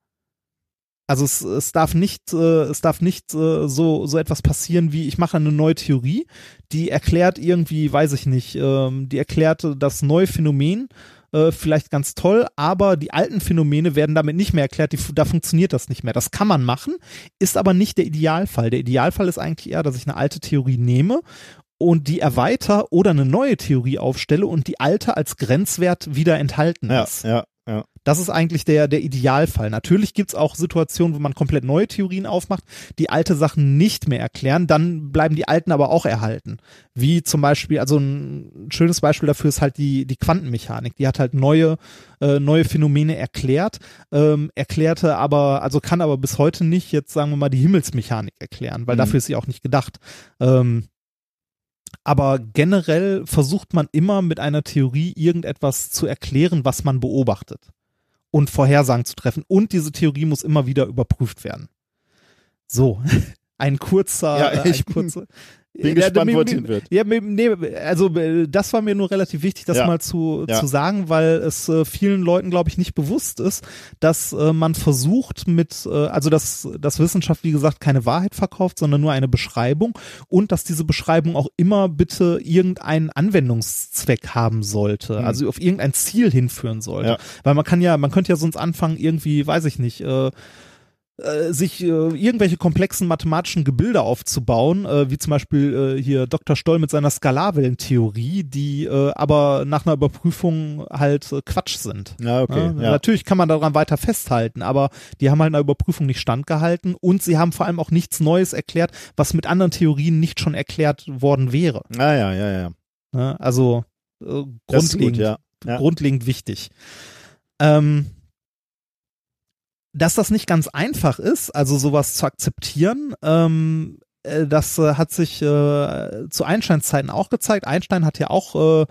Also es, es darf nicht, äh, es darf nicht äh, so so etwas passieren wie ich mache eine neue Theorie, die erklärt irgendwie, weiß ich nicht, ähm, die erklärt das neue Phänomen äh, vielleicht ganz toll, aber die alten Phänomene werden damit nicht mehr erklärt, die, da funktioniert das nicht mehr. Das kann man machen, ist aber nicht der Idealfall. Der Idealfall ist eigentlich eher, dass ich eine alte Theorie nehme und die erweiter oder eine neue Theorie aufstelle und die alte als Grenzwert wieder enthalten ist. ja, ja. Das ist eigentlich der, der Idealfall. Natürlich gibt's auch Situationen, wo man komplett neue Theorien aufmacht, die alte Sachen nicht mehr erklären, dann bleiben die alten aber auch erhalten. Wie zum Beispiel, also ein schönes Beispiel dafür ist halt die, die Quantenmechanik. Die hat halt neue, äh, neue Phänomene erklärt, ähm, erklärte aber, also kann aber bis heute nicht jetzt sagen wir mal die Himmelsmechanik erklären, weil Mhm. dafür ist sie auch nicht gedacht. Ähm, aber generell versucht man immer mit einer Theorie irgendetwas zu erklären, was man beobachtet und Vorhersagen zu treffen. Und diese Theorie muss immer wieder überprüft werden. So, ein kurzer, Ja, äh, ich ein kurzer. Bin Ja, gespannt, wo es hin wird. Ja, nee, also äh, das war mir nur relativ wichtig, das Ja. mal zu, Ja. zu sagen, weil es äh, vielen Leuten, glaube ich, nicht bewusst ist, dass äh, man versucht mit, äh, also dass, dass Wissenschaft, wie gesagt, keine Wahrheit verkauft, sondern nur eine Beschreibung und dass diese Beschreibung auch immer bitte irgendeinen Anwendungszweck haben sollte, Mhm. also auf irgendein Ziel hinführen sollte. Ja. Weil man kann ja, man könnte ja sonst anfangen, irgendwie, weiß ich nicht, äh, äh, sich äh, irgendwelche komplexen mathematischen Gebilde aufzubauen, äh, wie zum Beispiel äh, hier Dr. Stoll mit seiner Skalarwellentheorie, die äh, aber nach einer Überprüfung halt äh, Quatsch sind. Ja, okay. Ja, Ja. Natürlich kann man daran weiter festhalten, aber die haben halt einer Überprüfung nicht standgehalten und sie haben vor allem auch nichts Neues erklärt, was mit anderen Theorien nicht schon erklärt worden wäre. Ah, ja, ja, ja. Ne? Also äh, grundlegend gut, ja. Ja. grundlegend wichtig. Ähm, dass das nicht ganz einfach ist, also sowas zu akzeptieren, ähm, äh, das äh, hat sich äh, zu Einsteins Zeiten auch gezeigt. Einstein hat ja auch äh,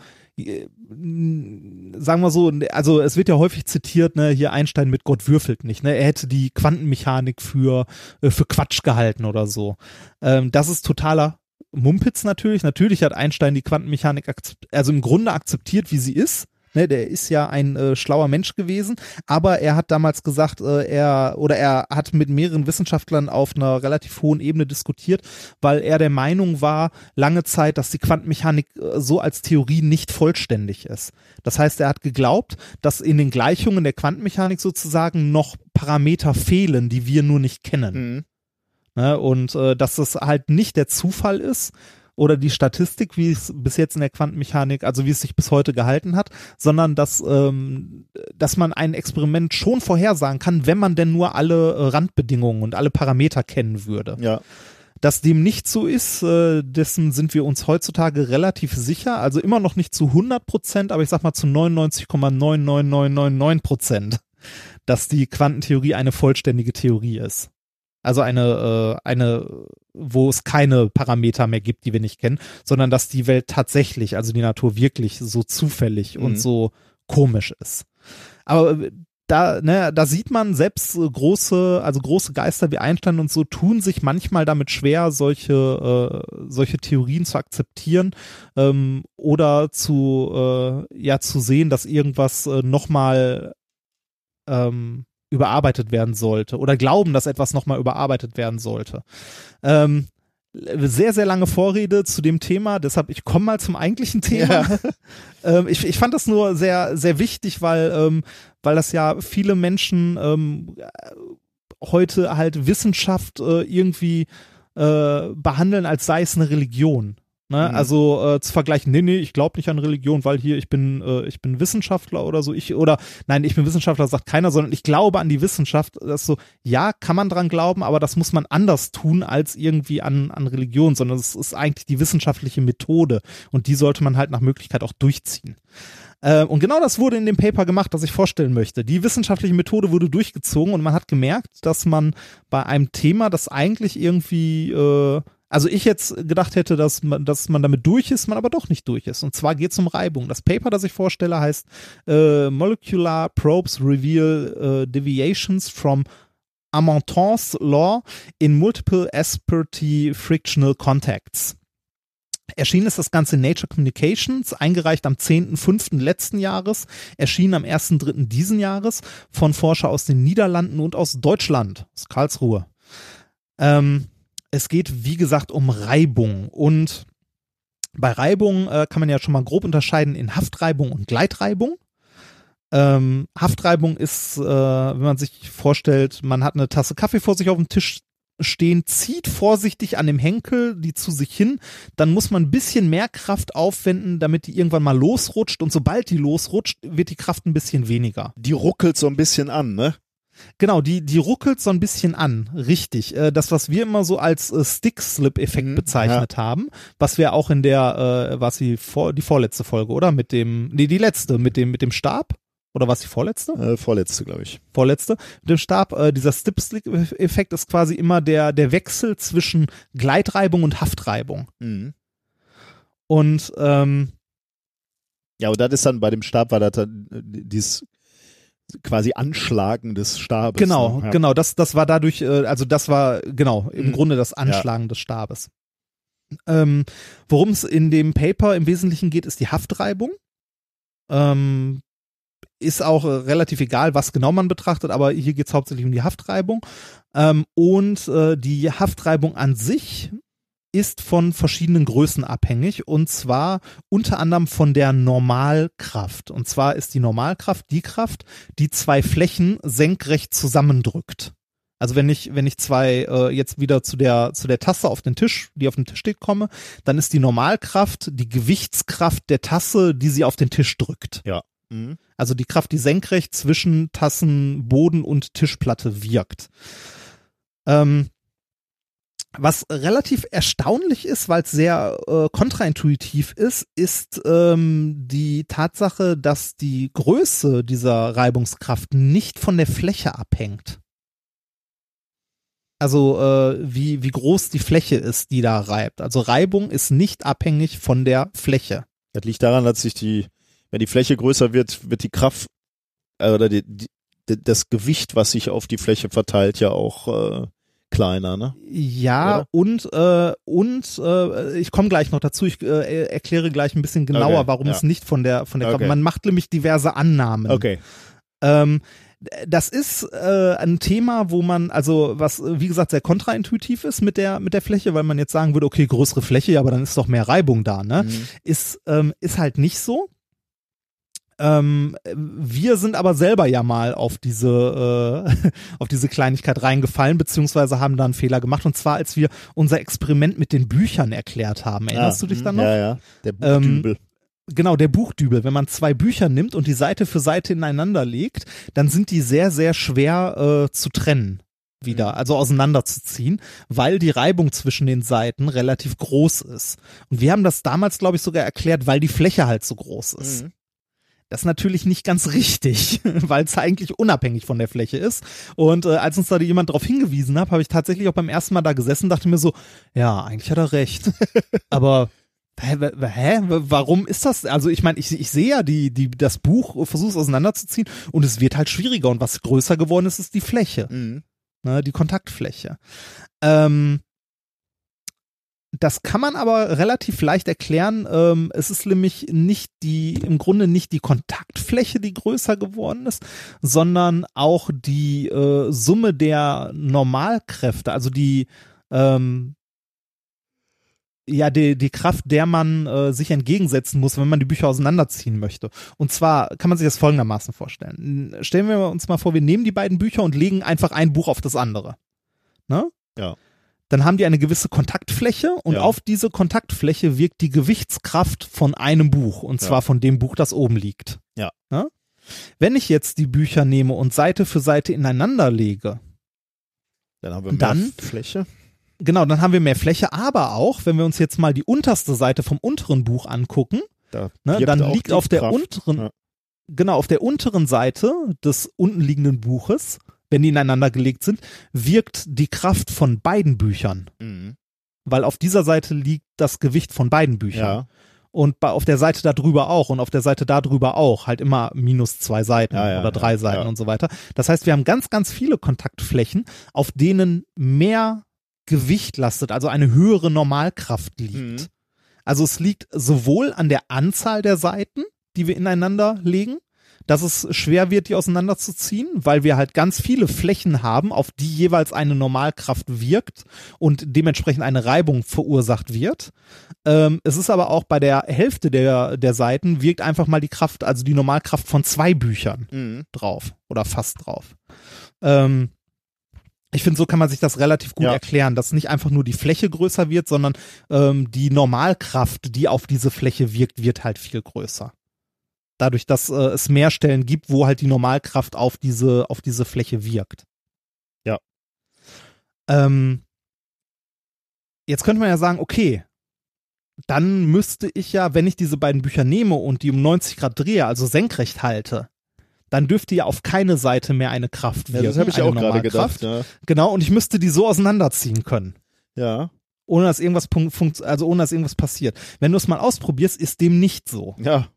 sagen wir so, also es wird ja häufig zitiert, ne, hier Einstein mit Gott würfelt nicht, ne, er hätte die Quantenmechanik für, äh, für Quatsch gehalten oder so. Ähm, das ist totaler Mumpitz natürlich. Natürlich hat Einstein die Quantenmechanik also im Grunde akzeptiert, wie sie ist. Ne, der ist ja ein äh, schlauer Mensch gewesen, aber er hat damals gesagt, äh, er oder er hat mit mehreren Wissenschaftlern auf einer relativ hohen Ebene diskutiert, weil er der Meinung war, lange Zeit, dass die Quantenmechanik äh, so als Theorie nicht vollständig ist. Das heißt, er hat geglaubt, dass in den Gleichungen der Quantenmechanik sozusagen noch Parameter fehlen, die wir nur nicht kennen. Mhm. Ne? Und äh, dass das halt nicht der Zufall ist oder die Statistik, wie es bis jetzt in der Quantenmechanik, also wie es sich bis heute gehalten hat, sondern dass, ähm, dass man ein Experiment schon vorhersagen kann, wenn man denn nur alle äh, Randbedingungen und alle Parameter kennen würde. Ja. Dass dem nicht so ist, äh, dessen sind wir uns heutzutage relativ sicher. Also immer noch nicht zu 100 Prozent, aber ich sag mal zu 99,99999 Prozent, dass die Quantentheorie eine vollständige Theorie ist. Also eine, äh, eine, wo es keine Parameter mehr gibt, die wir nicht kennen, sondern dass die Welt tatsächlich, also die Natur wirklich so zufällig Mhm. und so komisch ist. Aber äh, da, ne, da sieht man selbst äh, große, also große Geister wie Einstein und so tun sich manchmal damit schwer, solche, äh, solche Theorien zu akzeptieren ähm, oder zu, äh, ja, zu sehen, dass irgendwas äh, nochmal ähm, überarbeitet werden sollte oder glauben, dass etwas nochmal überarbeitet werden sollte. Ähm, sehr, sehr lange Vorrede zu dem Thema, deshalb ich komme mal zum eigentlichen Thema. ähm, ich, ich fand das nur sehr, sehr wichtig, weil, ähm, weil das ja viele Menschen ähm, heute halt Wissenschaft äh, irgendwie äh, behandeln, als sei es eine Religion. Ne? Mhm. Also äh, zu vergleichen, nee, nee, ich glaube nicht an Religion, weil hier ich bin, äh, ich bin Wissenschaftler oder so. Ich oder nein, ich bin Wissenschaftler, sagt keiner, sondern ich glaube an die Wissenschaft. Das so, ja, kann man dran glauben, aber das muss man anders tun als irgendwie an, an Religion, sondern es ist eigentlich die wissenschaftliche Methode und die sollte man halt nach Möglichkeit auch durchziehen. Äh, und genau das wurde in dem Paper gemacht, das ich vorstellen möchte. Die wissenschaftliche Methode wurde durchgezogen und man hat gemerkt, dass man bei einem Thema, das eigentlich irgendwie, äh, also ich jetzt gedacht hätte, dass man, dass man damit durch ist, man aber doch nicht durch ist. Und zwar geht es um Reibung. Das Paper, das ich vorstelle, heißt äh, Molecular Probes Reveal äh, Deviations from Amontons Law in Multiple Asperty Frictional Contacts. Erschienen ist das Ganze in Nature Communications, eingereicht am 10.05. letzten Jahres, erschienen am 1.03. diesen Jahres von Forscher aus den Niederlanden und aus Deutschland, aus Karlsruhe. Ähm, es geht, wie gesagt, um Reibung und bei Reibung äh, kann man ja schon mal grob unterscheiden in Haftreibung und Gleitreibung. Ähm, Haftreibung ist, äh, wenn man sich vorstellt, man hat eine Tasse Kaffee vor sich auf dem Tisch stehen, zieht vorsichtig an dem Henkel die zu sich hin, dann muss man ein bisschen mehr Kraft aufwenden, damit die irgendwann mal losrutscht und sobald die losrutscht, wird die Kraft ein bisschen weniger. Die ruckelt so ein bisschen an, ne? Genau, die, die ruckelt so ein bisschen an, richtig. Äh, das, was wir immer so als äh, Stick-Slip-Effekt Mhm, bezeichnet haben, was wir auch in der, äh, was die, vor, die vorletzte Folge, oder? Mit dem, nee, die letzte, mit dem, mit dem Stab? Oder was die vorletzte? Äh, vorletzte, glaube ich. Vorletzte. Mit dem Stab, äh, dieser Stick-Slip-Effekt ist quasi immer der, der Wechsel zwischen Gleitreibung und Haftreibung. Mhm. Und, ähm, Ja, und das ist dann bei dem Stab war das dann äh, dieses quasi Anschlagen des Stabes. Genau, ne? ja. genau. Das, das war dadurch, äh, also das war genau im Mhm. Grunde das Anschlagen des Stabes. Ähm, Worum es in dem Paper im Wesentlichen geht, ist die Haftreibung. Ähm, ist auch äh, relativ egal, was genau man betrachtet, aber hier geht es hauptsächlich um die Haftreibung. Ähm, und äh, die Haftreibung an sich ist von verschiedenen Größen abhängig und zwar unter anderem von der Normalkraft. Und zwar ist die Normalkraft die Kraft, die zwei Flächen senkrecht zusammendrückt. Also wenn ich wenn ich zwei äh, jetzt wieder zu der zu der Tasse auf den Tisch, die auf dem Tisch steht, komme, dann ist die Normalkraft die Gewichtskraft der Tasse, die sie auf den Tisch drückt. Mhm. Also die Kraft, die senkrecht zwischen Tassenboden und Tischplatte wirkt. Ähm, was relativ erstaunlich ist, weil es sehr äh, kontraintuitiv ist, ist ähm, die Tatsache, dass die Größe dieser Reibungskraft nicht von der Fläche abhängt. Also äh, wie, wie groß die Fläche ist, die da reibt. Also Reibung ist nicht abhängig von der Fläche. Das liegt daran, dass sich die, wenn die Fläche größer wird, wird die Kraft äh, oder die, die, das Gewicht, was sich auf die Fläche verteilt, ja auch äh, kleiner, ne? Ja, Oder? und äh, und äh, ich komme gleich noch dazu. Ich äh, erkläre gleich ein bisschen genauer, Okay, warum ja. es nicht von der von der Okay. man macht nämlich diverse Annahmen. Okay. Ähm, das ist äh, ein Thema, wo man, also was wie gesagt sehr kontraintuitiv ist mit der mit der Fläche, weil man jetzt sagen würde, okay, größere Fläche, aber dann ist doch mehr Reibung da, ne? Mhm. Ist ähm, ist halt nicht so. Ähm, wir sind aber selber ja mal auf diese äh, auf diese Kleinigkeit reingefallen, beziehungsweise haben da einen Fehler gemacht und zwar als wir unser Experiment mit den Büchern erklärt haben. Erinnerst Ah, du dich mhm. dann noch? Ja, ja. Der Ähm, Buchdübel. Genau, der Buchdübel. Wenn man zwei Bücher nimmt und die Seite für Seite ineinander legt, dann sind die sehr, sehr schwer äh, zu trennen wieder, Mhm. also auseinanderzuziehen, weil die Reibung zwischen den Seiten relativ groß ist. Und wir haben das damals, glaube ich, sogar erklärt, weil die Fläche halt so groß ist. Mhm. Das ist natürlich nicht ganz richtig, weil es eigentlich unabhängig von der Fläche ist. Und äh, als uns da jemand darauf hingewiesen hat, habe ich tatsächlich auch beim ersten Mal da gesessen, dachte mir so, ja, eigentlich hat er recht. Aber hä, hä, warum ist das? Also ich meine, ich, ich sehe ja die, die, das Buch, versuche es auseinanderzuziehen und es wird halt schwieriger. Und was größer geworden ist, ist die Fläche Mhm. ne, die Kontaktfläche. Ähm, das kann man aber relativ leicht erklären. Ähm, es ist nämlich nicht die, im Grunde nicht die Kontaktfläche, die größer geworden ist, sondern auch die äh, Summe der Normalkräfte, also die, ähm, ja, die, die Kraft, der man äh, sich entgegensetzen muss, wenn man die Bücher auseinanderziehen möchte. Und zwar kann man sich das folgendermaßen vorstellen. Stellen wir uns mal vor, wir nehmen die beiden Bücher und legen einfach ein Buch auf das andere. Ne? Ja. Dann haben die eine gewisse Kontaktfläche und Ja. auf diese Kontaktfläche wirkt die Gewichtskraft von einem Buch und Ja. zwar von dem Buch, das oben liegt. Ja. Ne? Wenn ich jetzt die Bücher nehme und Seite für Seite ineinander lege, Dann haben wir mehr Dann- Fläche. genau, dann haben wir mehr Fläche, aber auch, wenn wir uns jetzt mal die unterste Seite vom unteren Buch angucken, Da ne, dann liegt auf der Kraft. unteren, Ja. genau, auf der unteren Seite des unten liegenden Buches, wenn die ineinander gelegt sind, wirkt die Kraft von beiden Büchern. Mhm. Weil auf dieser Seite liegt das Gewicht von beiden Büchern. Ja. Und bei, auf der Seite da drüber auch und auf der Seite da drüber auch. Halt immer minus zwei Seiten Ja, ja, oder drei Seiten und so weiter. Das heißt, wir haben ganz, ganz viele Kontaktflächen, auf denen mehr Gewicht lastet, also eine höhere Normalkraft liegt. Mhm. Also es liegt sowohl an der Anzahl der Seiten, die wir ineinander legen, dass es schwer wird, die auseinanderzuziehen, weil wir halt ganz viele Flächen haben, auf die jeweils eine Normalkraft wirkt und dementsprechend eine Reibung verursacht wird. Ähm, es ist aber auch bei der Hälfte der, der Seiten wirkt einfach mal die Kraft, also die Normalkraft von zwei Büchern Mhm. drauf oder fast drauf. Ähm, Ich finde, so kann man sich das relativ gut Ja. erklären, dass nicht einfach nur die Fläche größer wird, sondern ähm, die Normalkraft, die auf diese Fläche wirkt, wird halt viel größer. Dadurch, dass äh, es mehr Stellen gibt, wo halt die Normalkraft auf diese, auf diese Fläche wirkt. Ja. Ähm, jetzt könnte man ja sagen, okay, dann müsste ich ja, wenn ich diese beiden Bücher nehme und die um 90 Grad drehe, also senkrecht halte, dann dürfte ja auf keine Seite mehr eine Kraft Ja, wirken. das habe ich auch gerade gedacht. Genau, und ich müsste die so auseinanderziehen können. Ja. ja. Ohne dass irgendwas also ohne dass irgendwas passiert. Wenn du es mal ausprobierst, ist dem nicht so. Ja.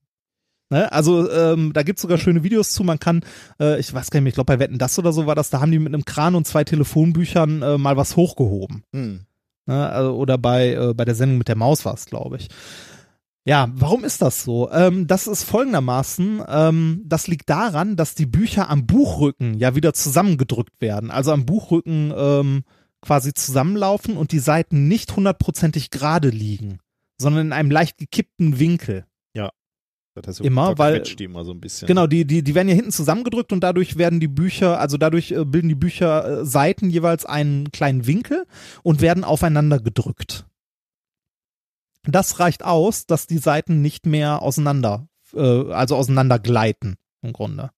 Ne? Also ähm, da gibt's sogar schöne Videos zu. Man kann, äh, ich weiß gar nicht mehr, ich glaube bei Wetten das oder so war das, da haben die mit einem Kran und zwei Telefonbüchern äh, mal was hochgehoben. Hm. Ne? Also, oder bei, äh, bei der Sendung mit der Maus war es, glaube ich. Ja, warum ist das so? Ähm, das ist folgendermaßen, ähm, das liegt daran, dass die Bücher am Buchrücken ja wieder zusammengedrückt werden. Also am Buchrücken ähm, quasi zusammenlaufen und die Seiten nicht hundertprozentig gerade liegen, sondern in einem leicht gekippten Winkel. Das heißt, Immer, weil- die immer so ein bisschen. Genau, die, die, die werden ja hinten zusammengedrückt und dadurch werden die Bücher, also dadurch äh, bilden die Bücher äh, Seiten jeweils einen kleinen Winkel und werden aufeinander gedrückt. Das reicht aus, dass die Seiten nicht mehr auseinander, äh, also auseinander gleiten, im Grunde.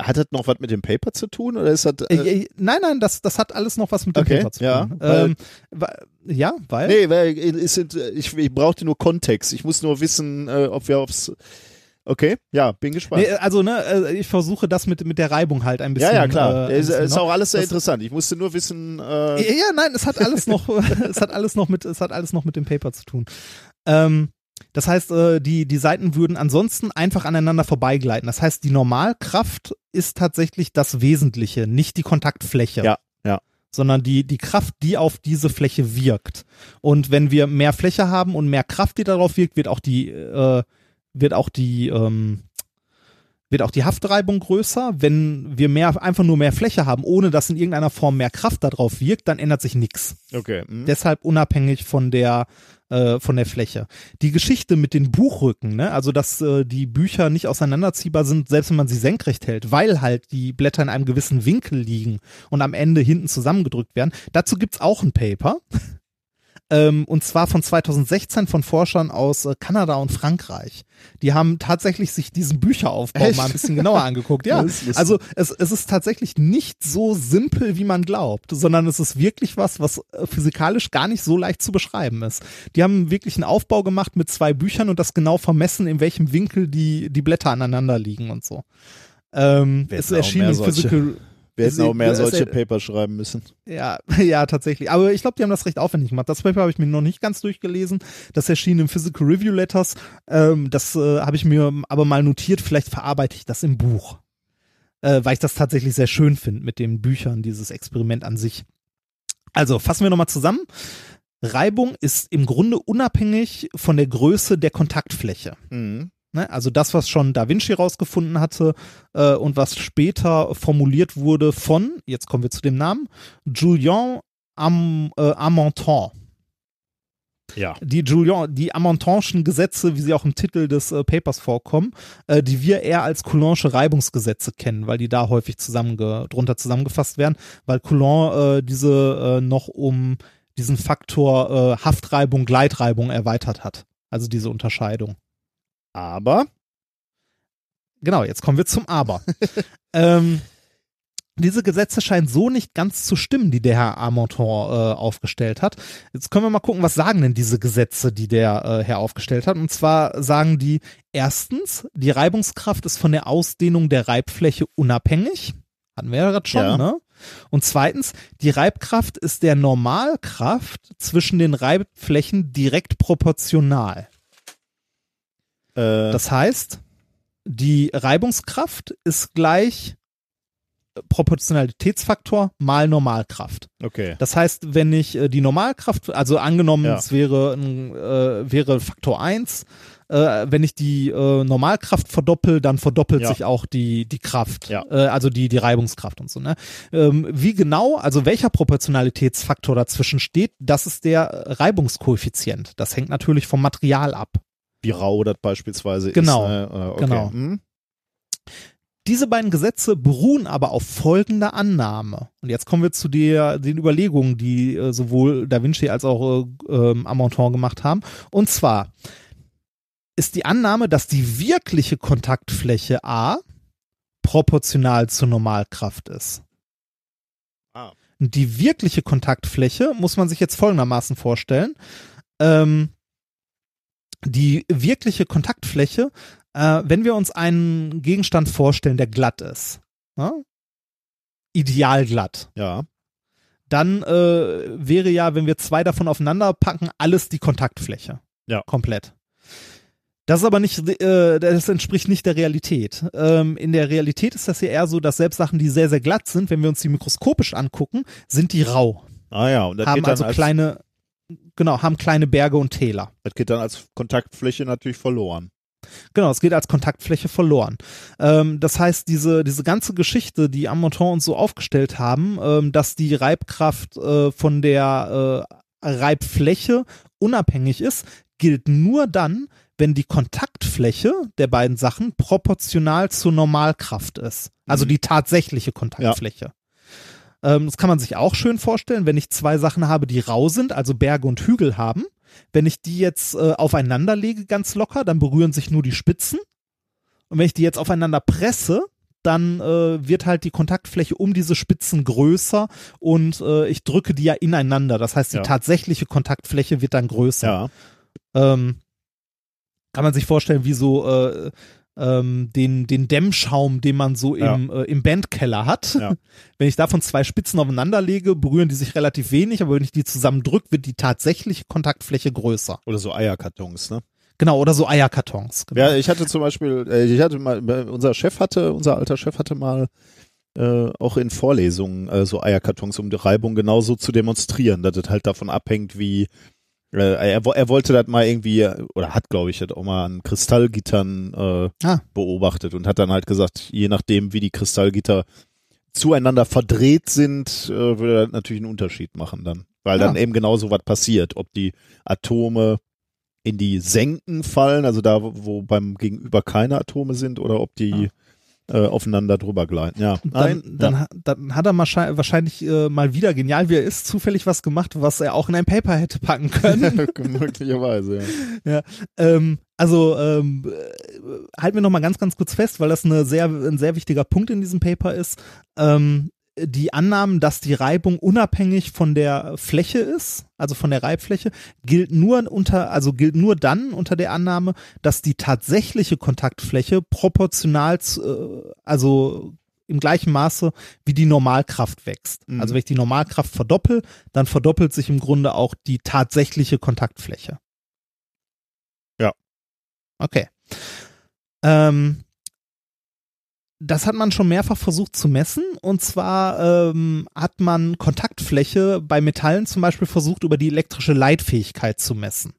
Hat das noch was mit dem Paper zu tun oder ist das? Äh, Äh, äh, nein, nein, das, das hat alles noch was mit dem Okay, Paper zu ja, tun. weil- ähm, wa- ja, weil. nee, weil ist, ich, ich brauchte nur Kontext. Ich muss nur wissen, äh, ob wir aufs. Okay, ja, bin gespannt. Nee, also, ne, äh, ich versuche das mit, mit der Reibung halt ein bisschen. ja, ja, klar. Äh, ist, ist auch alles sehr Das- interessant. Ich musste nur wissen. Äh, Ja, ja, nein, es hat alles noch, es hat alles noch mit, es hat alles noch mit dem Paper zu tun. Ähm, das heißt, äh, die, die Seiten würden ansonsten einfach aneinander vorbeigleiten. Das heißt, die Normalkraft ist tatsächlich das Wesentliche, nicht die Kontaktfläche. Ja, ja. Sondern die, die Kraft, die auf diese Fläche wirkt. Und wenn wir mehr Fläche haben und mehr Kraft, die darauf wirkt, wird auch die, äh, wird auch die, ähm, wird auch die Haftreibung größer. Wenn wir mehr, einfach nur mehr Fläche haben, ohne dass in irgendeiner Form mehr Kraft darauf wirkt, dann ändert sich nichts. okay. hm. Deshalb unabhängig von der äh, von der Fläche. Die Geschichte mit den Buchrücken, ne? also dass äh, die Bücher nicht auseinanderziehbar sind, selbst wenn man sie senkrecht hält, weil halt die Blätter in einem gewissen Winkel liegen und am Ende hinten zusammengedrückt werden. Dazu gibt's auch ein Paper. Ähm, und zwar von 2016 von Forschern aus äh, Kanada und Frankreich. Die haben tatsächlich sich diesen Bücheraufbau Echt? mal ein bisschen genauer angeguckt. Ja, also es, es ist tatsächlich nicht so simpel, wie man glaubt, sondern es ist wirklich was, was äh, physikalisch gar nicht so leicht zu beschreiben ist. Die haben wirklich einen Aufbau gemacht mit zwei Büchern und das genau vermessen, in welchem Winkel die, die Blätter aneinander liegen und so. Ähm, es erschien solche- Physical. Wir hätten auch mehr solche Paper schreiben müssen. Ja, ja, tatsächlich. Aber ich glaube, die haben das recht aufwendig gemacht. Das Paper habe ich mir noch nicht ganz durchgelesen. Das erschien im Physical Review Letters. Ähm, das äh, habe ich mir aber mal notiert. Vielleicht verarbeite ich das im Buch. Äh, weil ich das tatsächlich sehr schön finde mit den Büchern, dieses Experiment an sich. Also, fassen wir nochmal zusammen. Reibung ist im Grunde unabhängig von der Größe der Kontaktfläche. Mhm. Ne? Also das, was schon Da Vinci rausgefunden hatte äh, und was später formuliert wurde von, jetzt kommen wir zu dem Namen, Julien Am, äh, Amonton. Ja. Die Julien, die Amontonschen Gesetze, wie sie auch im Titel des äh, Papers vorkommen, äh, die wir eher als Coulombsche Reibungsgesetze kennen, weil die da häufig zusammenge drunter zusammengefasst werden, weil Coulomb äh, diese äh, noch um diesen Faktor äh, Haftreibung, Gleitreibung erweitert hat. Also diese Unterscheidung. Aber Genau, jetzt kommen wir zum Aber. ähm, diese Gesetze scheinen so nicht ganz zu stimmen, die der Herr Amonton äh, aufgestellt hat. Jetzt können wir mal gucken, was sagen denn diese Gesetze, die der äh, Herr aufgestellt hat. Und zwar sagen die erstens, die Reibungskraft ist von der Ausdehnung der Reibfläche unabhängig. Hatten wir ja gerade schon, Ja. ne? Und zweitens, die Reibkraft ist der Normalkraft zwischen den Reibflächen direkt proportional. Äh, Das heißt, die Reibungskraft ist gleich Proportionalitätsfaktor mal Normalkraft. okay. Das heißt, wenn ich äh, die Normalkraft, also angenommen, Ja. es wäre, äh, wäre Faktor 1, äh, wenn ich die äh, Normalkraft verdoppel, dann verdoppelt Ja. sich auch die, die Kraft, Ja. also die, die Reibungskraft und so. Ne? Ähm, wie genau, also welcher Proportionalitätsfaktor dazwischen steht, das ist der Reibungskoeffizient. Das hängt natürlich vom Material ab. Wie rau das beispielsweise Genau, ist. Ne? Äh, okay. genau. Hm? Diese beiden Gesetze beruhen aber auf folgender Annahme. Und jetzt kommen wir zu der, den Überlegungen, die äh, sowohl Da Vinci als auch äh, ähm, Amonton gemacht haben. Und zwar ist die Annahme, dass die wirkliche Kontaktfläche A proportional zur Normalkraft ist. Ah. Die wirkliche Kontaktfläche muss man sich jetzt folgendermaßen vorstellen. Ähm, die wirkliche Kontaktfläche, äh, wenn wir uns einen Gegenstand vorstellen, der glatt ist, ja? ideal glatt, Ja. dann äh, wäre ja, wenn wir zwei davon aufeinander packen, alles die Kontaktfläche. Ja. Komplett. Das ist aber nicht, äh, das entspricht nicht der Realität. Ähm, in der Realität ist das ja eher so, dass selbst Sachen, die sehr, sehr glatt sind, wenn wir uns die mikroskopisch angucken, sind die rau. Ah ja, und das haben geht dann also als, kleine, genau, haben kleine Berge und Täler. das geht dann als Kontaktfläche natürlich verloren. Genau, es geht als Kontaktfläche verloren. Ähm, das heißt, diese, diese ganze Geschichte, die Amonton uns so aufgestellt haben, ähm, dass die Reibkraft äh, von der äh, Reibfläche unabhängig ist, gilt nur dann, wenn die Kontaktfläche der beiden Sachen proportional zur Normalkraft ist. Also Mhm. die tatsächliche Kontaktfläche. Ähm, das kann man sich auch schön vorstellen, wenn ich zwei Sachen habe, die rau sind, also Berge und Hügel haben. Wenn ich die jetzt äh, aufeinander lege, ganz locker, dann berühren sich nur die Spitzen. Und wenn ich die jetzt aufeinander presse, dann äh, wird halt die Kontaktfläche um diese Spitzen größer und äh, ich drücke die ja ineinander. Das heißt, die Ja. tatsächliche Kontaktfläche wird dann größer. Ja. Ähm, kann man sich vorstellen, wie so äh, ähm, den, den Dämmschaum, den man so im, äh, im Bandkeller hat. Ja. Wenn ich davon zwei Spitzen aufeinander lege, berühren die sich relativ wenig, aber wenn ich die zusammen drücke, wird die tatsächliche Kontaktfläche größer. Oder so Eierkartons, ne? Genau, oder so Eierkartons. Genau. Ja, ich hatte zum Beispiel, äh, ich hatte mal, unser Chef hatte, unser alter Chef hatte mal äh, auch in Vorlesungen äh, so Eierkartons, um die Reibung genauso zu demonstrieren, dass es halt davon abhängt, wie äh, er, er wollte das mal irgendwie, oder hat, glaube ich, das auch mal an Kristallgittern äh, Ah. beobachtet und hat dann halt gesagt, je nachdem, wie die Kristallgitter zueinander verdreht sind, äh, würde das natürlich einen Unterschied machen dann. Weil Ja. dann eben genauso was passiert, ob die Atome in die Senken fallen, also da, wo wo beim Gegenüber keine Atome sind, oder ob die äh, aufeinander drüber gleiten. Ja, Dann, dann, ha- dann hat er wahrscheinlich, äh, mal wieder, genial wie er ist, zufällig was gemacht, was er auch in ein Paper hätte packen können. ja. möglicherweise. Ja. ähm, also ähm, äh, halten wir noch mal ganz, ganz kurz fest, weil das eine sehr, ein sehr wichtiger Punkt in diesem Paper ist. Ähm, die Annahmen, dass die Reibung unabhängig von der Fläche ist, also von der Reibfläche, gilt nur unter, also gilt nur dann unter der Annahme, dass die tatsächliche Kontaktfläche proportional, zu, äh, also im gleichen Maße wie die Normalkraft wächst. Mhm. Also wenn ich die Normalkraft verdoppel, dann verdoppelt sich im Grunde auch die tatsächliche Kontaktfläche. Ja. Okay. Ähm, das hat man schon mehrfach versucht zu messen. Und zwar ähm, hat man Kontaktfläche bei Metallen zum Beispiel versucht, über die elektrische Leitfähigkeit zu messen.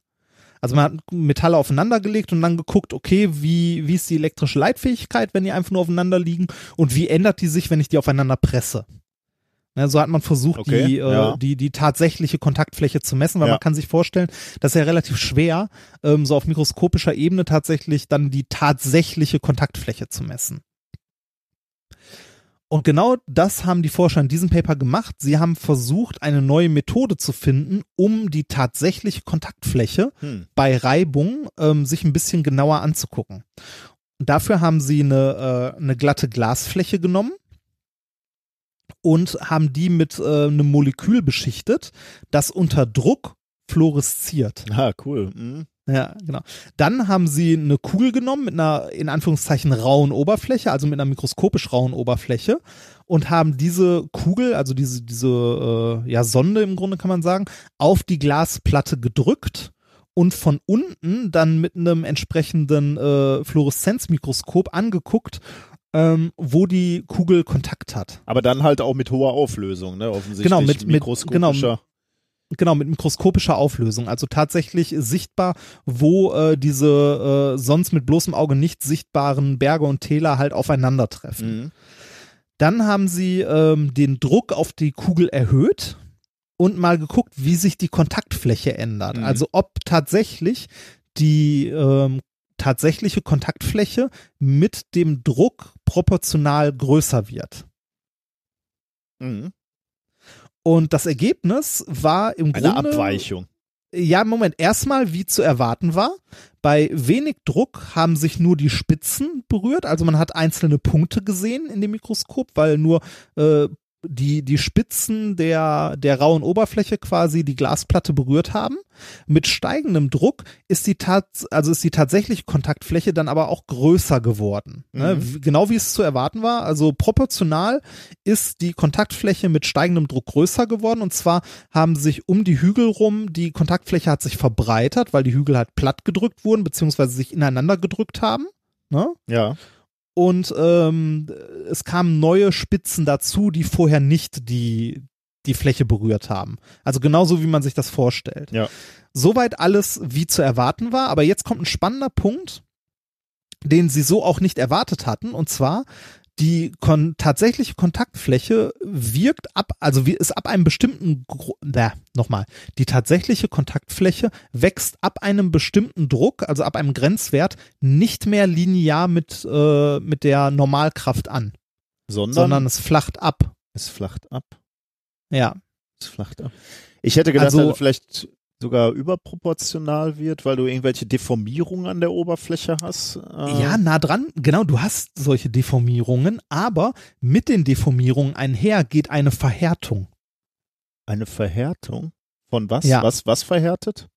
Also man hat Metalle aufeinander gelegt und dann geguckt, okay, wie, wie ist die elektrische Leitfähigkeit, wenn die einfach nur aufeinander liegen und wie ändert die sich, wenn ich die aufeinander presse. Ne, so hat man versucht, Okay, die, äh, ja. die, die tatsächliche Kontaktfläche zu messen, weil Ja. man kann sich vorstellen, das ist ja relativ schwer, ähm, so auf mikroskopischer Ebene tatsächlich dann die tatsächliche Kontaktfläche zu messen. Und genau das haben die Forscher in diesem Paper gemacht. Sie haben versucht, eine neue Methode zu finden, um die tatsächliche Kontaktfläche Hm. bei Reibung ähm, sich ein bisschen genauer anzugucken. Und dafür haben sie eine, äh, eine glatte Glasfläche genommen und haben die mit äh, einem Molekül beschichtet, das unter Druck fluoresziert. Ah, cool. Mhm. Ja, genau. Dann haben sie eine Kugel genommen mit einer in Anführungszeichen rauen Oberfläche, also mit einer mikroskopisch rauen Oberfläche und haben diese Kugel, also diese diese äh, ja Sonde im Grunde kann man sagen, auf die Glasplatte gedrückt und von unten dann mit einem entsprechenden äh, Fluoreszenzmikroskop angeguckt, ähm, wo die Kugel Kontakt hat. Aber dann halt auch mit hoher Auflösung, ne? Offensichtlich Genau, mit- mit- mikroskopischer. Genau, mit mikroskopischer Auflösung. Also tatsächlich sichtbar, wo äh, diese äh, sonst mit bloßem Auge nicht sichtbaren Berge und Täler halt aufeinandertreffen. Mhm. Dann haben sie ähm, den Druck auf die Kugel erhöht und mal geguckt, wie sich die Kontaktfläche ändert. Mhm. Also ob tatsächlich die ähm, tatsächliche Kontaktfläche mit dem Druck proportional größer wird. Mhm. Und das Ergebnis war im Eine Grunde Abweichung. Ja, Moment, erstmal wie zu erwarten war. Bei wenig Druck haben sich nur die Spitzen berührt, also man hat einzelne Punkte gesehen in dem Mikroskop, weil nur äh, die, die Spitzen der, der rauen Oberfläche quasi die Glasplatte berührt haben. Mit steigendem Druck ist die tats also ist die tatsächliche Kontaktfläche dann aber auch größer geworden. Ne? Mhm. Genau wie es zu erwarten war. Also proportional ist die Kontaktfläche mit steigendem Druck größer geworden. Und zwar haben sich um die Hügel rum, die Kontaktfläche hat sich verbreitert, weil die Hügel halt platt gedrückt wurden, beziehungsweise sich ineinander gedrückt haben. Ne? Ja. Und ähm, es kamen neue Spitzen dazu, die vorher nicht die, die Fläche berührt haben. Also genauso wie man sich das vorstellt. Ja. Soweit alles wie zu erwarten war, aber jetzt kommt ein spannender Punkt, den sie so auch nicht erwartet hatten, und zwar die kon tatsächliche Kontaktfläche wirkt ab, also wie- ist ab einem bestimmten, Gro- äh, nochmal, die tatsächliche Kontaktfläche wächst ab einem bestimmten Druck, also ab einem Grenzwert, nicht mehr linear mit, äh, mit der Normalkraft an, Sondern, sondern es flacht ab. es flacht ab. Ja. Es flacht ab. Ich hätte gedacht, Also- es vielleicht sogar überproportional wird, weil du irgendwelche Deformierungen an der Oberfläche hast. Äh, Ja, nah dran. Genau, du hast solche Deformierungen, aber mit den Deformierungen einher geht eine Verhärtung. Eine Verhärtung. Von was? Ja. Was, was verhärtet?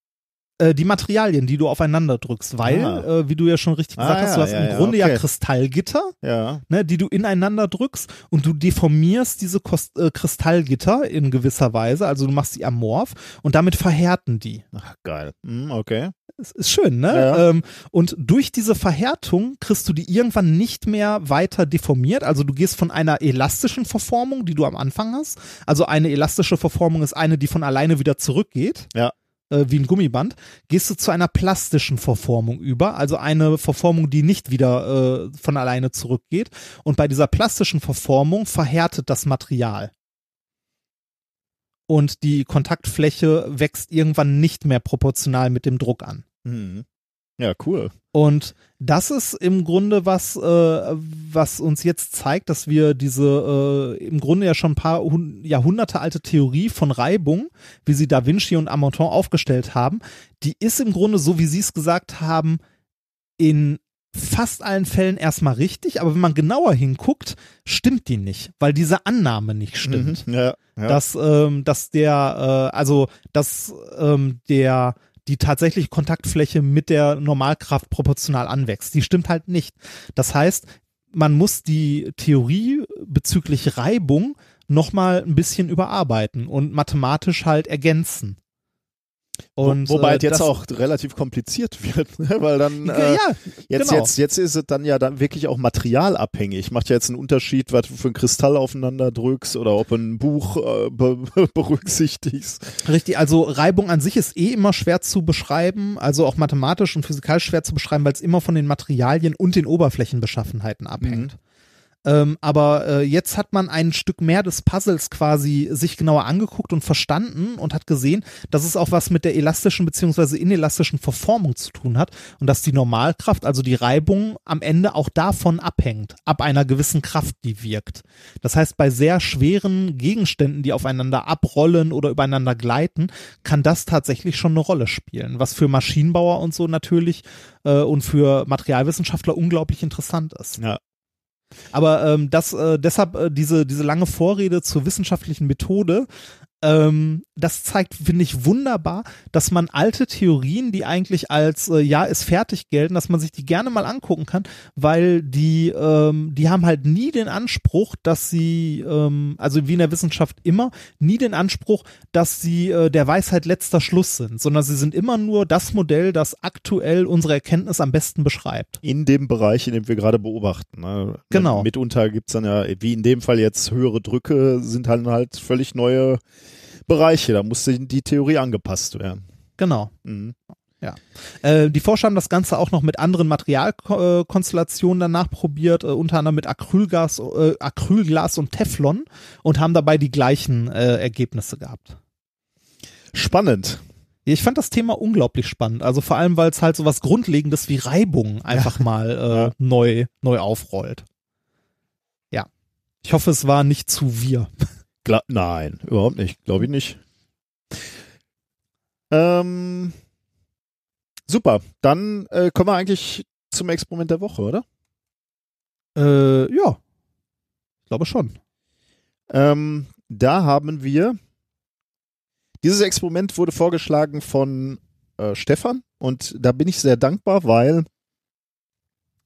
Äh, die Materialien, die du aufeinander drückst, weil, Ah. äh, wie du ja schon richtig gesagt Ah, hast, ja, du hast ja, im ja, Grunde ja okay. Kristallgitter, Ja. ne, die du ineinander drückst und du deformierst diese Kost äh, Kristallgitter in gewisser Weise, also du machst sie amorph und damit verhärten die. Ach, geil. Hm, okay. Es ist schön, ne? Ja. Ähm, und durch diese Verhärtung kriegst du die irgendwann nicht mehr weiter deformiert. Also du gehst von einer elastischen Verformung, die du am Anfang hast. Also eine elastische Verformung ist eine, die von alleine wieder zurückgeht. Ja. Äh, wie ein Gummiband. Gehst du zu einer plastischen Verformung über. Also eine Verformung, die nicht wieder äh, von alleine zurückgeht. Und bei dieser plastischen Verformung verhärtet das Material. Und die Kontaktfläche wächst irgendwann nicht mehr proportional mit dem Druck an. Hm. Ja, cool. Und das ist im Grunde was, äh, was uns jetzt zeigt, dass wir diese äh, im Grunde ja schon ein paar Hun Jahrhunderte alte Theorie von Reibung, wie sie Da Vinci und Amonton aufgestellt haben, die ist im Grunde, so wie sie es gesagt haben, in fast allen Fällen erstmal richtig, aber wenn man genauer hinguckt, stimmt die nicht, weil diese Annahme nicht stimmt Mhm. Ja, ja. dass, ähm, dass der, äh, also dass ähm, der die tatsächliche Kontaktfläche mit der Normalkraft proportional anwächst. Die stimmt halt nicht. Das heißt, man muss die Theorie bezüglich Reibung nochmal ein bisschen überarbeiten und mathematisch halt ergänzen. Und, Wo, wobei äh, es jetzt auch relativ kompliziert wird, ne? weil dann äh, ja, jetzt, genau. jetzt, jetzt ist es dann ja dann wirklich auch materialabhängig. Macht ja jetzt einen Unterschied, was du für einen Kristall aufeinander drückst oder ob du ein Buch äh, be berücksichtigst. Richtig, also Reibung an sich ist eh immer schwer zu beschreiben, also auch mathematisch und physikalisch schwer zu beschreiben, weil es immer von den Materialien und den Oberflächenbeschaffenheiten abhängt. Ähm, aber äh, jetzt hat man ein Stück mehr des Puzzles quasi sich genauer angeguckt und verstanden und hat gesehen, dass es auch was mit der elastischen beziehungsweise inelastischen Verformung zu tun hat und dass die Normalkraft, also die Reibung, am Ende auch davon abhängt, ab einer gewissen Kraft, die wirkt. Das heißt, bei sehr schweren Gegenständen, die aufeinander abrollen oder übereinander gleiten, kann das tatsächlich schon eine Rolle spielen, was für Maschinenbauer und so natürlich äh, und für Materialwissenschaftler unglaublich interessant ist. Ja. Aber ähm, das äh, deshalb äh, diese diese lange Vorrede zur wissenschaftlichen Methode, ähm, das zeigt, finde ich, wunderbar, dass man alte Theorien, die eigentlich als äh, ja ist fertig gelten, dass man sich die gerne mal angucken kann, weil die ähm, die haben halt nie den Anspruch, dass sie ähm, also wie in der Wissenschaft immer nie den Anspruch, dass sie äh, der Weisheit letzter Schluss sind, sondern sie sind immer nur das Modell, das aktuell unsere Erkenntnis am besten beschreibt. In dem Bereich, in dem wir gerade beobachten. Ne? Genau. Mitunter gibt's dann ja, wie in dem Fall jetzt höhere Drücke, sind dann halt völlig neue Bereiche. Da musste die Theorie angepasst werden. Genau. Mhm. Äh, die Forscher haben das Ganze auch noch mit anderen Materialkonstellationen danach probiert, äh, unter anderem mit Acrylgas, äh, Acrylglas und Teflon und haben dabei die gleichen äh, Ergebnisse gehabt. Spannend. Ich fand das Thema unglaublich spannend. Also vor allem, weil es halt so was Grundlegendes wie Reibung einfach mal äh, neu, neu aufrollt. Ja. Ich hoffe, es war nicht zu wir. Gla Nein, überhaupt nicht. Glaube ich nicht. Ähm, super. Dann äh, kommen wir eigentlich zum Experiment der Woche, oder? Äh, ja. Ich glaube schon. Ähm, da haben wir. Dieses Experiment wurde vorgeschlagen von äh, Stefan und da bin ich sehr dankbar, weil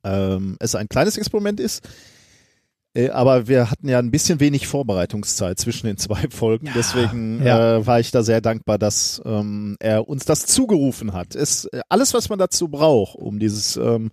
ähm, es ein kleines Experiment ist. Äh, aber wir hatten ja ein bisschen wenig Vorbereitungszeit zwischen den zwei Folgen. Deswegen ja. Äh, war ich da sehr dankbar, dass ähm, er uns das zugerufen hat. Es, äh, alles, was man dazu braucht, um dieses ähm,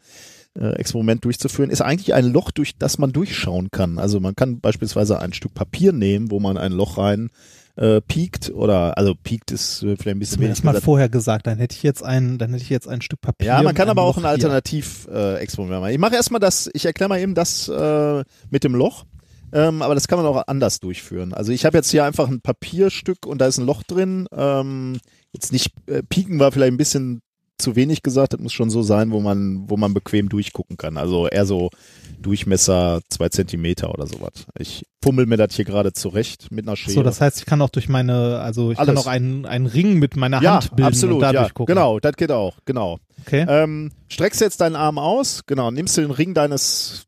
äh, Experiment durchzuführen, ist eigentlich ein Loch, durch das man durchschauen kann. Also man kann beispielsweise ein Stück Papier nehmen, wo man ein Loch rein äh, piekt oder also piekt ist äh, vielleicht ein bisschen Mir wenig das mal vorher gesagt, dann hätte ich jetzt ein, dann hätte ich jetzt ein Stück Papier. Ja, man kann aber auch ein. Alternativ-Experiment machen. Ich mache erstmal das, ich erkläre mal eben das äh, mit dem Loch. Ähm, aber das kann man auch anders durchführen. Also ich habe jetzt hier einfach ein Papierstück und da ist ein Loch drin. Ähm, jetzt nicht äh, pieken war vielleicht ein bisschen zu wenig gesagt. Das muss schon so sein, wo man, wo man bequem durchgucken kann. Also eher so Durchmesser zwei Zentimeter oder sowas. Ich fummel mir das hier gerade zurecht mit einer Schere. So, das heißt, ich kann auch durch meine, also ich Alles. kann auch einen, einen Ring mit meiner ja, Hand bilden absolut, und dadurch ja, gucken. genau, das geht auch, genau. Okay. Ähm, streckst jetzt deinen Arm aus, genau, nimmst du den Ring deines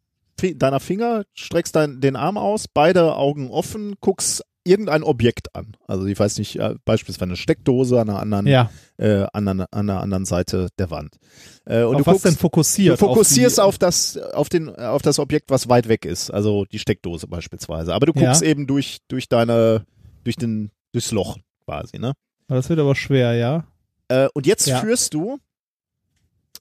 deiner Finger, streckst dein, den Arm aus, beide Augen offen, guckst irgendein Objekt an. Also ich weiß nicht, äh, beispielsweise eine Steckdose an einer anderen, ja. äh, an, einer, an der anderen Seite der Wand. Äh, und auf du was guckst, denn fokussiert? du fokussierst auf, auf, das, auf den, auf das Objekt, was weit weg ist, also die Steckdose beispielsweise. Aber du Ja. guckst eben durch, durch deine, durch den, durchs Loch quasi, ne? die, das wird aber schwer, ja. Äh, und jetzt Ja. führst du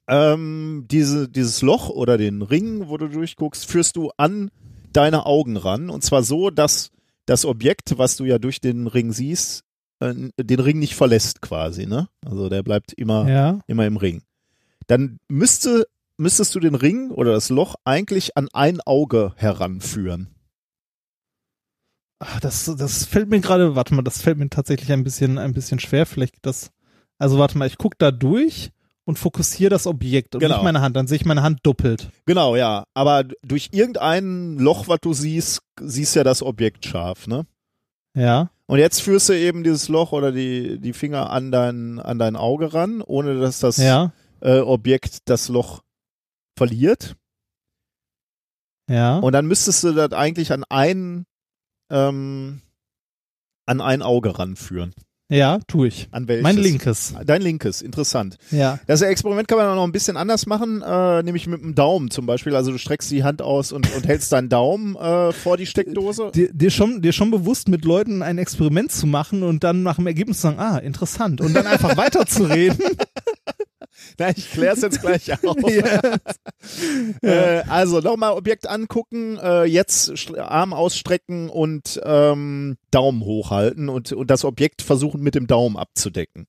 ähm, diese, dieses Loch oder den Ring, wo du durchguckst, führst du an deine Augen ran. Und zwar so, dass das Objekt, was du ja durch den Ring siehst, äh, den Ring nicht verlässt quasi. Ne? Also der bleibt immer, Ja. immer im Ring. Dann müsste, müsstest du den Ring oder das Loch eigentlich an ein Auge heranführen. Ach, das, das fällt mir gerade, warte mal, das fällt mir tatsächlich ein bisschen, ein bisschen schwer. Vielleicht das, also warte mal, ich gucke da durch und fokussiere das Objekt und Genau. nicht meine Hand. Dann sehe ich meine Hand doppelt. Genau, ja. Aber durch irgendein Loch, was du siehst, siehst ja das Objekt scharf, ne? Ja. Und jetzt führst du eben dieses Loch oder die, die Finger an dein, an dein Auge ran, ohne dass das Ja. äh, Objekt das Loch verliert. Ja. Und dann müsstest du das eigentlich an ein, ähm, an ein Auge ranführen. Ja, tue ich. An welches? Mein linkes. Dein linkes, interessant. Ja. Das Experiment kann man auch noch ein bisschen anders machen, äh, nämlich mit dem Daumen zum Beispiel. Also du streckst die Hand aus und, und hältst deinen Daumen äh, vor die Steckdose. Dir, dir, schon, dir schon bewusst, mit Leuten ein Experiment zu machen und dann nach dem Ergebnis zu sagen, ah, interessant. Und dann einfach weiterzureden. Na, ich klär's jetzt gleich auf. äh, also nochmal Objekt angucken, äh, jetzt Arm ausstrecken und ähm, Daumen hochhalten und, und das Objekt versuchen mit dem Daumen abzudecken.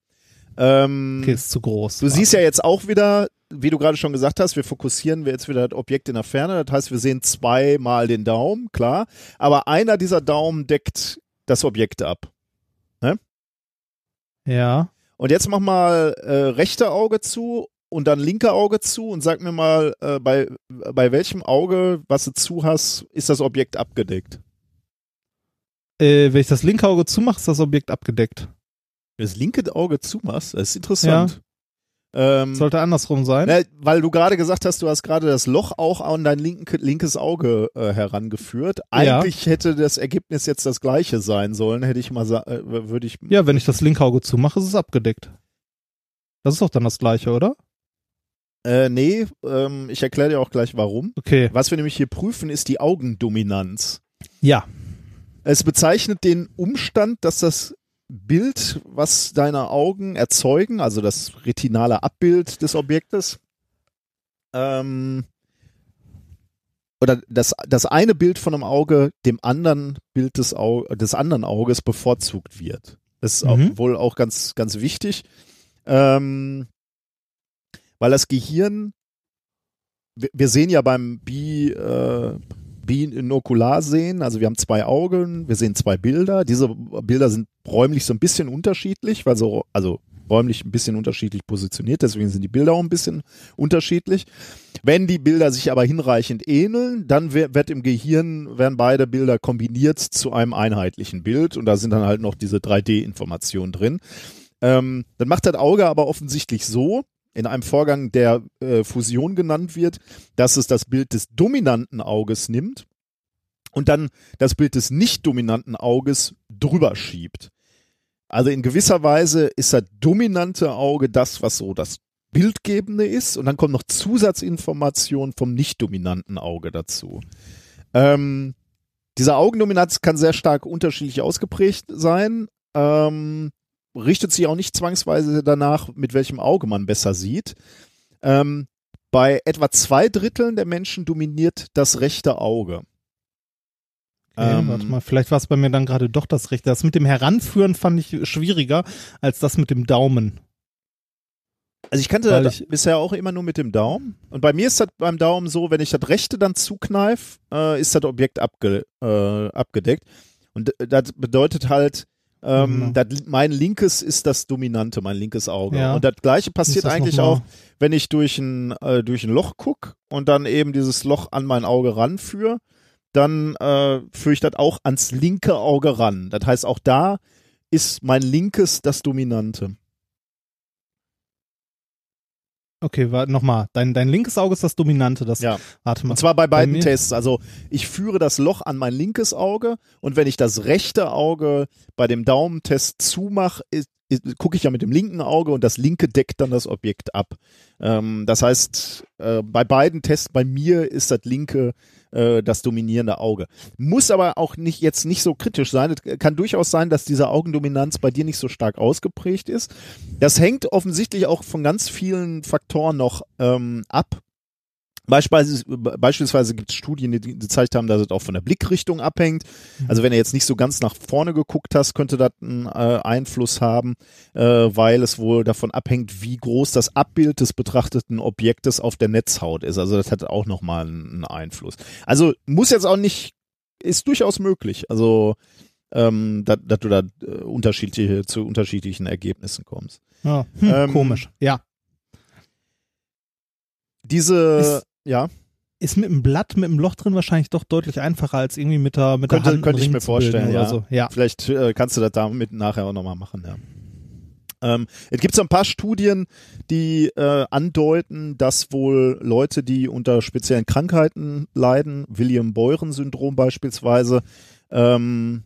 Ähm, Okay, ist zu groß. Du siehst ja jetzt auch wieder, wie du gerade schon gesagt hast, wir fokussieren wir jetzt wieder das Objekt in der Ferne. Das heißt, wir sehen zweimal den Daumen, klar. Aber einer dieser Daumen deckt das Objekt ab. Ja. Und jetzt mach mal äh, rechte Auge zu und dann linke Auge zu und sag mir mal, äh, bei, bei welchem Auge, was du zu hast, ist das Objekt abgedeckt? Äh, wenn ich das linke Auge zumache, ist das Objekt abgedeckt. Das linke Auge zumachst, das ist interessant. Ähm, Sollte andersrum sein. Ne, weil du gerade gesagt hast, du hast gerade das Loch auch an dein linke, linkes Auge äh, herangeführt. Ja. Eigentlich hätte das Ergebnis jetzt das gleiche sein sollen, hätte ich mal äh, würde ich Ja, wenn ich das linke Auge zumache, ist es abgedeckt. Das ist doch dann das gleiche, oder? äh, nee, ähm, ich erkläre dir auch gleich warum. Okay. Was wir nämlich hier prüfen, ist die Augendominanz. Ja. Es bezeichnet den Umstand, dass das Bild, was deine Augen erzeugen, also das retinale Abbild des Objektes, ähm, oder das, das eine Bild von einem Auge dem anderen Bild des, Au des anderen Auges bevorzugt wird. Das ist auch, Mhm. wohl auch ganz, ganz wichtig, ähm, weil das Gehirn, wir, wir sehen ja beim Bi, äh, Binokular sehen, also wir haben zwei Augen, wir sehen zwei Bilder. Diese Bilder sind räumlich so ein bisschen unterschiedlich, weil so, also räumlich ein bisschen unterschiedlich positioniert, deswegen sind die Bilder auch ein bisschen unterschiedlich. Wenn die Bilder sich aber hinreichend ähneln, dann wird im Gehirn, werden beide Bilder kombiniert zu einem einheitlichen Bild und da sind dann halt noch diese 3D-Informationen drin. Ähm, dann macht das Auge aber offensichtlich so, in einem Vorgang, der äh, Fusion genannt wird, dass es das Bild des dominanten Auges nimmt und dann das Bild des nicht dominanten Auges drüber schiebt. Also in gewisser Weise ist das dominante Auge das, was so das Bildgebende ist und dann kommt noch Zusatzinformation vom nicht dominanten Auge dazu. Ähm, diese Augendominanz kann sehr stark unterschiedlich ausgeprägt sein. Ähm, richtet sich auch nicht zwangsweise danach, mit welchem Auge man besser sieht. Ähm, bei etwa zwei Dritteln der Menschen dominiert das rechte Auge. Ähm, warte mal, vielleicht war es bei mir dann gerade doch das Rechte. Das mit dem Heranführen fand ich schwieriger als das mit dem Daumen. Also ich kannte ich- bisher auch immer nur mit dem Daumen. Und bei mir ist das beim Daumen so, wenn ich das rechte dann zukneif, äh, ist das Objekt abge, äh, abgedeckt. Und das bedeutet halt, ähm, das, mein linkes ist das Dominante, mein linkes Auge. Ja. Und das gleiche passiert das eigentlich auch, wenn ich durch ein, äh, durch ein Loch guck und dann eben dieses Loch an mein Auge ranführe, dann äh, führe ich das auch ans linke Auge ran. Das heißt, auch da ist mein linkes das Dominante. Okay, warte nochmal. Dein, dein linkes Auge ist das Dominante. Das, Ja. Warte mal. Und zwar bei beiden mir- Tests. Also ich führe das Loch an mein linkes Auge und wenn ich das rechte Auge bei dem Daumentest zumache, gucke ich ja mit dem linken Auge und das linke deckt dann das Objekt ab. Ähm, das heißt, äh, bei beiden Tests, bei mir ist das linke äh, das dominierende Auge. Muss aber auch nicht jetzt nicht so kritisch sein. Es kann durchaus sein, dass diese Augendominanz bei dir nicht so stark ausgeprägt ist. Das hängt offensichtlich auch von ganz vielen Faktoren noch ähm, ab. Beispielsweise, beispielsweise gibt es Studien, die, gezeigt haben, dass es auch von der Blickrichtung abhängt. Also wenn du jetzt nicht so ganz nach vorne geguckt hast, könnte das einen äh, Einfluss haben, äh, weil es wohl davon abhängt, wie groß das Abbild des betrachteten Objektes auf der Netzhaut ist. Also das hat auch nochmal einen, einen Einfluss. Also muss jetzt auch nicht, ist durchaus möglich. Also ähm, dass dass du da äh, unterschiedliche zu unterschiedlichen Ergebnissen kommst. Ja. Hm, Ähm, komisch. Ja. Diese, ja. Ist mit dem Blatt, mit dem Loch drin wahrscheinlich doch deutlich einfacher als irgendwie mit der, mit der Könnte, Hand. könnte ich mir vorstellen, ja. So. ja. Vielleicht äh, kannst du das damit nachher auch nochmal machen, ja. Ähm, es gibt so ein paar Studien, die äh, andeuten, dass wohl Leute, die unter speziellen Krankheiten leiden, William-Beuren-Syndrom beispielsweise, ähm,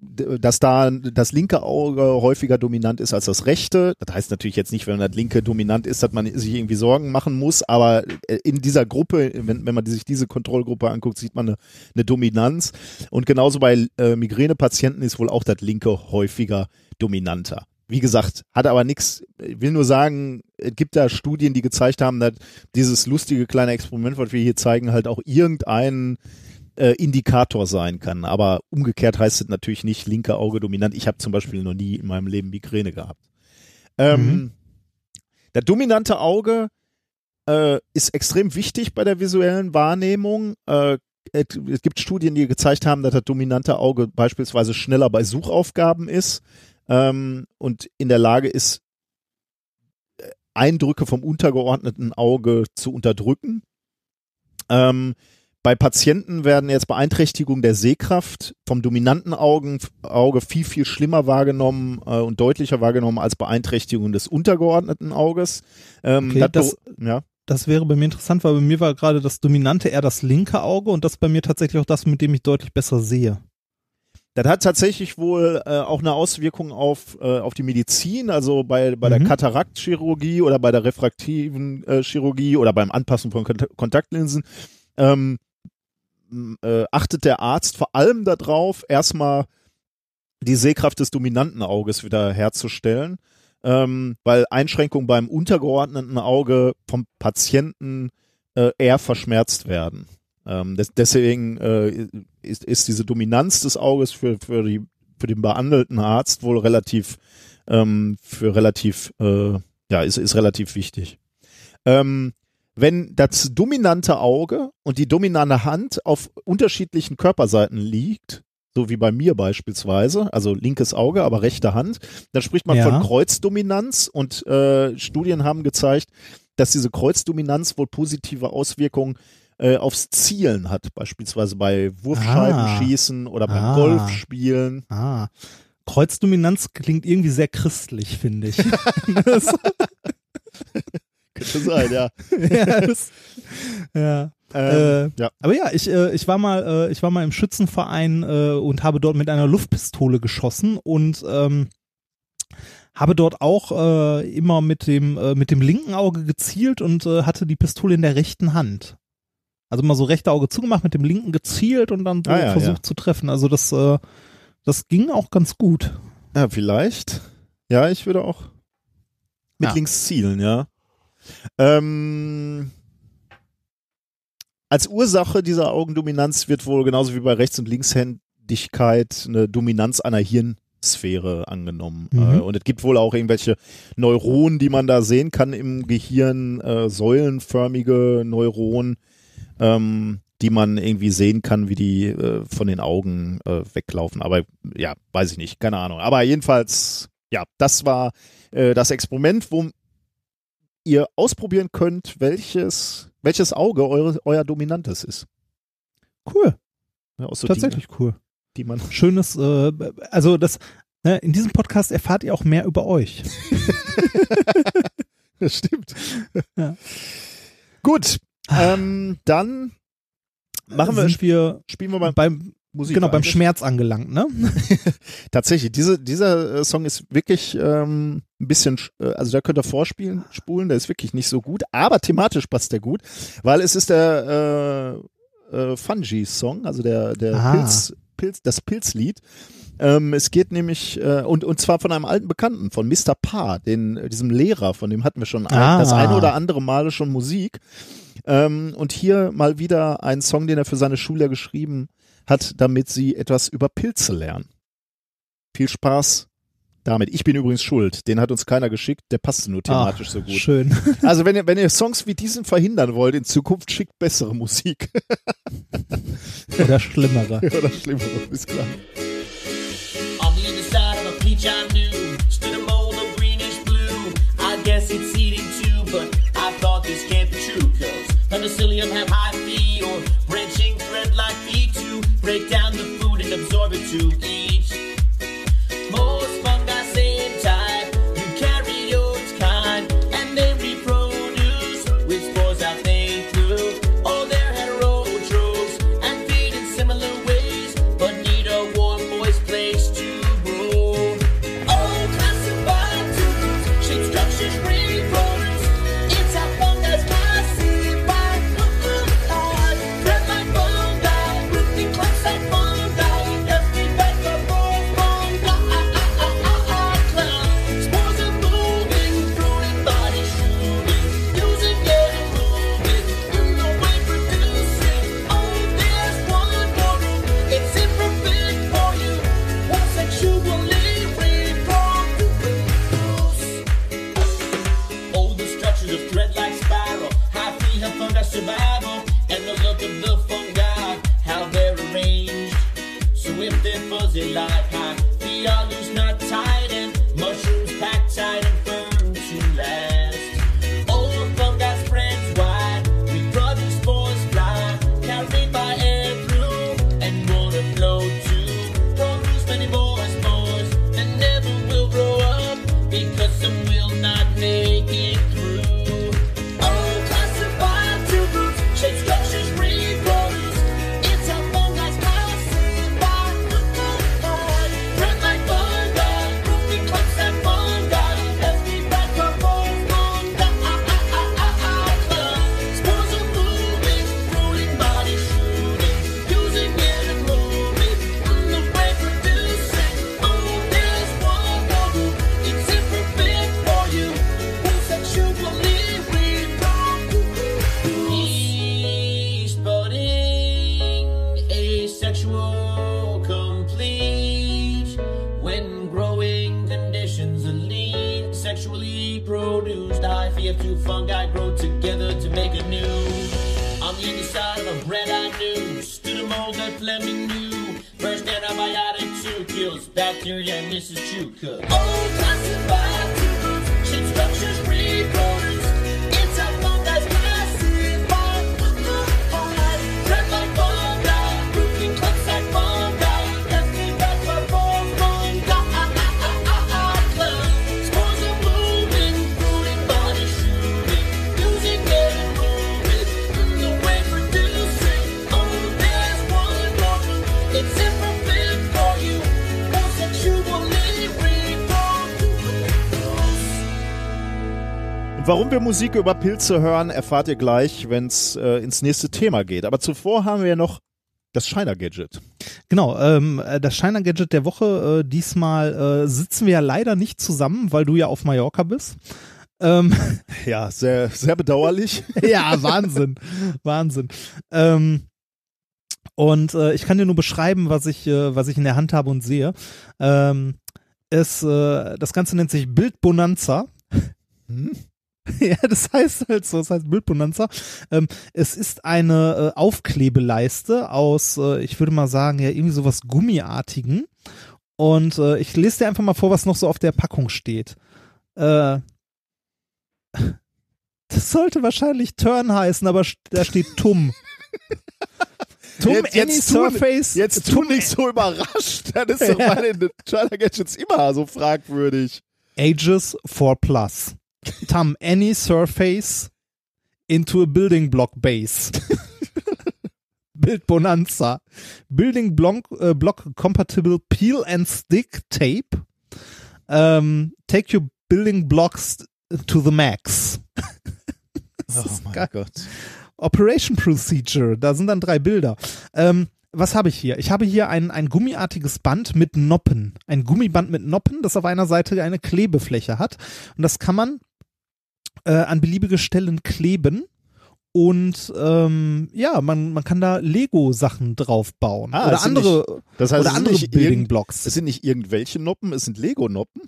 dass da das linke Auge häufiger dominant ist als das rechte. Das heißt natürlich jetzt nicht, wenn das linke dominant ist, dass man sich irgendwie Sorgen machen muss, aber äh, in dieser Gruppe, wenn, wenn man sich diese Kontrollgruppe anguckt, sieht man eine, eine Dominanz. Und genauso bei äh, Migränepatienten ist wohl auch das linke häufiger dominanter. Wie gesagt, hat aber nichts, ich will nur sagen, es gibt da Studien, die gezeigt haben, dass dieses lustige kleine Experiment, was wir hier zeigen, halt auch irgendeinen äh, Indikator sein kann. Aber umgekehrt heißt es natürlich nicht linke Auge dominant. Ich habe zum Beispiel noch nie in meinem Leben Migräne gehabt. Ähm, Mhm. Das dominante Auge äh, ist extrem wichtig bei der visuellen Wahrnehmung. Äh, es, gibt Studien, die gezeigt haben, dass das dominante Auge beispielsweise schneller bei Suchaufgaben ist ähm, und in der Lage ist, äh, Eindrücke vom untergeordneten Auge zu unterdrücken. Ähm, bei Patienten werden jetzt Beeinträchtigungen der Sehkraft vom dominanten Augen, Auge viel, viel schlimmer wahrgenommen äh, und deutlicher wahrgenommen als Beeinträchtigungen des untergeordneten Auges. Ähm, Okay, das- ja. Das wäre bei mir interessant, weil bei mir war gerade das Dominante eher das linke Auge und das ist bei mir tatsächlich auch das, mit dem ich deutlich besser sehe. Das hat tatsächlich wohl äh, auch eine Auswirkung auf, äh, auf die Medizin, also bei, bei der Mhm. Kataraktchirurgie oder bei der refraktiven äh, Chirurgie oder beim Anpassen von Kont Kontaktlinsen. Ähm, äh, achtet der Arzt vor allem darauf, erstmal die Sehkraft des dominanten Auges wieder herzustellen, ähm, weil Einschränkungen beim untergeordneten Auge vom Patienten äh, eher verschmerzt werden. Ähm, des, deswegen äh, ist, ist diese Dominanz des Auges für, für, die, für den behandelten Arzt wohl relativ ähm, für relativ äh, ja ist, ist relativ wichtig. Ähm, wenn das dominante Auge und die dominante Hand auf unterschiedlichen Körperseiten liegt, so wie bei mir beispielsweise, also linkes Auge, aber rechte Hand, dann spricht man Ja. von Kreuzdominanz und äh, Studien haben gezeigt, dass diese Kreuzdominanz wohl positive Auswirkungen äh, aufs Zielen hat, beispielsweise bei Wurfscheibenschießen oder beim Ah. Golfspielen. Ah. Kreuzdominanz klingt irgendwie sehr christlich, finde ich. Könnte sein, ja. ja, das, ja. Ähm, Äh, ja. Aber ja, ich, äh, ich war mal, äh, ich war mal im Schützenverein äh, und habe dort mit einer Luftpistole geschossen und ähm, habe dort auch äh, immer mit dem äh, mit dem linken Auge gezielt und hatte die Pistole in der rechten Hand. Also mal so rechte Auge zugemacht, mit dem linken gezielt und dann so Ah, ja, versucht ja. zu treffen. Also das das ging auch ganz gut. Ja, vielleicht. Ja, ich würde auch mit links zielen, ja. Ähm, als Ursache dieser Augendominanz wird wohl genauso wie bei Rechts- und Linkshändigkeit eine Dominanz einer Hirnsphäre angenommen. Mhm. Äh, und es gibt wohl auch irgendwelche Neuronen, die man da sehen kann im Gehirn, äh, säulenförmige Neuronen, ähm, die man irgendwie sehen kann, wie die äh, von den Augen äh, weglaufen. Aber ja, weiß ich nicht, keine Ahnung. Aber jedenfalls, ja, das war äh, das Experiment, wo ihr ausprobieren könnt, welches, welches Auge eure, euer dominantes ist. Cool, Ja, so tatsächlich cool. Dinge, die man. Schönes, äh, also das, ne, in diesem Podcast erfahrt ihr auch mehr über euch. Das stimmt. Ja. Gut, ähm, dann machen wir, wir spielen wir mal beim, Musik. genau, beim. Schmerz angelangt, ne? Tatsächlich, diese, dieser äh, Song ist wirklich ähm, ein bisschen, sch- äh, also da könnt ihr vorspielen, spulen, der ist wirklich nicht so gut, aber thematisch passt der gut, weil es ist der äh, äh, Fungi-Song, also der, der Ah. Pilz, Pilz, das Pilzlied. Ähm, es geht nämlich, äh, und, und zwar von einem alten Bekannten, von Mr. Parr, den, äh, diesem Lehrer, von dem hatten wir schon ein, Ah. das eine oder andere Male schon Musik. Ähm, und hier mal wieder ein Song, den er für seine Schüler geschrieben hat, damit sie etwas über Pilze lernen. Viel Spaß damit. Ich bin übrigens schuld. Den hat uns keiner geschickt. Der passte nur thematisch Ach, so gut. Schön. Also wenn ihr, wenn ihr Songs wie diesen verhindern wollt, in Zukunft schickt bessere Musik. Oder schlimmere. Oder schlimmere. Bis klar. On the other side of a peach I knew stood a mold of greenish blue. I guess it's seeding too, but I thought this can't be true. Cause penicillium have high fee Break down the food and absorb it to eat. Wir Musik über Pilze hören, erfahrt ihr gleich, wenn es äh, ins nächste Thema geht. Aber zuvor haben wir noch das Shiner-Gadget. Genau, ähm, äh, das Shiner Gadget der Woche. Äh, diesmal äh, sitzen wir ja leider nicht zusammen, weil du ja auf Mallorca bist. Ähm, Ja, sehr, sehr bedauerlich. ja, Wahnsinn. Wahnsinn. Ähm, und äh, ich kann dir nur beschreiben, was ich, äh, was ich in der Hand habe und sehe. Ähm, es, äh, das Ganze nennt sich Bildbonanza. Ja, das heißt halt so, das heißt Bildbonanza. Ähm, es ist eine äh, Aufklebeleiste aus, äh, ich würde mal sagen, ja, irgendwie sowas Gummiartigen. Und äh, ich lese dir einfach mal vor, was noch so auf der Packung steht. Äh, das sollte wahrscheinlich Turn heißen, aber da steht Tum. Tum Jetzt- Any jetzt tu- Surface. Jetzt tu nicht so überrascht. Das ist doch Ja. bei den Shiner-Gadgets immer so fragwürdig. Ages 4 Plus. Tum Any Surface into a Building Block Base. Build Bonanza. Building Block, äh, Block Compatible Peel and Stick Tape. Ähm, take your Building Blocks to the max. Oh mein geil. Gott. Operation Procedure, da sind dann drei Bilder. Ähm, was habe ich hier? Ich habe hier ein, ein gummiartiges Band mit Noppen. Ein Gummiband mit Noppen, das auf einer Seite eine Klebefläche hat. Und das kann man äh, an beliebige Stellen kleben. Und ähm, ja, man, man kann da Lego-Sachen drauf bauen. Ah, oder es andere, Das heißt, oder es sind andere nicht Building Blocks. Es sind nicht irgendwelche Noppen, es sind Lego-Noppen.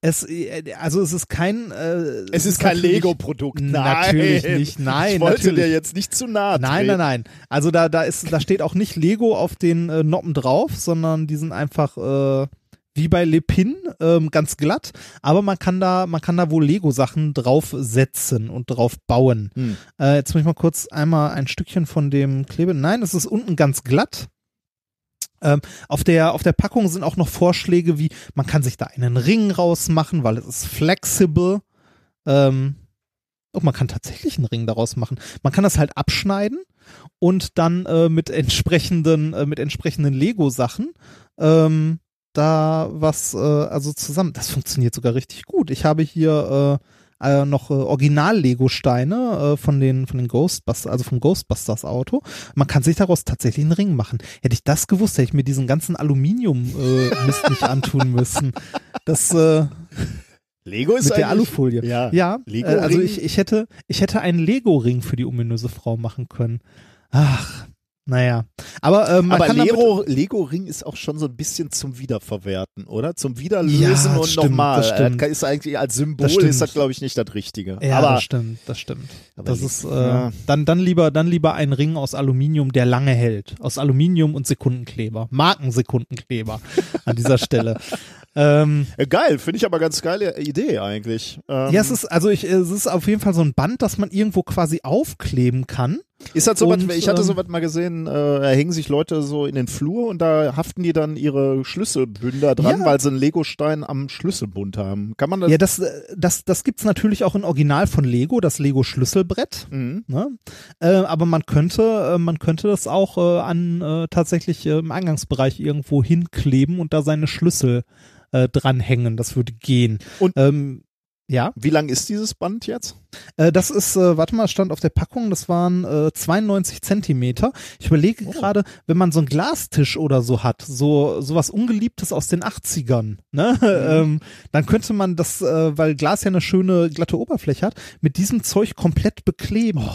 Es, äh, also es ist kein äh, Es ist kein Lego-Produkt. Natürlich Nein. nicht. Nein, Ich wollte natürlich. dir jetzt nicht zu nahe Nein, treten. nein, nein. Also da, da ist, da steht auch nicht Lego auf den äh, Noppen drauf, sondern die sind einfach äh, wie bei Lepin ähm, ganz glatt. Aber man kann da, man kann da wohl Lego-Sachen draufsetzen und drauf bauen. Hm. Äh, jetzt muss ich mal kurz einmal ein Stückchen von dem Kleben. Nein, es ist unten ganz glatt. Ähm, auf der auf der Packung sind auch noch Vorschläge wie man kann sich da einen Ring rausmachen, weil es ist flexible. Ähm, oh, man kann tatsächlich einen Ring daraus machen. Man kann das halt abschneiden und dann äh, mit entsprechenden äh, mit entsprechenden Lego Sachen ähm, da was äh, also zusammen. Das funktioniert sogar richtig gut. Ich habe hier äh, äh, noch äh, Original-Lego-Steine äh, von den von den Ghostbusters, also vom Ghostbusters Auto. Man kann sich daraus tatsächlich einen Ring machen. Hätte ich das gewusst, hätte ich mir diesen ganzen Aluminium-Mist nicht antun müssen. Das äh, Lego ist mit der Alufolie. Ja. Ja, Lego äh, also ich, ich hätte ich hätte einen Lego-Ring für die ominöse Frau machen können. Ach, naja. Aber, äh, man Aber Lego, Lego Ring ist auch schon so ein bisschen zum Wiederverwerten, oder? Zum Wiederlösen Ja, und stimmt, nochmal. das stimmt. Ist eigentlich als Symbol Das ist das, glaube ich, nicht das Richtige. Ja, aber das stimmt, das stimmt. Das ist äh, ja. dann dann lieber dann lieber ein Ring aus Aluminium, der lange hält, aus Aluminium und Sekundenkleber, Markensekundenkleber an dieser Stelle. Ähm, Äh, geil, finde ich aber ganz geile Idee eigentlich. Ähm, ja, es ist also ich, es ist auf jeden Fall so ein Band, das man irgendwo quasi aufkleben kann. Ist das so was, Und, ich hatte ähm, so was mal gesehen, äh, da hängen sich Leute so in den Flur und da haften die dann ihre Schlüsselbünder dran, Ja. weil sie einen Legostein am Schlüsselbund haben. Kann man das? Ja, das äh, das das gibt's natürlich auch in Original von Lego, das Lego Schlüsselbrett. Mhm. Ne? Äh, aber man könnte, äh, man könnte das auch äh, an äh, tatsächlich äh, im Eingangsbereich irgendwo hinkleben und da seine Schlüssel äh, dranhängen. Das würde gehen. Und- ähm, ja, Wie lang ist dieses Band jetzt? äh, das ist, äh, warte mal, stand auf der Packung, das waren äh, 92 Zentimeter. Ich überlege Oh. gerade, wenn man so einen Glastisch oder so hat, so sowas Ungeliebtes aus den 80ern, ne? Mhm. ähm, dann könnte man das, äh, weil Glas ja eine schöne glatte Oberfläche hat, mit diesem Zeug komplett bekleben.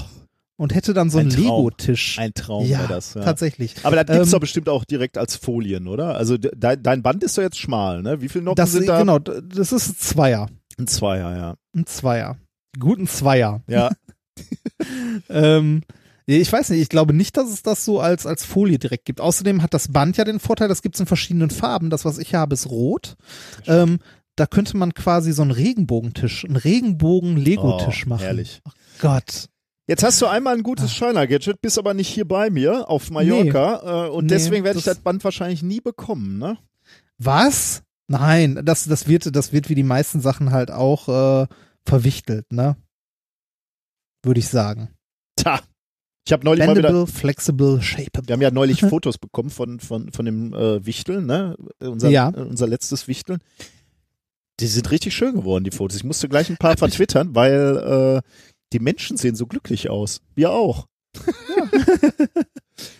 Und hätte dann so Oh. Ein einen. Lego-Tisch. Ein Traum ja, wäre das. Ja. tatsächlich. Aber das gibt's Ähm, doch bestimmt auch direkt als Folien, oder? Also de dein, Band ist doch jetzt schmal, ne? Wie viele Noppen Das, sind da? genau, das ist ein Zweier. Ein Zweier, ja. Ein Zweier. Guten Zweier. Ja, ähm, Ich weiß nicht, ich glaube nicht, dass es das so als, als Folie direkt gibt. Außerdem hat das Band ja den Vorteil, das gibt es in verschiedenen Farben. Das, was ich habe, ist rot. Ähm, da könnte man quasi so einen Regenbogentisch, einen Regenbogen-Lego-Tisch Oh, machen. herrlich. Gott. Jetzt hast du einmal ein gutes Shiner-Gadget, bist aber nicht hier bei mir auf Mallorca äh, und Nee, deswegen werde ich das- das Band wahrscheinlich nie bekommen, ne? Was? Nein, das, das wird, das wird wie die meisten Sachen halt auch äh, verwichtelt, ne? Würde ich sagen. Tja. Ich habe neulich mal wieder Bendable, flexible, shapeable. Wir haben ja neulich Fotos bekommen von, von, von dem äh, Wichteln, ne? Unser, Ja. äh, unser letztes Wichteln. Die sind richtig schön geworden, die Fotos. Ich musste gleich ein paar vertwittern, weil äh, die Menschen sehen so glücklich aus. Wir auch. Weil,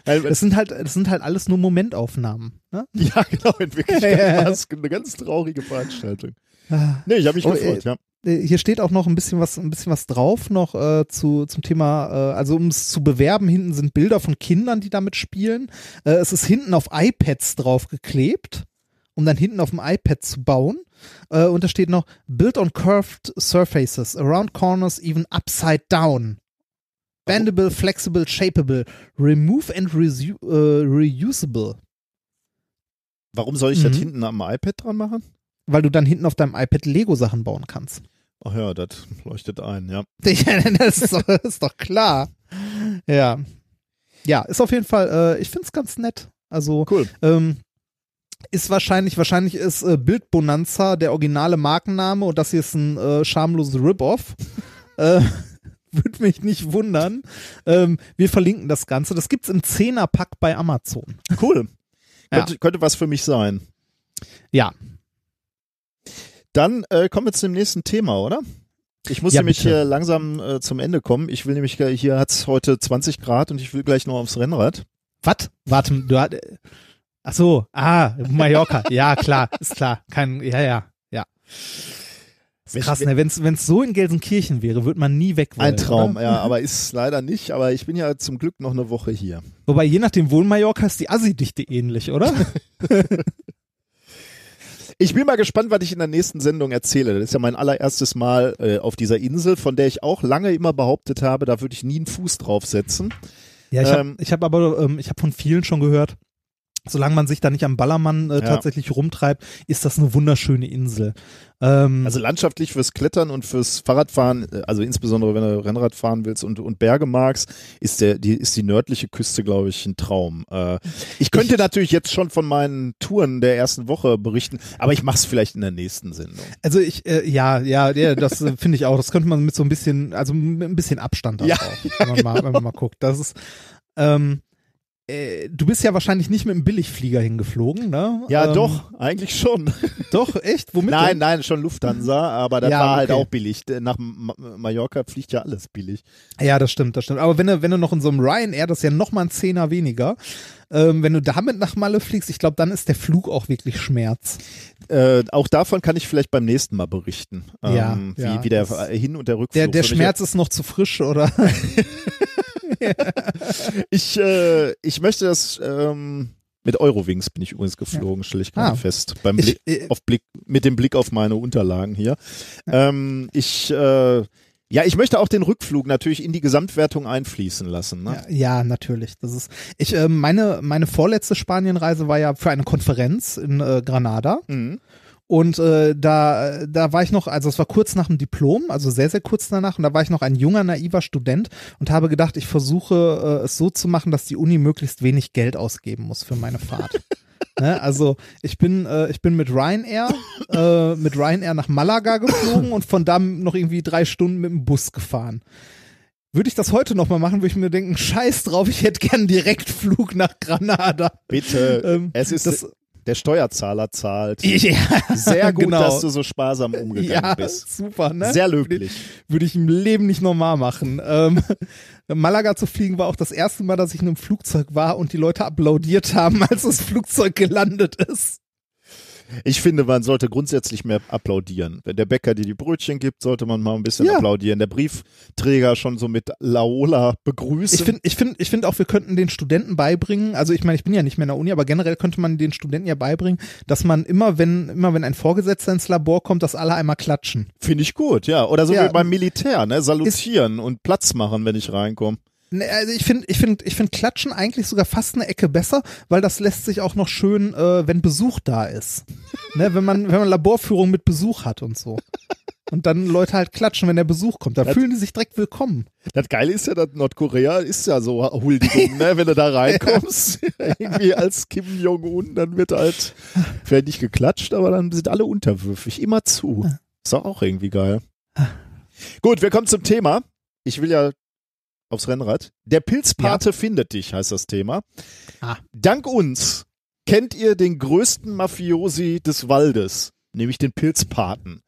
Das sind halt, das sind halt alles nur Momentaufnahmen. Ne? ja, genau, in Wirklichkeit war es eine ganz traurige Veranstaltung. Ah. Nee, ich habe mich Oh, gefreut, ja. Äh, Hier steht auch noch ein bisschen was, ein bisschen was drauf noch äh, zu zum Thema. Äh, also um es zu bewerben, hinten sind Bilder von Kindern, die damit spielen. Äh, es ist hinten auf iPads drauf geklebt, um dann hinten auf dem iPad zu bauen. Äh, und da steht noch Build on curved surfaces, around corners, even upside down. Bendable, flexible, shapeable, remove and resu äh, reusable. Warum soll ich das Mhm. hinten am iPad dran machen? Weil du dann hinten auf deinem iPad Lego-Sachen bauen kannst. Ach ja, das leuchtet ein, ja. Das ist doch, das ist doch klar. Ja. Ja, ist auf jeden Fall, äh, ich finde es ganz nett. Also, Cool. ähm, ist wahrscheinlich, wahrscheinlich ist äh, Bildbonanza der originale Markenname und das hier ist ein äh, schamloses Rip-Off. äh, Würde mich nicht wundern. Ähm, wir verlinken das Ganze. Das gibt's im Zehner-Pack bei Amazon. Cool. Ja. Könnte, könnte was für mich sein. Ja. Dann äh, kommen wir zu dem nächsten Thema, oder? Ich muss Ja, nämlich bitte. hier langsam äh, zum Ende kommen. Ich will nämlich, gleich- hier hat's heute 20 Grad und ich will gleich noch aufs Rennrad. Was? Warte, du hat, ach so, ah, Mallorca. ja, klar, ist klar. Kein, ja, ja, ja. Ist krass, ne? Wenn's, wenn's so in Gelsenkirchen wäre, würde man nie weg wollen. Ein Traum, Oder? ja, aber ist leider nicht. Aber ich bin ja zum Glück noch eine Woche hier. Wobei, je nachdem, wo in Mallorca ist die Assi-Dichte ähnlich, oder? Ich bin mal gespannt, was ich in der nächsten Sendung erzähle. Das ist ja mein allererstes Mal äh, auf dieser Insel, von der ich auch lange immer behauptet habe, da würde ich nie einen Fuß draufsetzen. ja, ich habe Ähm, hab aber, ähm, ich habe von vielen schon gehört, solange man sich da nicht am Ballermann äh, Ja. tatsächlich rumtreibt, ist das eine wunderschöne Insel. Ähm, Also landschaftlich fürs Klettern und fürs Fahrradfahren, äh, also insbesondere wenn du Rennrad fahren willst und, und Berge magst, ist der, die, ist die nördliche Küste, glaube ich, ein Traum. Äh, ich könnte natürlich jetzt schon von meinen Touren der ersten Woche berichten, aber ich mache es vielleicht in der nächsten Sendung. also ich, äh, ja, ja, ja, das äh, finde ich auch. Das könnte man mit so ein bisschen, also mit ein bisschen Abstand Ja, auch, wenn, man mal, wenn man mal guckt. Das ist, ähm, äh, du bist ja wahrscheinlich nicht mit einem Billigflieger hingeflogen, ne? Ja, ähm, doch, eigentlich schon. Doch, echt? Womit nein, denn? nein, schon Lufthansa, aber das Ja, war halt okay. auch billig. Nach Ma Mallorca fliegt ja alles billig. Ja, das stimmt, das stimmt. Aber wenn du, wenn du noch in so einem Ryanair, das ist ja noch mal ein Zehner weniger, ähm, wenn du damit nach Malle fliegst, ich glaube, dann ist der Flug auch wirklich Schmerz. Äh, auch davon kann ich vielleicht beim nächsten Mal berichten. Ja, ähm, wie, ja, wie der Hin- und der Rückflug. Der, der Schmerz ist noch zu frisch, oder? Ich, äh, ich möchte das ähm, mit Eurowings bin ich übrigens geflogen, stelle ich gerade Ah. fest. Beim Ich- Blick, äh, auf Blick, mit dem Blick auf meine Unterlagen hier. Ähm, ich, äh, ja, ich möchte auch den Rückflug natürlich in die Gesamtwertung einfließen lassen. Ne? Ja, ja, natürlich. Das ist. Ich, ähm, meine, meine vorletzte Spanienreise war ja für eine Konferenz in äh, Granada. Mhm. Und äh, da, da war ich noch, also es war kurz nach dem Diplom, also sehr, sehr kurz danach, und da war ich noch ein junger, naiver Student und habe gedacht, ich versuche äh, es so zu machen, dass die Uni möglichst wenig Geld ausgeben muss für meine Fahrt. ne? Also ich bin, äh, ich bin mit Ryanair, äh, mit Ryanair nach Malaga geflogen und von da noch irgendwie drei Stunden mit dem Bus gefahren. Würde ich das heute nochmal machen, würde ich mir denken, scheiß drauf, ich hätte gern einen Direktflug nach Granada. Bitte, Ähm, es ist das- der Steuerzahler zahlt. Ja, Sehr gut, genau. dass du so sparsam umgegangen ja, bist. super, ne? Sehr löblich. Würde ich im Leben nicht normal machen. Ähm, Malaga zu fliegen war auch das erste Mal, dass ich in einem Flugzeug war und die Leute applaudiert haben, als das Flugzeug gelandet ist. Ich finde, man sollte grundsätzlich mehr applaudieren. Wenn der Bäcker dir die Brötchen gibt, sollte man mal ein bisschen Ja. applaudieren. Der Briefträger schon so mit Laola begrüßen. Ich finde ich find, ich find auch, wir könnten den Studenten beibringen, also ich meine, ich bin ja nicht mehr in der Uni, aber generell könnte man den Studenten ja beibringen, dass man immer, wenn, immer wenn ein Vorgesetzter ins Labor kommt, dass alle einmal klatschen. Finde ich gut, ja. Oder so Ja. wie beim Militär, ne? Salutieren und Platz machen, wenn ich reinkomme. Ne, also ich finde, ich finde, ich finde Klatschen eigentlich sogar fast eine Ecke besser, weil das lässt sich auch noch schön, äh, wenn Besuch da ist. ne, wenn man, wenn man Laborführung mit Besuch hat und so. Und dann Leute halt klatschen, wenn der Besuch kommt. Da Das- fühlen die sich direkt willkommen. Das Geile ist ja, dass Nordkorea ist ja so Huldigung, ne? Wenn du da reinkommst, irgendwie als Kim Jong-un, dann wird halt, vielleicht nicht geklatscht, aber dann sind alle unterwürfig, immer zu. Ist doch auch irgendwie geil. Gut, wir kommen zum Thema. Ich will ja aufs Rennrad. Der Pilzpate findet dich, heißt das Thema. Ah. Dank uns kennt ihr den größten Mafiosi des Waldes, nämlich den Pilzpaten.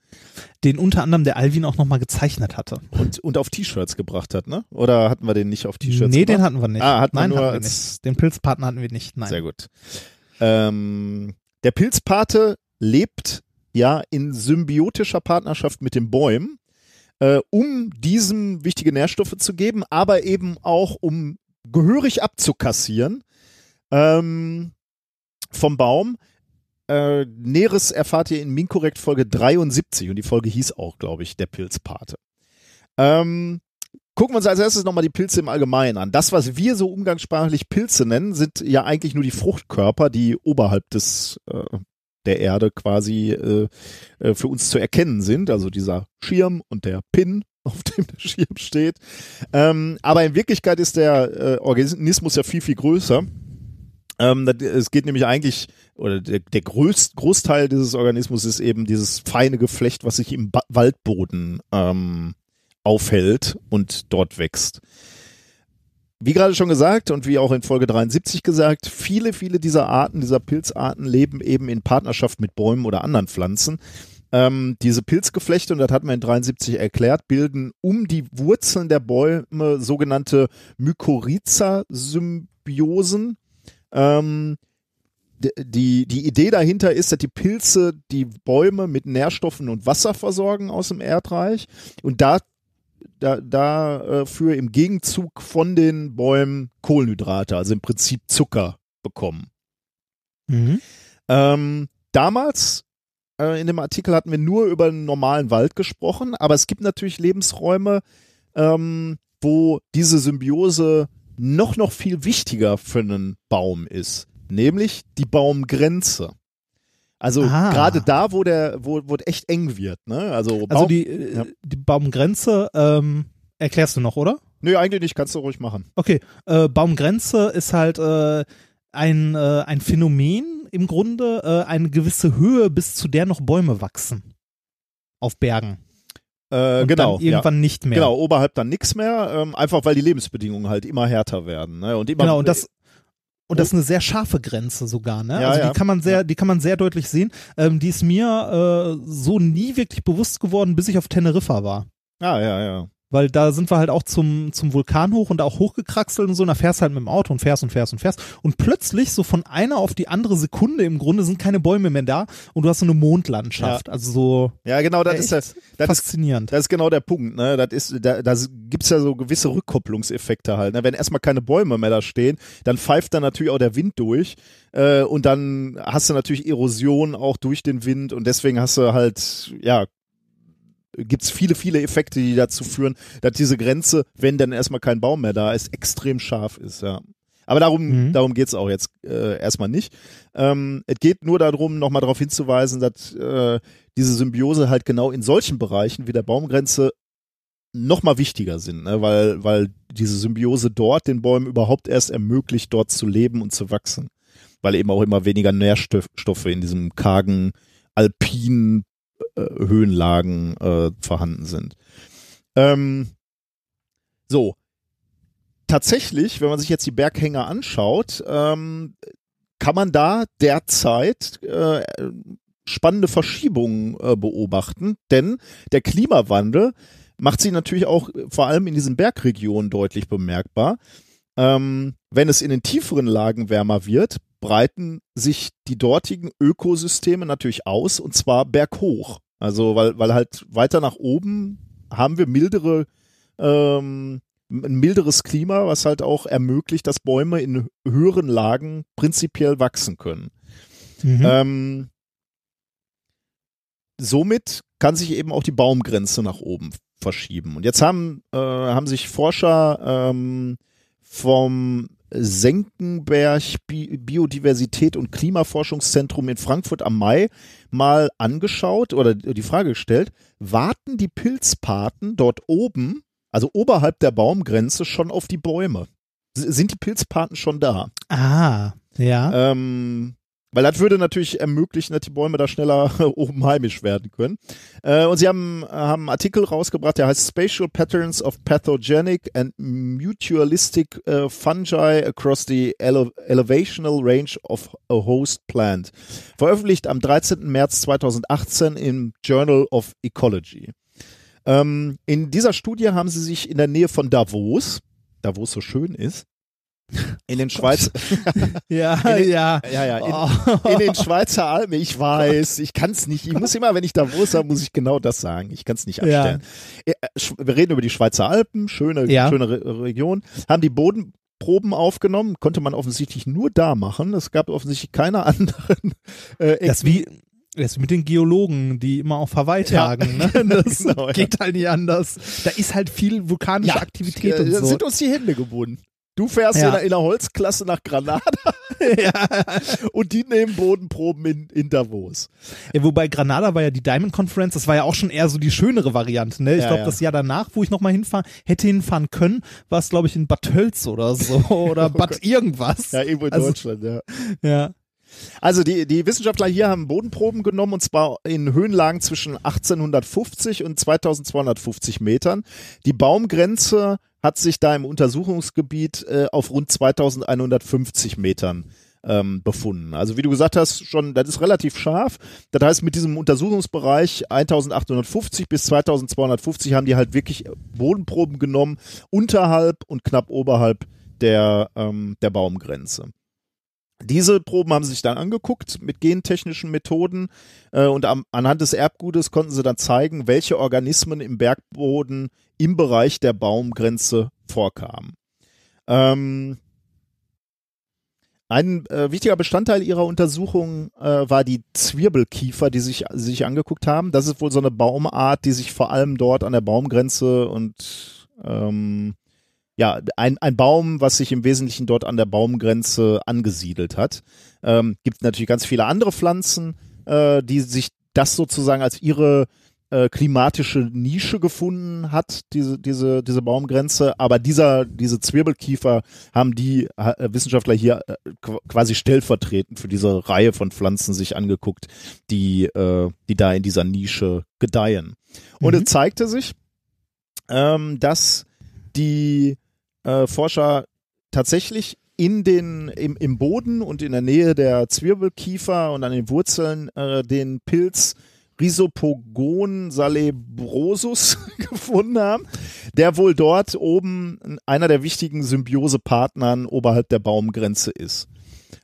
Den unter anderem der Alvin auch nochmal gezeichnet hatte. Und, und auf T-Shirts gebracht hat, ne? Oder hatten wir den nicht auf T-Shirts nee, den gebracht? hatten wir nicht. Ah, hatten wir Nein, nur hatten wir nicht. Den Pilzpartner hatten wir nicht. Nein. Sehr gut. Ähm, der Pilzpate lebt ja in symbiotischer Partnerschaft mit den Bäumen, äh, um diesem wichtige Nährstoffe zu geben, aber eben auch um gehörig abzukassieren ähm, vom Baum. Äh, Näheres erfahrt ihr in Minkorrekt Folge 73 und die Folge hieß auch, glaube ich, der Pilzpate. Ähm, gucken wir uns als erstes nochmal die Pilze im Allgemeinen an. Das, was wir so umgangssprachlich Pilze nennen, sind ja eigentlich nur die Fruchtkörper, die oberhalb des äh, der Erde quasi äh, äh, für uns zu erkennen sind. Also dieser Schirm und der Pin, auf dem der Schirm steht. Ähm, aber in Wirklichkeit ist der äh, Organismus ja viel, viel größer. Ähm, es geht nämlich eigentlich, oder der, der größt, Großteil dieses Organismus ist eben dieses feine Geflecht, was sich im ba Waldboden ähm, aufhält und dort wächst. Wie gerade schon gesagt und wie auch in Folge 73 gesagt, viele, viele dieser Arten, dieser Pilzarten leben eben in Partnerschaft mit Bäumen oder anderen Pflanzen. Ähm, diese Pilzgeflechte, und das hat man in 73 erklärt, bilden um die Wurzeln der Bäume sogenannte Mykorrhiza-Symbiosen. Ähm, die, die Idee dahinter ist, dass die Pilze die Bäume mit Nährstoffen und Wasser versorgen aus dem Erdreich und da da, dafür im Gegenzug von den Bäumen Kohlenhydrate, also im Prinzip Zucker bekommen. Mhm. Ähm, damals äh, in dem Artikel hatten wir nur über einen normalen Wald gesprochen, aber es gibt natürlich Lebensräume, ähm, wo diese Symbiose noch, noch viel wichtiger für einen Baum ist, nämlich die Baumgrenze. Also Ah. gerade da, wo der, wo, wo es echt eng wird, ne? Also, Also Baum, die, äh, Ja. die Baumgrenze ähm, erklärst du noch, oder? Nö, eigentlich nicht, kannst du ruhig machen. Okay, äh, Baumgrenze ist halt äh, ein, äh, ein Phänomen im Grunde, äh, eine gewisse Höhe, bis zu der noch Bäume wachsen. Auf Bergen. Äh, Und genau. dann irgendwann nicht mehr. Genau, oberhalb dann nichts mehr, ähm, einfach weil die Lebensbedingungen halt immer härter werden. Ne? Und immer, Genau, und das und das ist eine sehr scharfe Grenze sogar, ne? Ja, also ja. die kann man sehr, die kann man sehr deutlich sehen. Ähm, die ist mir äh, so nie wirklich bewusst geworden, bis ich auf Teneriffa war. Ah, ja, ja. Weil da sind wir halt auch zum, zum Vulkan hoch und da auch hochgekraxelt und so, und da fährst halt mit dem Auto und fährst und fährst und fährst. Und plötzlich, so von einer auf die andere Sekunde im Grunde, sind keine Bäume mehr da und du hast so eine Mondlandschaft. Also so Ja, genau, das ist, das, das ist faszinierend. Das ist genau der Punkt, ne? Das ist, da, da gibt's ja so gewisse Rückkopplungseffekte halt. Ne? Wenn erstmal keine Bäume mehr da stehen, dann pfeift dann natürlich auch der Wind durch. Äh, und dann hast du natürlich Erosion auch durch den Wind und deswegen hast du halt, ja, gibt's viele, viele Effekte, die dazu führen, dass diese Grenze, wenn dann erstmal kein Baum mehr da ist, extrem scharf ist, ja. Aber darum, Mhm. darum geht's auch jetzt äh, erstmal nicht. Ähm, es geht nur darum, nochmal darauf hinzuweisen, dass äh, diese Symbiose halt genau in solchen Bereichen wie der Baumgrenze noch mal wichtiger sind, ne? weil, weil diese Symbiose dort den Bäumen überhaupt erst ermöglicht, dort zu leben und zu wachsen. Weil eben auch immer weniger Nährstoffe in diesem kargen, alpinen Höhenlagen äh, vorhanden sind. Ähm, so. Tatsächlich, wenn man sich jetzt die Berghänge anschaut, ähm, kann man da derzeit äh, spannende Verschiebungen äh, beobachten, denn der Klimawandel macht sich natürlich auch äh, vor allem in diesen Bergregionen deutlich bemerkbar. Ähm, wenn es in den tieferen Lagen wärmer wird, breiten sich die dortigen Ökosysteme natürlich aus und zwar berghoch. Also weil, weil halt weiter nach oben haben wir mildere ähm, ein milderes Klima, was halt auch ermöglicht, dass Bäume in höheren Lagen prinzipiell wachsen können. Mhm. Ähm, somit kann sich eben auch die Baumgrenze nach oben verschieben. Und jetzt haben, äh, haben sich Forscher ähm, vom Senckenberg Bi Biodiversität und Klimaforschungszentrum in Frankfurt am Main mal angeschaut oder die Frage gestellt, warten die Pilzpaten dort oben, also oberhalb der Baumgrenze, schon auf die Bäume? Sind die Pilzpaten schon da? Ah, ja. Ähm, weil das würde natürlich ermöglichen, dass die Bäume da schneller oben heimisch werden können. Äh, und sie haben, haben einen Artikel rausgebracht, der heißt Spatial Patterns of Pathogenic and Mutualistic äh, Fungi across the ele Elevational Range of a Host Plant. Veröffentlicht am 13. März 2018 im Journal of Ecology. Ähm, in dieser Studie haben sie sich in der Nähe von Davos, Davos so schön ist, in den Schweiz, ja, den- ja. ja, ja, in, Oh. in den Schweizer Alpen, ich weiß, ich kann es nicht. Ich muss immer, wenn ich Davos habe, muss ich genau das sagen. Ich kann es nicht Ja. abstellen. Äh, Sch- Wir reden über die Schweizer Alpen, schöne, Ja. schöne Re Region, haben die Bodenproben aufgenommen, konnte man offensichtlich nur da machen. Es gab offensichtlich keine anderen. Äh, Das wie das ist mit den Geologen, die immer auf Hawaii Ja. tagen. Ne? Das Genau, ja. geht halt nicht anders. Da ist halt viel vulkanische Aktivität äh, und da so. sind uns die Hände gebunden. Du fährst Ja. in, der, in der Holzklasse nach Granada und die nehmen Bodenproben in, in Davos. Ja, wobei Granada war ja die Diamond Conference, das war ja auch schon eher so die schönere Variante. Ne? Ich Ja, glaube, ja. das Jahr danach, wo ich nochmal hinfahren, hätte hinfahren können, war es, glaube ich, in Bad Tölz oder so oder Bad irgendwas. Ja, irgendwo in Also- Deutschland, ja. Ja. Also die, die Wissenschaftler hier haben Bodenproben genommen und zwar in Höhenlagen zwischen 1850 und 2250 Metern. Die Baumgrenze hat sich da im Untersuchungsgebiet äh, auf rund 2150 Metern ähm, befunden. Also wie du gesagt hast, schon, das ist relativ scharf. Das heißt, mit diesem Untersuchungsbereich 1850 bis 2250 haben die halt wirklich Bodenproben genommen, unterhalb und knapp oberhalb der, ähm, der Baumgrenze. Diese Proben haben sie sich dann angeguckt mit gentechnischen Methoden äh, und am, anhand des Erbgutes konnten sie dann zeigen, welche Organismen im Bergboden im Bereich der Baumgrenze vorkamen. Ähm, ein äh, wichtiger Bestandteil ihrer Untersuchung äh, war die Zwirbelkiefer, die sich, sich angeguckt haben. Das ist wohl so eine Baumart, die sich vor allem dort an der Baumgrenze und ähm, ja, ein, ein Baum, was sich im Wesentlichen dort an der Baumgrenze angesiedelt hat. Ähm, gibt natürlich ganz viele andere Pflanzen, äh, die sich das sozusagen als ihre äh, klimatische Nische gefunden hat, diese, diese, diese Baumgrenze. Aber dieser, diese Zwirbelkiefer haben die äh, Wissenschaftler hier äh, qu- quasi stellvertretend für diese Reihe von Pflanzen sich angeguckt, die, äh, die da in dieser Nische gedeihen. Und Mhm. es zeigte sich, ähm, dass die äh, Forscher tatsächlich in den, im, im Boden und in der Nähe der Zwirbelkiefer und an den Wurzeln äh, den Pilz Rhizopogon salebrosus gefunden haben, der wohl dort oben einer der wichtigen Symbiosepartnern oberhalb der Baumgrenze ist.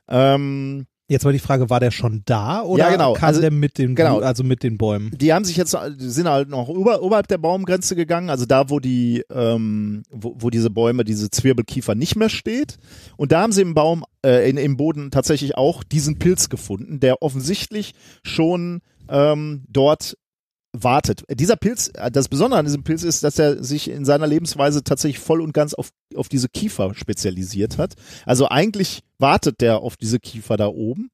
Ähm, Jetzt war die Frage, war der schon da oder Ja, genau. kam Also- der mit den genau. also mit den Bäumen? die haben sich jetzt die sind halt noch über, oberhalb der Baumgrenze gegangen, also da, wo die, ähm, wo, wo diese Bäume, diese Zwirbelkiefer nicht mehr steht. Und da haben sie im Baum, äh, in, im Boden tatsächlich auch diesen Pilz gefunden, der offensichtlich schon ähm, dort wartet. Dieser Pilz, äh, das Besondere an diesem Pilz ist, dass er sich in seiner Lebensweise tatsächlich voll und ganz auf, auf diese Kiefer spezialisiert hat. Also eigentlich wartet der auf diese Kiefer da oben.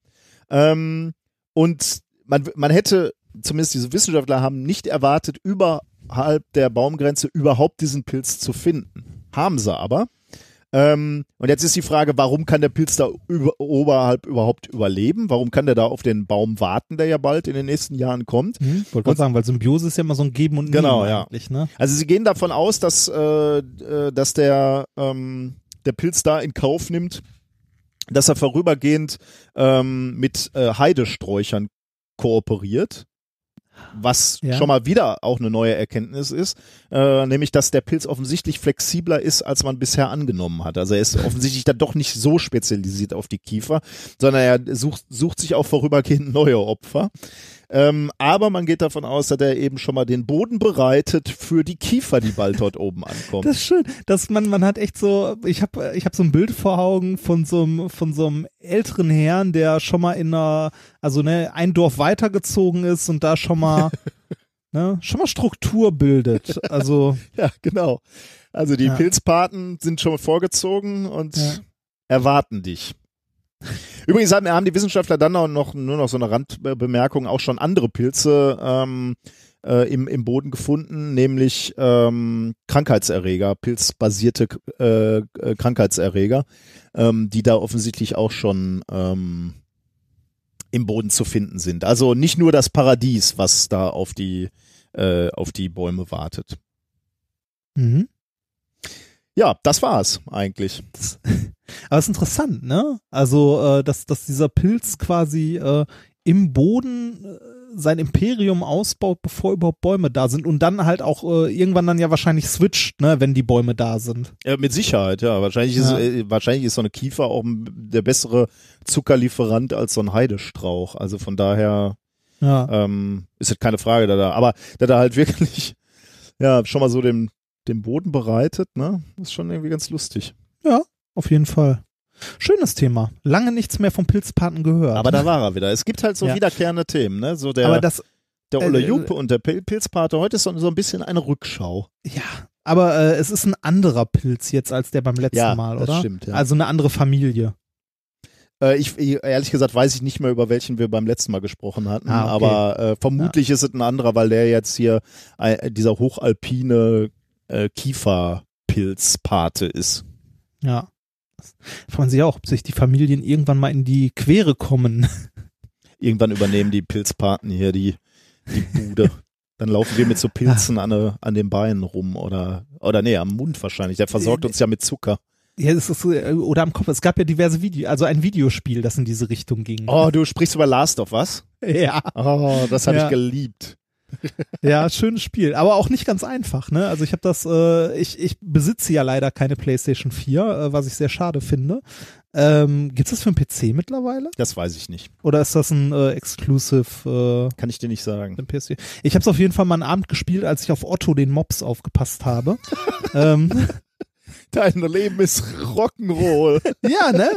Ähm, und man, man hätte, zumindest diese Wissenschaftler haben nicht erwartet, überhalb der Baumgrenze überhaupt diesen Pilz zu finden. Haben sie aber. Ähm, und jetzt ist die Frage, warum kann der Pilz da über, oberhalb überhaupt überleben? Warum kann der da auf den Baum warten, der ja bald in den nächsten Jahren kommt? Hm? Wollte gerade sagen, weil Symbiose ist ja immer so ein Geben und Nehmen Genau, ja. eigentlich, ne? Also sie gehen davon aus, dass, äh, äh, dass der, ähm, der Pilz da in Kauf nimmt, dass er vorübergehend ähm, mit äh, Heidesträuchern kooperiert. Was Ja. schon mal wieder auch eine neue Erkenntnis ist, äh, nämlich dass der Pilz offensichtlich flexibler ist, als man bisher angenommen hat. Also er ist offensichtlich dann doch nicht so spezialisiert auf die Kiefer, sondern er sucht, sucht sich auch vorübergehend neue Opfer. Ähm, aber man geht davon aus, dass er eben schon mal den Boden bereitet für die Kiefer, die bald dort oben ankommen. Das ist schön, dass man man hat echt so, ich habe ich habe so ein Bild vor Augen von so einem von so einem älteren Herrn, der schon mal in einer also ne ein Dorf weitergezogen ist und da schon mal ne, schon mal Struktur bildet. Also, Ja, genau. Also die Ja. Pilzpaten sind schon vorgezogen und Ja. erwarten dich. Übrigens haben, die Wissenschaftler dann auch noch nur noch so eine Randbemerkung auch schon andere Pilze ähm, äh, im, im Boden gefunden, nämlich ähm, Krankheitserreger, pilzbasierte äh, äh, Krankheitserreger, ähm, die da offensichtlich auch schon ähm, im Boden zu finden sind. Also nicht nur das Paradies, was da auf die äh, auf die Bäume wartet. mhm. Ja, das war's eigentlich. Aber es ist interessant, ne? Also, äh, dass, dass dieser Pilz quasi äh, im Boden äh, sein Imperium ausbaut, bevor überhaupt Bäume da sind und dann halt auch äh, irgendwann dann ja wahrscheinlich switcht, ne, wenn die Bäume da sind. Ja, mit Sicherheit, ja. Wahrscheinlich ist, Ja. äh, wahrscheinlich ist so eine Kiefer auch der bessere Zuckerlieferant als so ein Heidestrauch. Also von daher Ja. ähm, ist das keine Frage da da. Aber da da halt wirklich, ja, schon mal so den, den Boden bereitet, ne? ist schon irgendwie ganz lustig. Auf jeden Fall. Schönes Thema. Lange nichts mehr vom Pilzpaten gehört. Aber da war er wieder. Es gibt halt so Ja. wiederkehrende Themen, ne? So der, Aber das, der Olle äh, Jupp und der Pil Pilzpate. Heute ist so, so ein bisschen eine Rückschau. ja, aber äh, es ist ein anderer Pilz jetzt als der beim letzten Ja, Mal, das oder? stimmt, ja. Also eine andere Familie. Äh, ich, ehrlich gesagt weiß ich nicht mehr, über welchen wir beim letzten Mal gesprochen hatten, Ah, okay. aber äh, vermutlich ist es ein anderer, weil der jetzt hier äh, dieser hochalpine äh, Kieferpilzpate ist. Ja. Das man sich auch, ob sich die Familien irgendwann mal in die Quere kommen. Irgendwann übernehmen die Pilzpaten hier die, die Bude. Dann laufen wir mit so Pilzen an, äh, an den Beinen rum oder, oder nee, am Mund wahrscheinlich. Der versorgt uns ja mit Zucker. Ja, es ist, äh, oder am Kopf. Es gab ja diverse Videos, also ein Videospiel, das in diese Richtung ging. Oh, du sprichst über Last of Us? Ja, Oh, das habe Ja. ich geliebt. Ja, schönes Spiel, aber auch nicht ganz einfach, ne? Also ich habe das, äh, ich, ich besitze ja leider keine PlayStation 4, äh, was ich sehr schade finde. Ähm, gibt's das für einen PC mittlerweile? Das weiß ich nicht. Oder ist das ein äh, Exclusive äh, Kann ich dir nicht sagen. für den PS4? Ich habe es auf jeden Fall mal einen Abend gespielt, als ich auf Otto den Mops aufgepasst habe. ähm, Dein Leben ist Rock'n'Roll. Ja, ne?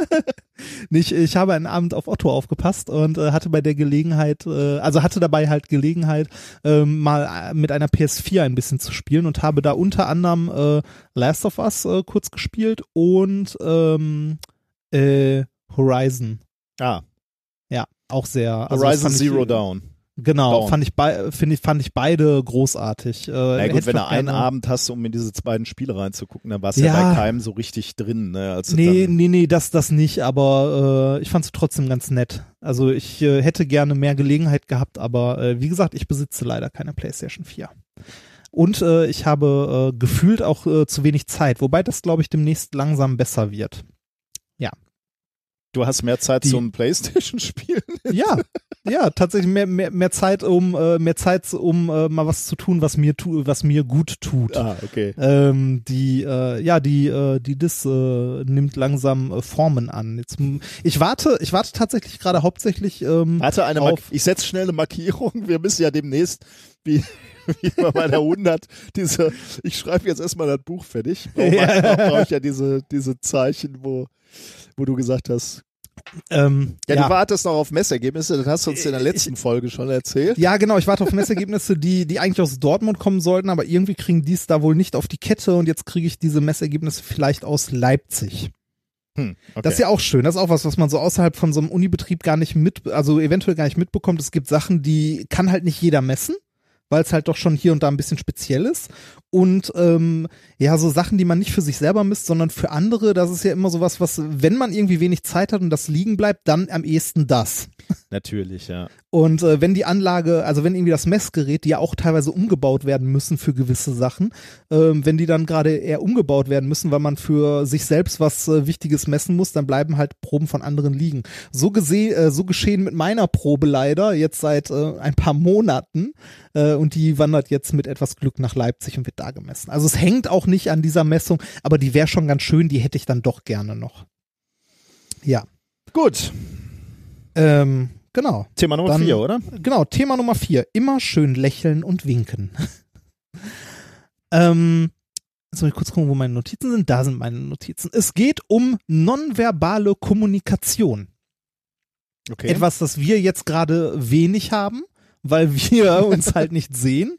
Nicht, ich habe einen Abend auf Otto aufgepasst und äh, hatte bei der Gelegenheit, äh, also hatte dabei halt Gelegenheit, ähm, mal äh, mit einer PS4 ein bisschen zu spielen und habe da unter anderem äh, Last of Us äh, kurz gespielt und ähm, äh, Horizon. Ah, Ja, auch sehr. also Horizon Zero Dawn. Genau, Dawn. fand ich, finde ich, fand ich beide großartig. Äh, Na gut, wenn du einen Abend hast, um in diese beiden Spiele reinzugucken, dann warst du ja. Ja. bei keinem so richtig drin. Ne? Als Nee, nee, nee, das, das nicht, aber äh, ich fand es trotzdem ganz nett. Also ich äh, hätte gerne mehr Gelegenheit gehabt, aber äh, wie gesagt, ich besitze leider keine PlayStation 4. Und äh, ich habe äh, gefühlt auch äh, zu wenig Zeit, wobei das, glaube ich, demnächst langsam besser wird. Du hast mehr Zeit Die- zum Playstation-Spielen. Ja, ja, tatsächlich mehr, mehr, mehr Zeit, um äh, mehr Zeit, um äh, mal was zu tun, was mir tu, was mir gut tut. ah, okay. Ähm, die, äh, ja, die, äh, die Dis äh, nimmt langsam äh, Formen an. Jetzt, ich warte, ich warte tatsächlich gerade hauptsächlich ähm, Warte, eine Mark auf. ich setze schnell eine Markierung. Wir müssen ja demnächst, wie, wie bei der 100, diese, ich schreibe jetzt erstmal das Buch fertig. Brauche Ja. brauch ich ja diese, diese Zeichen, wo, wo du gesagt hast, Ähm, ja, ja, du wartest noch auf Messergebnisse, das hast du uns in der Ich- letzten Folge schon erzählt. ja, genau. Ich warte auf Messergebnisse, die, die eigentlich aus Dortmund kommen sollten, aber irgendwie kriegen die es da wohl nicht auf die Kette und jetzt kriege ich diese Messergebnisse vielleicht aus Leipzig. Hm, okay. Das ist ja auch schön. Das ist auch was, was man so außerhalb von so einem Unibetrieb gar nicht mit, also eventuell gar nicht mitbekommt. Es gibt Sachen, die kann halt nicht jeder messen, weil es halt doch schon hier und da ein bisschen speziell ist. Und ähm, ja, so Sachen, die man nicht für sich selber misst, sondern für andere, das ist ja immer sowas, was, wenn man irgendwie wenig Zeit hat und das liegen bleibt, dann am ehesten das. Natürlich, ja. Und äh, wenn die Anlage, also wenn irgendwie das Messgerät, die ja auch teilweise umgebaut werden müssen für gewisse Sachen, ähm, wenn die dann gerade eher umgebaut werden müssen, weil man für sich selbst was äh, Wichtiges messen muss, dann bleiben halt Proben von anderen liegen. So gesehen, äh, so geschehen mit meiner Probe leider jetzt seit äh, ein paar Monaten äh, und die wandert jetzt mit etwas Glück nach Leipzig und wird da gemessen. Also es hängt auch nicht an dieser Messung, aber die wäre schon ganz schön, die hätte ich dann doch gerne noch. Ja, Gut, ähm, genau. Thema Nummer vier, oder? Genau, Thema Nummer vier. Immer schön lächeln und winken. ähm, jetzt muss ich kurz gucken, wo meine Notizen sind. Da sind meine Notizen. Es geht um nonverbale Kommunikation. Okay. Etwas, das wir jetzt gerade wenig haben, weil wir uns halt nicht sehen.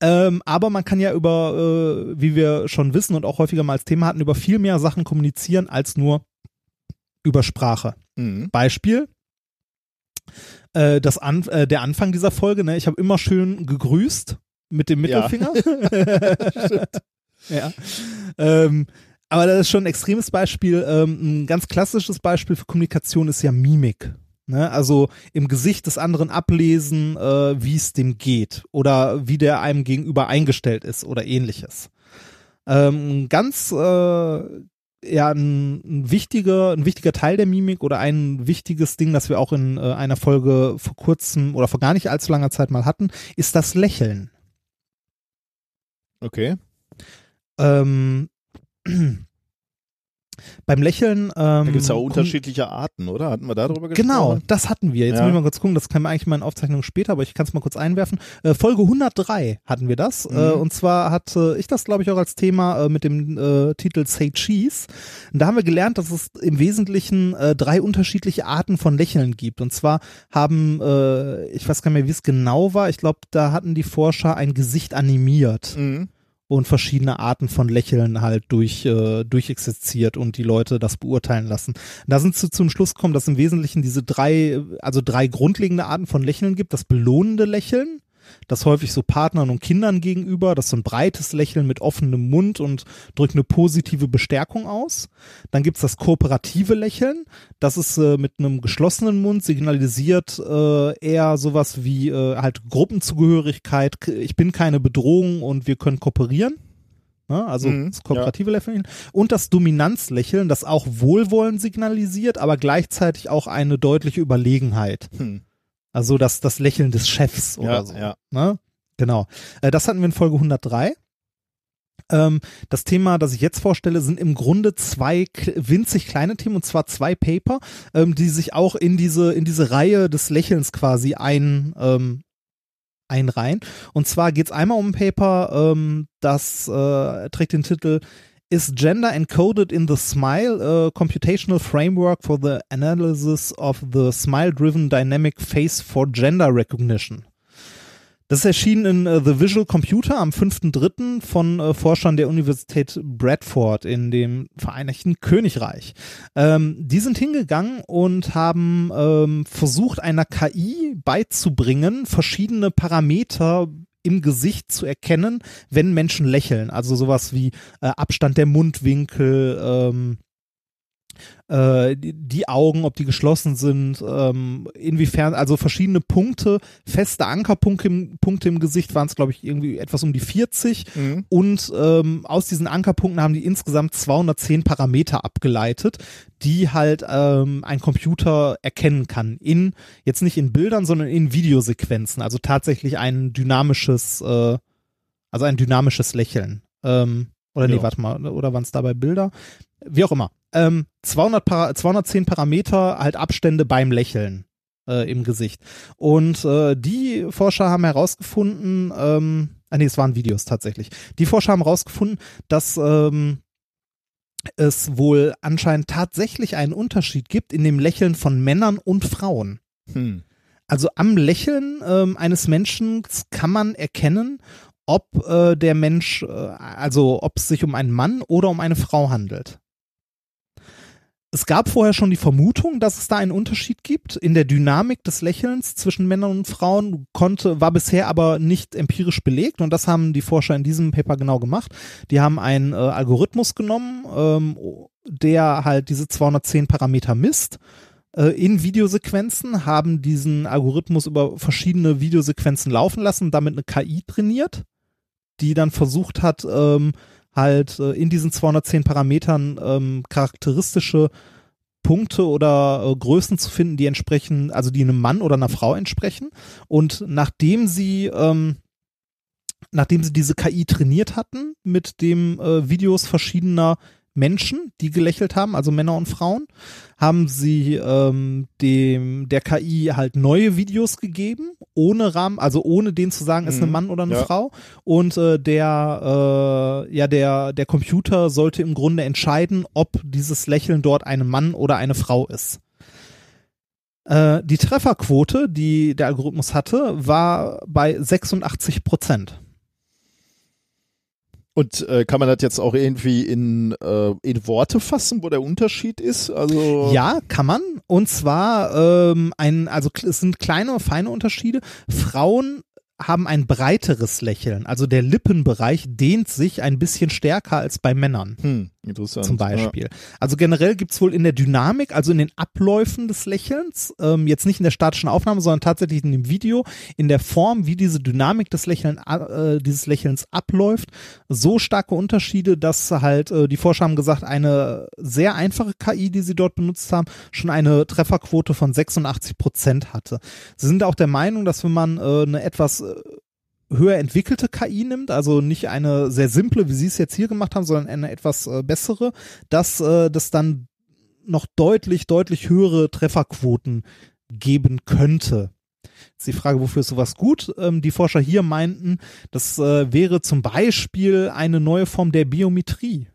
Ähm, aber man kann ja über, äh, wie wir schon wissen und auch häufiger mal als Thema hatten, über viel mehr Sachen kommunizieren als nur über Sprache. Mhm. Beispiel. Äh, das An äh, der Anfang dieser Folge, ne? ich habe immer schön gegrüßt mit dem Ja. Mittelfinger. ja. Ähm, aber das ist schon ein extremes Beispiel. Ähm, ein ganz klassisches Beispiel für Kommunikation ist ja Mimik. Ne? Also im Gesicht des anderen ablesen, äh, wie es dem geht oder wie der einem gegenüber eingestellt ist oder ähnliches. Ähm, ganz äh, ja ein, ein wichtiger ein wichtiger Teil der Mimik oder ein wichtiges Ding, das wir auch in äh, einer Folge vor kurzem oder vor gar nicht allzu langer Zeit mal hatten, ist das Lächeln. Okay. Ähm, beim Lächeln. Ähm, Da gibt es ja auch kommen- unterschiedliche Arten, oder? Hatten wir darüber gesprochen? Genau, das hatten wir. Jetzt Ja. muss ich mal kurz gucken, das kann man eigentlich mal in Aufzeichnungen später, aber ich kann es mal kurz einwerfen. Äh, Folge 103 hatten wir das. Mhm. Äh, und zwar hatte ich das, glaube ich, auch als Thema äh, mit dem äh, Titel Say Cheese. Und da haben wir gelernt, dass es im Wesentlichen äh, drei unterschiedliche Arten von Lächeln gibt. Und zwar haben, äh, ich weiß gar nicht mehr, wie es genau war, ich glaube, da hatten die Forscher ein Gesicht animiert Mhm. Und verschiedene Arten von Lächeln halt durch, äh, durchexerziert und die Leute das beurteilen lassen. Da sind sie zum Schluss gekommen, dass im Wesentlichen diese drei, also drei grundlegende Arten von Lächeln gibt. Das belohnende Lächeln, das häufig so Partnern und Kindern gegenüber, das ist so ein breites Lächeln mit offenem Mund und drückt eine positive Bestärkung aus. Dann gibt's das kooperative Lächeln, das ist äh, mit einem geschlossenen Mund, signalisiert äh, eher sowas wie äh, halt Gruppenzugehörigkeit, ich bin keine Bedrohung und wir können kooperieren. Ne? Also Mhm, das kooperative Lächeln. Und das Dominanzlächeln, das auch Wohlwollen signalisiert, aber gleichzeitig auch eine deutliche Überlegenheit. Hm. Also das, das Lächeln des Chefs oder Ja, so. ja. Ne? Genau. Äh, das hatten wir in Folge 103. Ähm, das Thema, das ich jetzt vorstelle, sind im Grunde zwei winzig kleine Themen und zwar zwei Paper, ähm, die sich auch in diese in diese Reihe des Lächelns quasi ein ähm, einreihen. Und zwar geht's einmal um ein Paper, ähm, das äh, trägt den Titel Is Gender Encoded in the Smile, a Computational Framework for the Analysis of the Smile-Driven Dynamic Face for Gender Recognition. Das ist erschienen in äh, The Visual Computer am 5.3. von äh, Forschern der Universität Bradford in dem Vereinigten Königreich. Ähm, die sind hingegangen und haben ähm, versucht, einer KI beizubringen, verschiedene Parameter im Gesicht zu erkennen, wenn Menschen lächeln. Also sowas wie äh, Abstand der Mundwinkel, ähm, äh, die, die Augen, ob die geschlossen sind, ähm, inwiefern, also verschiedene Punkte, feste Ankerpunkte im, Punkte im Gesicht waren es, glaube ich, irgendwie etwas um die 40 Mhm. und ähm, aus diesen Ankerpunkten haben die insgesamt 210 Parameter abgeleitet, die halt ähm, ein Computer erkennen kann. In, jetzt nicht in Bildern, sondern in Videosequenzen. Also tatsächlich ein dynamisches, äh, also ein dynamisches Lächeln. Ähm, oder nee, Ja. warte mal, oder waren es dabei Bilder? Wie auch immer. Ähm, 200 Para 210 Parameter, halt Abstände beim Lächeln äh, im Gesicht. Und äh, die Forscher haben herausgefunden, ähm, ah nee, es waren Videos tatsächlich. Die Forscher haben herausgefunden, dass ähm, es wohl anscheinend tatsächlich einen Unterschied gibt in dem Lächeln von Männern und Frauen. Hm. Also am Lächeln ähm, eines Menschen kann man erkennen, ob äh, der Mensch, äh, also ob es sich um einen Mann oder um eine Frau handelt. Es gab vorher schon die Vermutung, dass es da einen Unterschied gibt in der Dynamik des Lächelns zwischen Männern und Frauen, konnte, war bisher aber nicht empirisch belegt und das haben die Forscher in diesem Paper genau gemacht. Die haben einen äh, Algorithmus genommen, ähm, der halt diese 210 Parameter misst äh, in Videosequenzen, haben diesen Algorithmus über verschiedene Videosequenzen laufen lassen, damit eine KI trainiert, die dann versucht hat, ähm, halt äh, in diesen 210 Parametern ähm, charakteristische Punkte oder äh, Größen zu finden, die entsprechen, also die einem Mann oder einer Frau entsprechen. Und nachdem sie ähm, nachdem sie diese KI trainiert hatten mit dem äh, Videos verschiedener Menschen, die gelächelt haben, also Männer und Frauen, haben sie ähm, dem der KI halt neue Videos gegeben, ohne Rahmen, also ohne denen zu sagen, ist ein Mhm. Mann oder eine Ja. Frau. Und äh, der äh, ja der der Computer sollte im Grunde entscheiden, ob dieses Lächeln dort ein Mann oder eine Frau ist. Äh, die Trefferquote, die der Algorithmus hatte, war bei 86 Prozent. Und äh, kann man das jetzt auch irgendwie in, äh, in Worte fassen, wo der Unterschied ist? Also Ja, kann man. Und zwar ähm, ein, also es sind kleine, feine Unterschiede. Frauen haben ein breiteres Lächeln. Also der Lippenbereich dehnt sich ein bisschen stärker als bei Männern. hm, interessant. zum Beispiel. Also generell gibt's wohl in der Dynamik, also in den Abläufen des Lächelns, ähm, jetzt nicht in der statischen Aufnahme, sondern tatsächlich in dem Video, in der Form, wie diese Dynamik des Lächeln, äh, dieses Lächelns abläuft, so starke Unterschiede, dass halt äh, die Forscher haben gesagt, eine sehr einfache KI, die sie dort benutzt haben, schon eine Trefferquote von 86 Prozent hatte. Sie sind auch der Meinung, dass wenn man äh, eine etwas äh, höher entwickelte KI nimmt, also nicht eine sehr simple, wie Sie es jetzt hier gemacht haben, sondern eine etwas äh, bessere, dass äh, das dann noch deutlich, deutlich höhere Trefferquoten geben könnte. Ist die Frage, wofür ist sowas gut? Ähm, die Forscher hier meinten, das äh, wäre zum Beispiel eine neue Form der Biometrie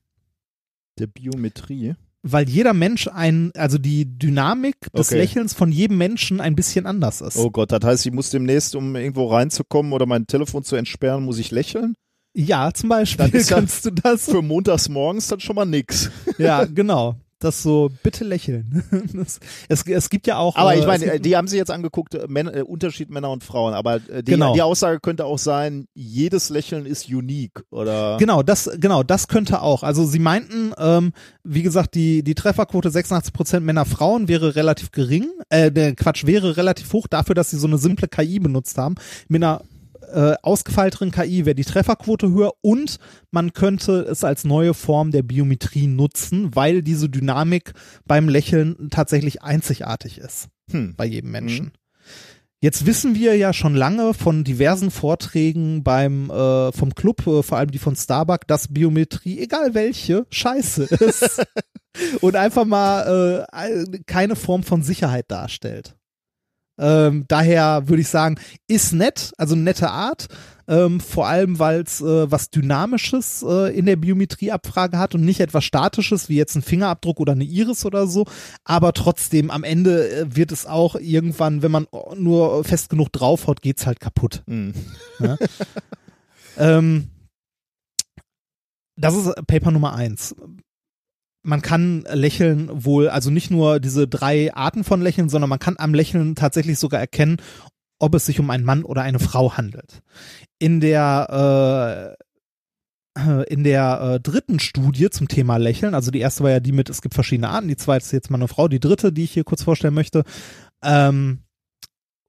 Der Biometrie. Weil jeder Mensch ein, also die Dynamik des Okay. Lächelns von jedem Menschen ein bisschen anders ist. Oh Gott, das heißt, ich muss demnächst, um irgendwo reinzukommen oder mein Telefon zu entsperren, muss ich lächeln? Ja, zum Beispiel Dann ist ja kannst du das. Für montags morgens dann schon mal nix. Ja, genau. Das so, bitte lächeln. Das, es, es gibt ja auch. Aber äh, ich es meine, gibt- äh, die haben sich jetzt angeguckt, äh, Männer, äh, Unterschied Männer und Frauen, aber äh, die, Genau. die Aussage könnte auch sein, jedes Lächeln ist unique oder Genau, das, genau, das könnte auch. Also sie meinten, ähm, wie gesagt, die, die Trefferquote 86% Männer, Frauen wäre relativ gering, äh, der Quatsch wäre relativ hoch dafür, dass sie so eine simple KI benutzt haben. Mit einer äh, ausgefeilteren KI wäre die Trefferquote höher und man könnte es als neue Form der Biometrie nutzen, weil diese Dynamik beim Lächeln tatsächlich einzigartig ist Hm. bei jedem Menschen. Jetzt wissen wir ja schon lange von diversen Vorträgen beim äh, vom Club, äh, vor allem die von Starbuck, dass Biometrie, egal welche, scheiße ist und einfach mal äh, keine Form von Sicherheit darstellt. Ähm, daher würde ich sagen, ist nett, also nette Art, ähm, vor allem weil es äh, was Dynamisches äh, in der Biometrieabfrage hat und nicht etwas Statisches wie jetzt ein Fingerabdruck oder eine Iris oder so, aber trotzdem am Ende äh, wird es auch irgendwann, wenn man nur fest genug draufhaut, geht's halt kaputt. Hm. Ähm, das ist Paper Nummer eins. Man kann Lächeln wohl, also nicht nur diese drei Arten von Lächeln, sondern man kann am Lächeln tatsächlich sogar erkennen, ob es sich um einen Mann oder eine Frau handelt. In der äh, in der äh, dritten Studie zum Thema Lächeln, also die erste war ja die mit, es gibt verschiedene Arten, die zweite ist jetzt mal eine Frau, die dritte, die ich hier kurz vorstellen möchte, ähm,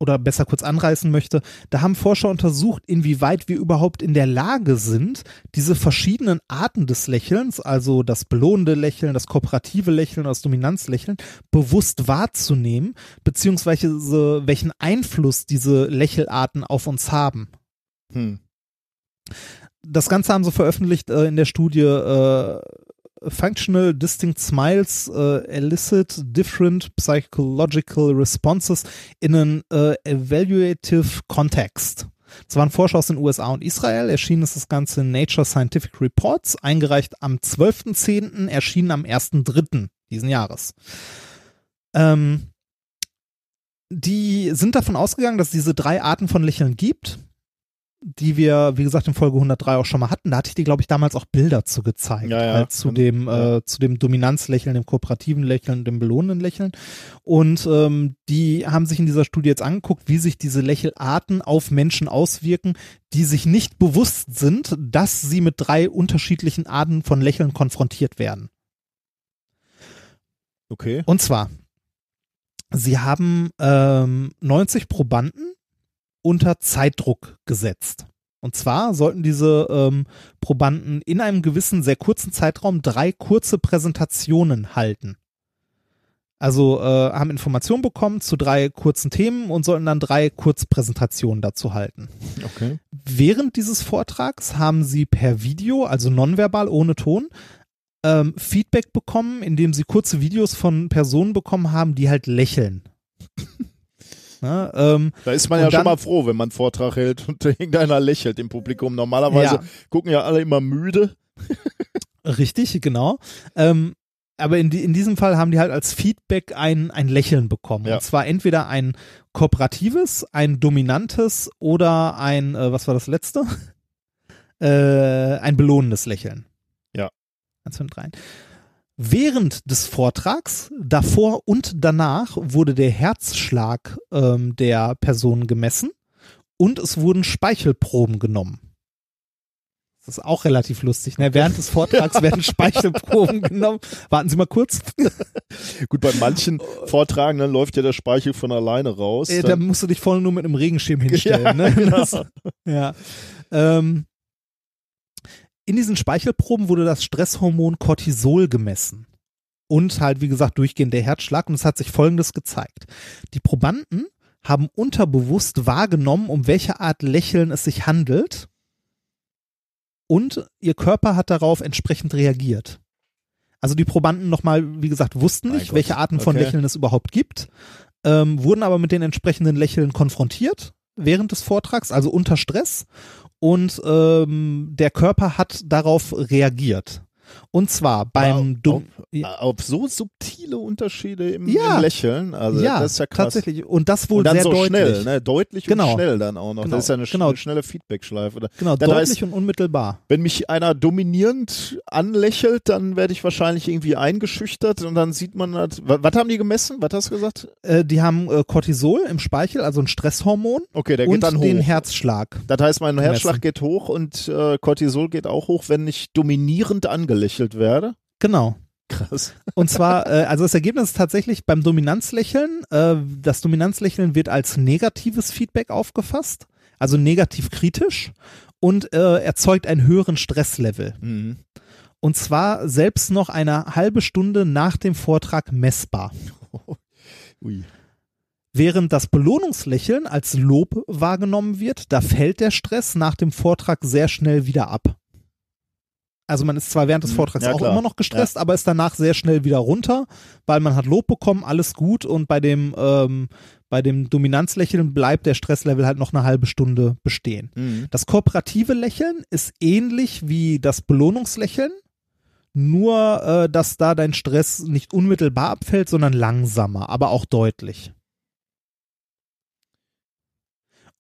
oder besser kurz anreißen möchte, da haben Forscher untersucht, inwieweit wir überhaupt in der Lage sind, diese verschiedenen Arten des Lächelns, also das belohnende Lächeln, das kooperative Lächeln, das Dominanzlächeln, bewusst wahrzunehmen, beziehungsweise welchen Einfluss diese Lächelarten auf uns haben. Hm. Das Ganze haben sie veröffentlicht äh, in der Studie äh, Functional Distinct Smiles äh, elicit different psychological responses in an äh, evaluative context. Das waren Forscher aus den USA und Israel. Erschienen ist das Ganze in Nature Scientific Reports, eingereicht am 12.10., erschienen am 1.3. diesen Jahres. Ähm, die sind davon ausgegangen, dass es diese drei Arten von Lächeln gibt die wir, wie gesagt, in Folge 103 auch schon mal hatten. Da hatte ich dir, glaube ich, damals auch Bilder zu gezeigt. Ja, ja. Halt zu dem, äh, zu dem Dominanzlächeln, dem kooperativen Lächeln, dem belohnenden Lächeln. Und ähm, die haben sich in dieser Studie jetzt angeguckt, wie sich diese Lächelarten auf Menschen auswirken, die sich nicht bewusst sind, dass sie mit drei unterschiedlichen Arten von Lächeln konfrontiert werden. Okay. Und zwar, sie haben ähm, 90 Probanden unter Zeitdruck gesetzt. Und zwar sollten diese ähm, Probanden in einem gewissen, sehr kurzen Zeitraum drei kurze Präsentationen halten. Also äh, haben Informationen bekommen zu drei kurzen Themen und sollten dann drei Kurzpräsentationen dazu halten. Okay. Während dieses Vortrags haben sie per Video, also nonverbal ohne Ton, ähm, Feedback bekommen, indem sie kurze Videos von Personen bekommen haben, die halt lächeln. Na, ähm, Da ist man ja schon dann- mal froh, wenn man einen Vortrag hält und irgendeiner lächelt im Publikum. Normalerweise Ja. gucken ja alle immer müde. Richtig, genau. Ähm, aber in, die, in diesem Fall haben die halt als Feedback ein, ein Lächeln bekommen. Ja. Und zwar entweder ein kooperatives, ein dominantes oder ein, äh, was war das letzte? äh, ein belohnendes Lächeln. Ja. Von dreien. Während des Vortrags, davor und danach, wurde der Herzschlag ähm, der Person gemessen und es wurden Speichelproben genommen. Das ist auch relativ lustig. Ne? Während des Vortrags werden Speichelproben genommen. Warten Sie mal kurz. Gut, bei manchen Vortragenden läuft ja der Speichel von alleine raus. Äh, da Dann- musst du dich vorne nur mit einem Regenschirm hinstellen. Ja, ne? genau. Das, ja. Ähm, in diesen Speichelproben wurde das Stresshormon Cortisol gemessen. Und halt, wie gesagt, durchgehend der Herzschlag. Und es hat sich Folgendes gezeigt. Die Probanden haben unterbewusst wahrgenommen, um welche Art Lächeln es sich handelt. Und ihr Körper hat darauf entsprechend reagiert. Also die Probanden nochmal, wie gesagt, wussten nicht, welche Arten von Okay. Lächeln es überhaupt gibt, ähm, wurden aber mit den entsprechenden Lächeln konfrontiert während des Vortrags, also unter Stress. Und ähm, der Körper hat darauf reagiert. Und zwar beim auf, auf so subtile Unterschiede im, Ja. im Lächeln. Also ja, das ist ja krass. tatsächlich. Und das wohl und dann sehr so deutlich. schnell, ne? Deutlich Genau. und schnell dann auch noch. Genau, Das ist ja eine, genau. schnelle Feedback-Schleife. Genau, Das deutlich heißt, und unmittelbar. wenn mich einer dominierend anlächelt, dann werde ich wahrscheinlich irgendwie eingeschüchtert und dann sieht man halt, wa- was haben die gemessen? Was hast du gesagt? Äh, die haben äh, Cortisol im Speichel, also ein Stresshormon, Okay, der und geht dann den hoch. Herzschlag. Das heißt, mein Herzschlag Messen. geht hoch und äh, Cortisol geht auch hoch, wenn ich dominierend angelächelt werde. Genau. Krass. Und zwar, äh, also das Ergebnis ist tatsächlich beim Dominanzlächeln. Äh, das Dominanzlächeln wird als negatives Feedback aufgefasst, also negativ kritisch und äh, erzeugt einen höheren Stresslevel. Mhm. Und zwar selbst noch eine halbe Stunde nach dem Vortrag messbar. Ui. Während das Belohnungslächeln als Lob wahrgenommen wird, da fällt der Stress nach dem Vortrag sehr schnell wieder ab. Also man ist zwar während des Mhm. Vortrags Ja, auch klar. immer noch gestresst, aber ist danach sehr schnell wieder runter, weil man hat Lob bekommen, alles gut und bei dem ähm, bei dem Dominanzlächeln bleibt der Stresslevel halt noch eine halbe Stunde bestehen. Mhm. Das kooperative Lächeln ist ähnlich wie das Belohnungslächeln, nur äh, dass da dein Stress nicht unmittelbar abfällt, sondern langsamer, aber auch deutlich.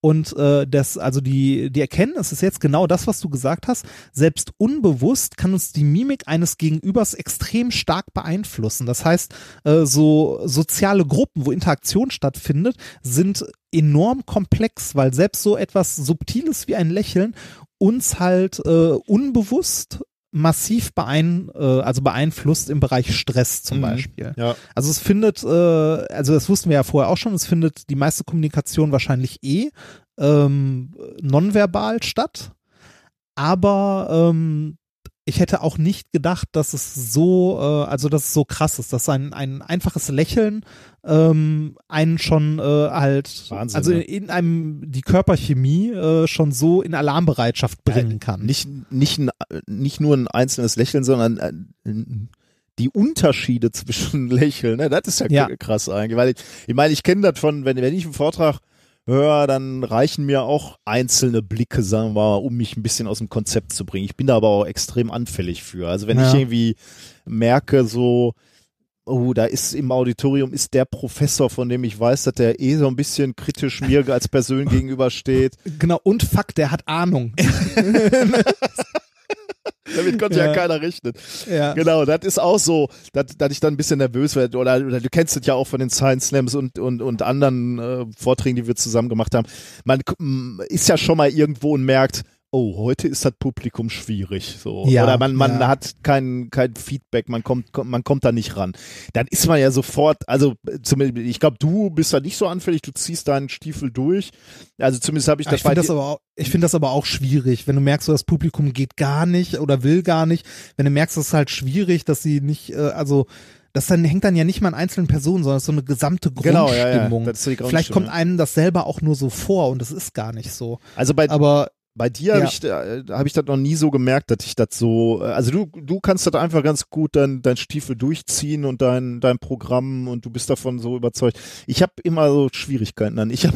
Und äh, das, also die, die Erkenntnis ist jetzt genau das, was du gesagt hast. Selbst unbewusst kann uns die Mimik eines Gegenübers extrem stark beeinflussen. Das heißt, äh, so soziale Gruppen, wo Interaktion stattfindet, sind enorm komplex, weil selbst so etwas Subtiles wie ein Lächeln uns halt äh, unbewusst massiv beein, äh, also beeinflusst im Bereich Stress zum Mhm. Beispiel. Ja. Also es findet, äh, also das wussten wir ja vorher auch schon, es findet die meiste Kommunikation wahrscheinlich eh ähm, nonverbal statt. Aber ähm, ich hätte auch nicht gedacht, dass es so, äh, also dass es so krass ist, dass ein, ein einfaches Lächeln ähm, einen schon äh, halt, Wahnsinn, also ne? in einem die Körperchemie äh, schon so in Alarmbereitschaft bringen kann. Nicht, nicht, ein, nicht nur ein einzelnes Lächeln, sondern äh, die Unterschiede zwischen Lächeln, ne? das ist ja, Ja. krass eigentlich, weil ich, ich meine, ich kenne das von, wenn, wenn ich einen Vortrag höre, dann reichen mir auch einzelne Blicke, sagen wir mal, um mich ein bisschen aus dem Konzept zu bringen. Ich bin da aber auch extrem anfällig für. Also wenn Ja. ich irgendwie merke, so, oh, da ist im Auditorium ist der Professor, von dem ich weiß, dass der eh so ein bisschen kritisch mir als Person gegenübersteht. Genau, und fuck, der hat Ahnung. Damit konnte ja. Ja. keiner rechnen. ja. Genau, das ist auch so, dass, dass ich dann ein bisschen nervös werde. Oder, oder du kennst es ja auch von den Science Slams und, und, und anderen äh, Vorträgen, die wir zusammen gemacht haben. Man ist ja schon mal irgendwo und merkt, oh, heute ist das Publikum schwierig. So. Ja, oder man, man ja. hat kein, kein Feedback, man kommt, man kommt da nicht ran. Dann ist man ja sofort, also zumindest, ich glaube, du bist da nicht so anfällig, du ziehst deinen Stiefel durch. Also zumindest habe ich das ich das auch, ich finde das aber auch schwierig, wenn du merkst, so das Publikum geht gar nicht oder will gar nicht. Wenn du merkst, es ist halt schwierig, dass sie nicht, äh, also das dann hängt dann ja nicht mal an einzelnen Personen, sondern es ist so eine gesamte Genau, ja, ja. Grundstimmung. Das Vielleicht Grundstimmung, kommt einem das selber auch nur so vor und es ist gar nicht so. also bei, Aber Bei dir habe Ja. ich, äh, hab ich das noch nie so gemerkt, dass ich das so, äh, also du, du kannst das einfach ganz gut dein, dein Stiefel durchziehen und dein, dein Programm und du bist davon so überzeugt. Ich habe immer so Schwierigkeiten dann. Ich hab,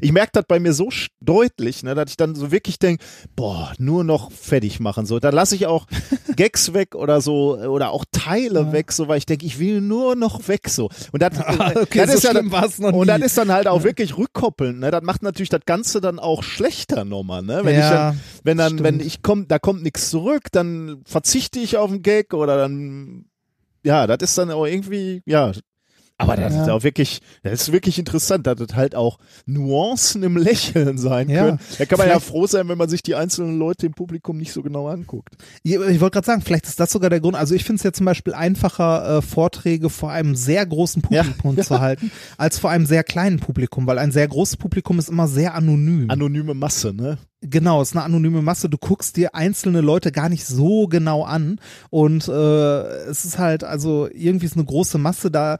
ich merke das bei mir so deutlich, ne, dass ich dann so wirklich denke, boah, nur noch fertig machen. So, da lasse ich auch Gags weg oder so, oder auch Teile weg, so, weil ich denke, ich will nur noch weg so. Und das, okay, das so ist ja noch und das ist dann halt auch wirklich rückkoppelnd, ne? Das macht natürlich das Ganze dann auch schlechter nochmal, ne? Wenn Ja, ich dann, wenn dann, stimmt. wenn ich komm, da kommt nichts zurück, dann verzichte ich auf einen Gag oder dann, ja, das ist dann auch irgendwie, ja. Aber das ist Ja. auch wirklich, das ist wirklich interessant, dass das halt auch Nuancen im Lächeln sein Ja. können. Da kann man ja Vielleicht- froh sein, wenn man sich die einzelnen Leute im Publikum nicht so genau anguckt. Ja, Ich wollte gerade sagen, vielleicht ist das sogar der Grund. Also ich finde es ja zum Beispiel einfacher, äh, Vorträge vor einem sehr großen Publikum Ja. zu halten, als vor einem sehr kleinen Publikum, weil ein sehr großes Publikum ist immer sehr anonym. Anonyme Masse, ne? Genau, es ist eine anonyme Masse. Du guckst dir einzelne Leute gar nicht so genau an und äh, es ist halt, also irgendwie ist eine große Masse da.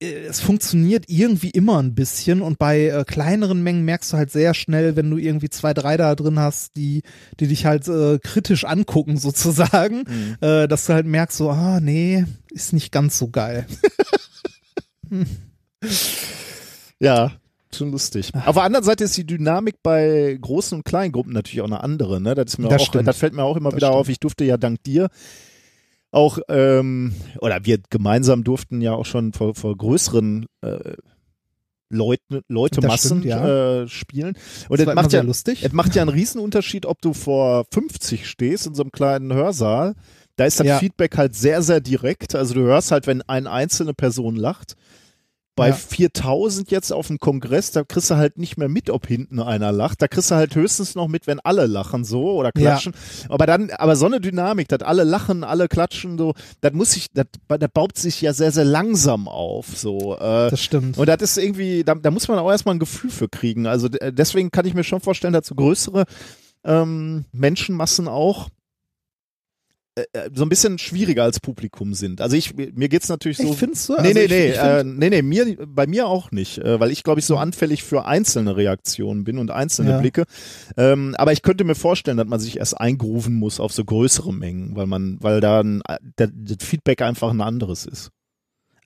Äh, Es funktioniert irgendwie immer ein bisschen und bei äh, kleineren Mengen merkst du halt sehr schnell, wenn du irgendwie zwei, drei da drin hast, die, die dich halt äh, kritisch angucken sozusagen, äh, dass du halt merkst so, ah nee, ist nicht ganz so geil. Ja, schon lustig. Auf der anderen Seite ist die Dynamik bei großen und kleinen Gruppen natürlich auch eine andere. Ne? Das, Das auch, das fällt mir auch immer Das wieder stimmt. auf. Ich durfte ja dank dir auch, ähm, oder wir gemeinsam durften ja auch schon vor, vor größeren äh, Leute, Leutemassen stimmt, ja. äh, spielen. Und Das immer macht, ja, lustig. es macht ja einen Riesenunterschied, ob du vor 50 stehst in so einem kleinen Hörsaal. Da ist das Ja. Feedback halt sehr, sehr direkt. Also du hörst halt, wenn eine einzelne Person lacht. Bei Ja. 4000 jetzt auf dem Kongress, da kriegst du halt nicht mehr mit, ob hinten einer lacht. Da kriegst du halt höchstens noch mit, wenn alle lachen so oder Ja. klatschen. Aber dann, aber so eine Dynamik, dass alle lachen, alle klatschen so, das muss sich, das, das baut sich ja sehr, sehr langsam auf. So. Äh, Das stimmt. und das ist irgendwie, da, da muss man auch erstmal ein Gefühl für kriegen. Also deswegen kann ich mir schon vorstellen, dass so größere ähm, Menschenmassen auch so ein bisschen schwieriger als Publikum sind. Also ich, mir geht's natürlich so. Ich find's so. Nee, also nee, ich- nee, ich äh, nee, nee, mir, bei mir auch nicht, äh, weil ich glaube ich so anfällig für einzelne Reaktionen bin und einzelne Ja. Blicke. Ähm, aber ich könnte mir vorstellen, dass man sich erst eingrooven muss auf so größere Mengen, weil man, weil da der, das Feedback einfach ein anderes ist.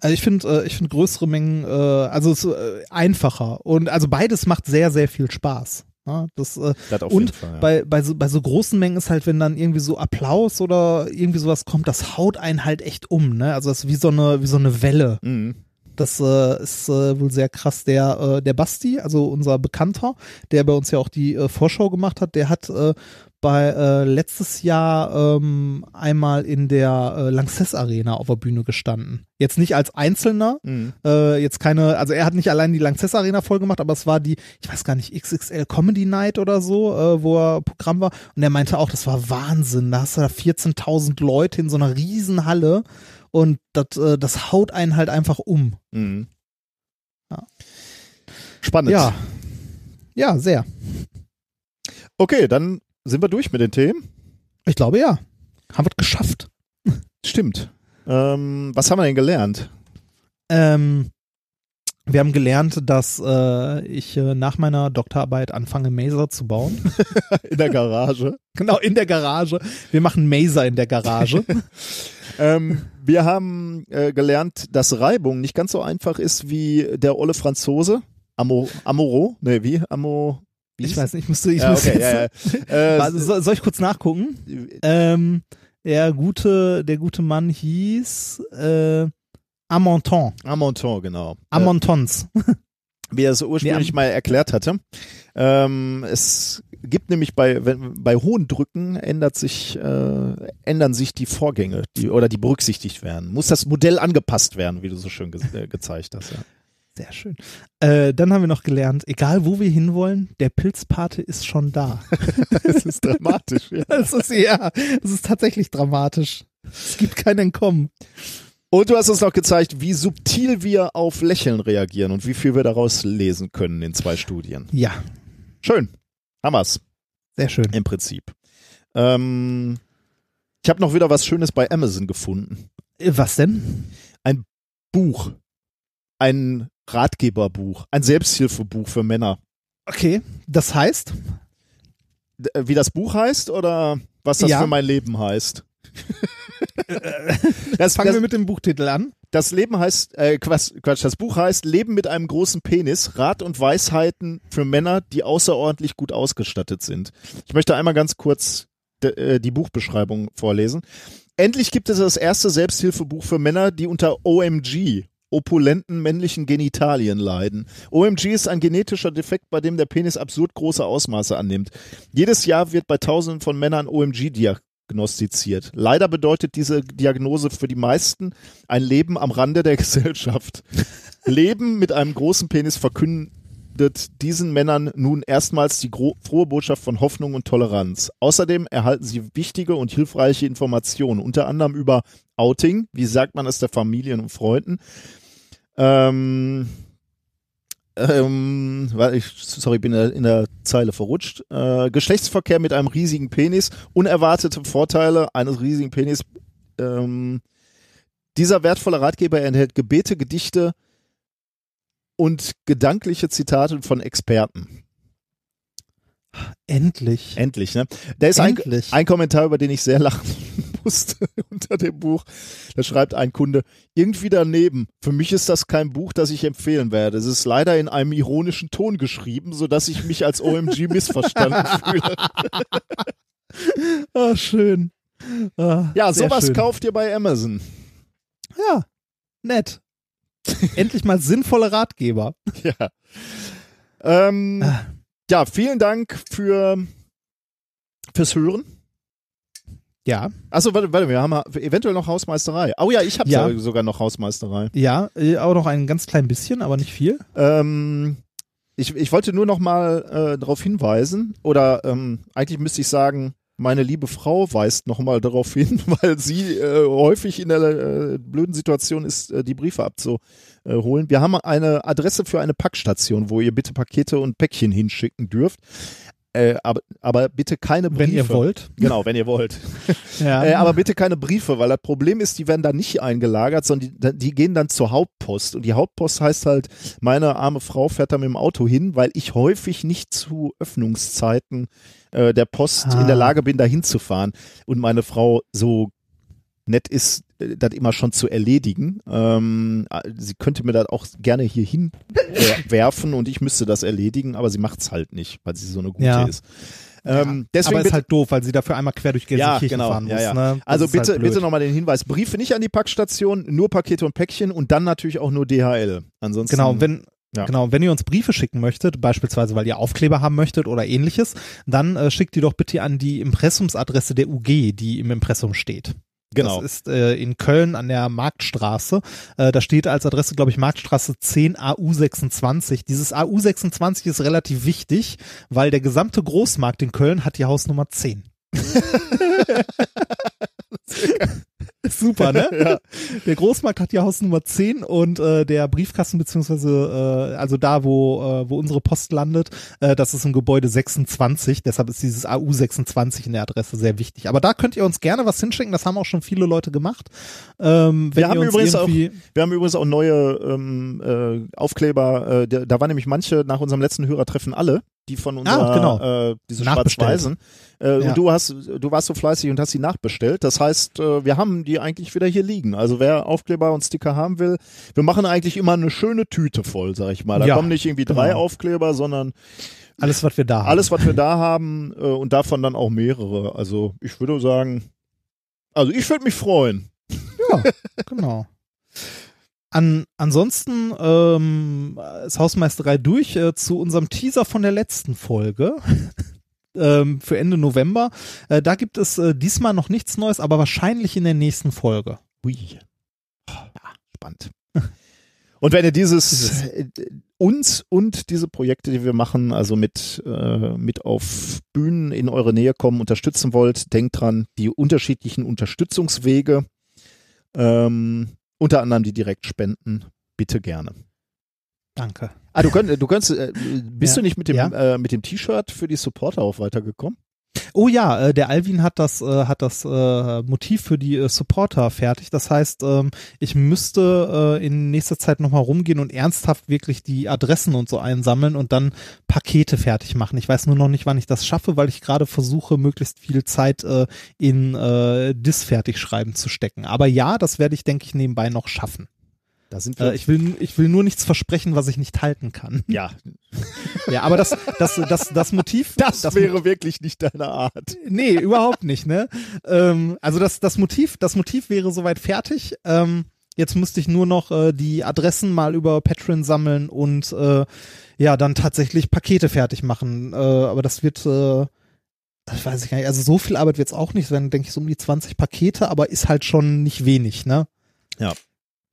Also ich finde, äh, ich finde größere Mengen, äh, also es, äh, einfacher und also beides macht sehr, sehr viel Spaß. Ja, das, äh, Das und Fall. Ja. bei, bei, so, bei so großen Mengen ist halt, wenn dann irgendwie so Applaus oder irgendwie sowas kommt, das haut einen halt echt um, ne? Also das ist wie so eine, wie so eine Welle. mhm. Das äh, ist äh, wohl sehr krass. Der, äh, der Basti, also unser Bekannter, der bei uns ja auch die äh, Vorschau gemacht hat, der hat äh, bei äh, letztes Jahr ähm, einmal in der äh, Lanxess Arena auf der Bühne gestanden. Jetzt nicht als Einzelner, Mhm. äh, jetzt keine, also er hat nicht allein die Lanxess Arena voll gemacht, aber es war die, ich weiß gar nicht, XXL Comedy Night oder so, äh, wo er Programm war. Und er meinte auch, das war Wahnsinn. Da hast du da 14.000 Leute in so einer riesen Halle und das, äh, das haut einen halt einfach um. Mhm. Ja. Spannend. Ja. Ja, sehr. Okay, dann sind wir durch mit den Themen. Ich glaube ja. Haben wir es geschafft. Stimmt. Ähm, was haben wir denn gelernt? Ähm, wir haben gelernt, dass äh, ich äh, nach meiner Doktorarbeit anfange, Maser zu bauen. In der Garage. genau, in der Garage. Wir machen Maser in der Garage. ähm, wir haben äh, gelernt, dass Reibung nicht ganz so einfach ist wie der olle Franzose. Amo, Amoro? Ne, wie? Amo. Ich weiß nicht, ich müsste, ich ja, müsste okay, jetzt, ja, ja. Äh, Warte, soll, ich kurz nachgucken? Ähm, der gute, der gute Mann hieß äh, Amonton. Amonton, genau. Äh, Amontons. wie er es ursprünglich Nee, mal erklärt hatte. Ähm, es gibt nämlich bei, wenn, bei hohen Drücken ändert sich, äh, ändern sich die Vorgänge, die, oder die berücksichtigt werden. Muss das Modell angepasst werden, wie du so schön ge äh, gezeigt hast. Ja. Sehr schön. Äh, dann haben wir noch gelernt, egal wo wir hinwollen, der Pilzpate ist schon da. Das ist dramatisch. Ja. Das ist ja, das ist tatsächlich dramatisch. Es gibt kein Entkommen. Und du hast uns noch gezeigt, wie subtil wir auf Lächeln reagieren und wie viel wir daraus lesen können in zwei Studien. Ja, Schön. Hammers sehr schön. im Prinzip. Ähm, ich habe noch wieder was Schönes bei Amazon gefunden. Äh, Was denn? Buch. Ein Ratgeberbuch. Ein Selbsthilfebuch für Männer. Okay, das heißt, äh, Wie das Buch heißt oder was das Ja. für mein Leben heißt? das, Fangen das, wir mit dem Buchtitel an. das Leben heißt, äh, Quatsch, Quatsch, das Buch heißt Leben mit einem großen Penis, Rat und Weisheiten für Männer, die außerordentlich gut ausgestattet sind. Ich möchte einmal ganz kurz äh, die Buchbeschreibung vorlesen. Endlich gibt es das erste Selbsthilfebuch für Männer, die unter OMG opulenten männlichen Genitalien leiden. OMG ist ein genetischer Defekt, bei dem der Penis absurd große Ausmaße annimmt. Jedes Jahr wird bei tausenden von Männern OMG diagnostiziert. Leider bedeutet diese Diagnose für die meisten ein Leben am Rande der Gesellschaft. Leben mit einem großen Penis verkündet diesen Männern nun erstmals die frohe Botschaft von Hoffnung und Toleranz. Außerdem erhalten sie wichtige und hilfreiche Informationen, unter anderem über Outing, wie sagt man es der Familien und Freunden, ähm, ähm, weil ich, sorry, bin in der, Zeile verrutscht. Äh, Geschlechtsverkehr mit einem riesigen Penis, unerwartete Vorteile eines riesigen Penis. Ähm, dieser wertvolle Ratgeber enthält Gebete, Gedichte und gedankliche Zitate von Experten. Endlich. Endlich, ne? Da ist ein, Endlich. ein Kommentar, über den ich sehr lachen musste unter dem Buch. Da schreibt ein Kunde, irgendwie daneben. Für mich ist das kein Buch, das ich empfehlen werde. Es ist leider in einem ironischen Ton geschrieben, sodass ich mich als OMG missverstanden fühle. Ah, schön. Ah, Ja, sowas schön. kauft ihr bei Amazon. Ja, nett. Endlich mal sinnvolle Ratgeber. Ja. Ähm, Ah. ja, vielen Dank für fürs Hören. Ja, Achso, warte, warte, wir haben eventuell noch Hausmeisterei. Oh ja, ich habe Ja. sogar noch Hausmeisterei. ja, äh, auch noch ein ganz klein bisschen, aber nicht viel. Ähm, ich, ich wollte nur noch mal äh, darauf hinweisen, oder ähm, eigentlich müsste ich sagen, meine liebe Frau weist noch mal darauf hin, weil sie äh, häufig in der äh, blöden Situation ist, äh, die Briefe abzuholen. Wir haben eine Adresse für eine Packstation, wo ihr bitte Pakete und Päckchen hinschicken dürft. Äh, aber, aber bitte keine Briefe. Wenn ihr wollt. Genau, wenn ihr wollt. Ja, Äh, aber bitte keine Briefe, weil das Problem ist, die werden da nicht eingelagert, sondern die, die gehen dann zur Hauptpost. Und die Hauptpost heißt halt, meine arme Frau fährt da mit dem Auto hin, weil ich häufig nicht zu Öffnungszeiten äh, der Post Ah. in der Lage bin, da hinzufahren. Und meine Frau so nett ist, das immer schon zu erledigen. Ähm, äh, sie könnte mir das auch gerne hier hin äh, werfen und ich müsste das erledigen, aber sie macht's halt nicht, weil sie so eine gute Ja. ist. Ähm, deswegen aber ist halt doof, weil sie dafür einmal quer durch Gelsenkirchen ja, genau. fahren muss. ja, ja. Ne? Also bitte, halt bitte nochmal den Hinweis: Briefe nicht an die Packstation, nur Pakete und Päckchen und dann natürlich auch nur DHL. Ansonsten. Genau, wenn, Ja. genau, wenn ihr uns Briefe schicken möchtet, beispielsweise weil ihr Aufkleber haben möchtet oder ähnliches, dann äh, schickt die doch bitte an die Impressumsadresse der UG, die im Impressum steht. Genau. Das ist äh, in Köln an der Marktstraße. Äh, da steht als Adresse, glaube ich, Marktstraße 10 AU26. Dieses AU26 ist relativ wichtig, weil der gesamte Großmarkt in Köln hat die Hausnummer 10. Super, ne? Ja. Der Großmarkt hat die Hausnummer 10 und äh, der Briefkasten beziehungsweise äh, also da, wo, äh, wo unsere Post landet, äh, das ist im Gebäude 26. Deshalb ist dieses AU 26 in der Adresse sehr wichtig. Aber da könnt ihr uns gerne was hinschicken. Das haben auch schon viele Leute gemacht. Ähm, wenn Wir ihr haben, uns übrigens auch, wir haben übrigens auch neue ähm, äh, Aufkleber. Äh, da, da waren nämlich manche nach unserem letzten Hörertreffen alle, die von unserer, Ah, genau. äh, diese. Schwarz-Weißen. Äh, Ja. Und du hast, du warst so fleißig und hast sie nachbestellt. Das heißt, äh, wir haben die eigentlich wieder hier liegen. Also wer Aufkleber und Sticker haben will, wir machen eigentlich immer eine schöne Tüte voll, sag ich mal. Da Ja, kommen nicht irgendwie drei genau. Aufkleber, sondern alles, was wir da haben. alles, was wir da haben äh, und davon dann auch mehrere. Also ich würde sagen, also ich würde mich freuen. Ja, genau. An, ansonsten ähm, ist Hausmeisterei durch äh, zu unserem Teaser von der letzten Folge. ähm, für Ende November. Äh, da gibt es äh, diesmal noch nichts Neues, aber wahrscheinlich in der nächsten Folge. Hui. Ja, spannend. Und wenn ihr dieses äh, uns und diese Projekte, die wir machen, also mit, äh, mit auf Bühnen in eure Nähe kommen, unterstützen wollt, denkt dran, die unterschiedlichen Unterstützungswege, ähm, unter anderem die Direktspenden, bitte gerne. Danke. Ah, du, könnt, du könntest, äh, bist Ja. du nicht mit dem, Ja. äh, mit dem T-Shirt für die Supporter auch weitergekommen? Oh ja, äh, der Alvin hat das, äh, hat das äh, Motiv für die äh, Supporter fertig. Das heißt, ähm, ich müsste äh, in nächster Zeit nochmal rumgehen und ernsthaft wirklich die Adressen und so einsammeln und dann Pakete fertig machen. Ich weiß nur noch nicht, wann ich das schaffe, weil ich gerade versuche, möglichst viel Zeit äh, in äh, Dis fertigschreiben zu stecken. Aber ja, das werde ich, denke ich, nebenbei noch schaffen. Da sind wir. Äh, ich, will, ich will nur nichts versprechen, was ich nicht halten kann. ja, Ja, aber das, das, das, das Motiv. das, wäre wirklich nicht deine Art. Nee, überhaupt nicht, ne? Ähm, also das, das Motiv, das Motiv wäre soweit fertig. Ähm, jetzt müsste ich nur noch äh, die Adressen mal über Patreon sammeln und äh, ja, dann tatsächlich Pakete fertig machen. Äh, aber das wird, äh, das weiß ich gar nicht, also so viel Arbeit wird es auch nicht, werden, denke ich, so um die 20 Pakete, aber ist halt schon nicht wenig, ne? Ja.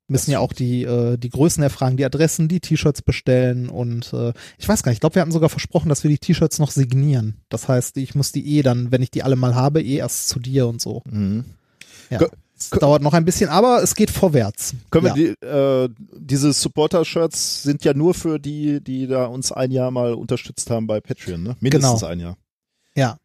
Müssen ja auch die, äh, die Größen erfragen, die Adressen, die T-Shirts bestellen und äh, ich weiß gar nicht, ich glaube, wir hatten sogar versprochen, dass wir die T-Shirts noch signieren. Das heißt, ich muss die eh dann, wenn ich die alle mal habe, eh erst zu dir und so. Mhm. Ja. Ko- Es dauert noch ein bisschen, aber es geht vorwärts. Können ja. wir die, äh, diese Supporter-Shirts sind ja nur für die, die da uns ein Jahr mal unterstützt haben bei Patreon, ne? Mindestens Genau. ein Jahr. Ja,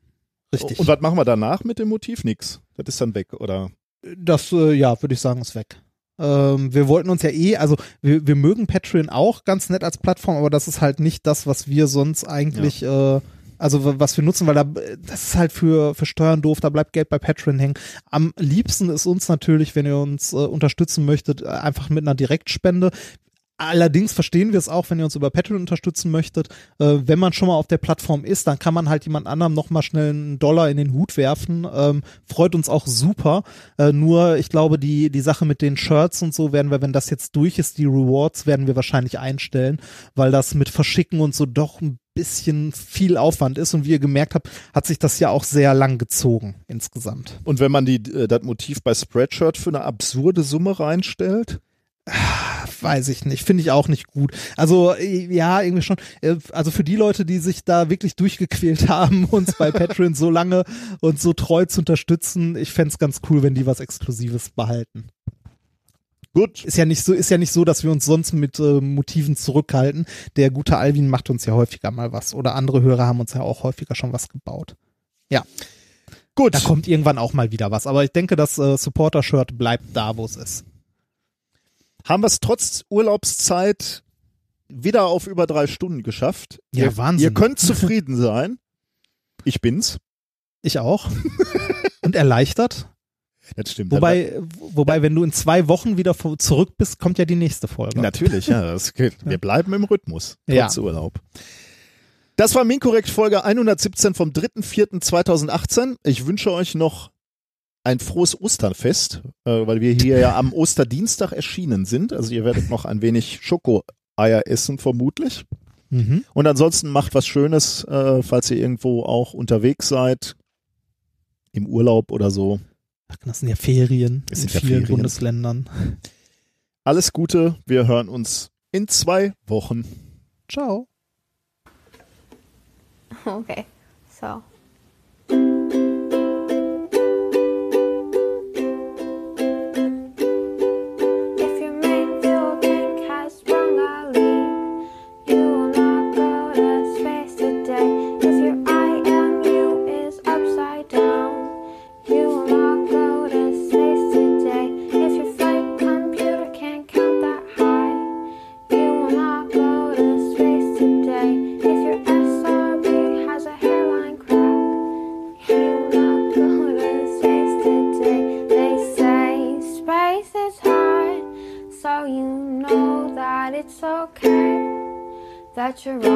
richtig. Und was machen wir danach mit dem Motiv? Nix. Das ist dann weg, oder? das, äh, ja, würde ich sagen, ist weg. Ähm, wir wollten uns ja eh, also wir, wir mögen Patreon auch ganz nett als Plattform, aber das ist halt nicht das, was wir sonst eigentlich, äh, also was wir nutzen, weil da, das ist halt für, für Steuern doof, da bleibt Geld bei Patreon hängen. Am liebsten ist uns natürlich, wenn ihr uns äh, unterstützen möchtet, äh, einfach mit einer Direktspende. Allerdings verstehen wir es auch, wenn ihr uns über Patreon unterstützen möchtet. Äh, wenn man schon mal auf der Plattform ist, dann kann man halt jemand anderem noch mal schnell einen Dollar in den Hut werfen. Ähm, freut uns auch super. Äh, nur, ich glaube, die, die Sache mit den Shirts und so werden wir, wenn das jetzt durch ist, die Rewards werden wir wahrscheinlich einstellen, weil das mit Verschicken und so doch ein bisschen viel Aufwand ist. Und wie ihr gemerkt habt, hat sich das ja auch sehr lang gezogen insgesamt. Und wenn man die, äh, das Motiv bei Spreadshirt für eine absurde Summe reinstellt? Weiß ich nicht, finde ich auch nicht gut. Also äh, ja, irgendwie schon. Äh, Also für die Leute, die sich da wirklich durchgequält haben, uns bei Patreon so lange und so treu zu unterstützen, ich fänd's ganz cool, wenn die was Exklusives behalten. Gut. Ist ja nicht so, ist ja nicht so, dass wir uns sonst mit äh, Motiven zurückhalten. Der gute Alvin macht uns ja häufiger mal was. Oder andere Hörer haben uns ja auch häufiger schon was gebaut. Ja, Gut. da kommt irgendwann auch mal wieder was. Aber ich denke, das äh, Supporter-Shirt bleibt da, wo es ist. Haben wir es trotz Urlaubszeit wieder auf über drei Stunden geschafft. Ja, ihr, Wahnsinn. Ihr könnt zufrieden sein. Ich bin's. Ich auch. und erleichtert. Das stimmt. Wobei, wobei, wenn du in zwei Wochen wieder zurück bist, kommt ja die nächste Folge. Natürlich, ja. Das geht. Wir bleiben im Rhythmus. Trotz Ja. Urlaub. Das war Minkorrekt Folge 117 vom 3.4.2018. Ich wünsche euch noch ein frohes Osternfest, äh, weil wir hier ja am Osterdienstag erschienen sind. Also ihr werdet noch ein wenig Schokoeier essen, vermutlich. Mhm. Und ansonsten macht was Schönes, äh, falls ihr irgendwo auch unterwegs seid. Im Urlaub oder so. Ach, Das sind ja Ferien Es in vielen Ferien. Bundesländern. Alles Gute. Wir hören uns in zwei Wochen. Ciao. Okay, so. natural.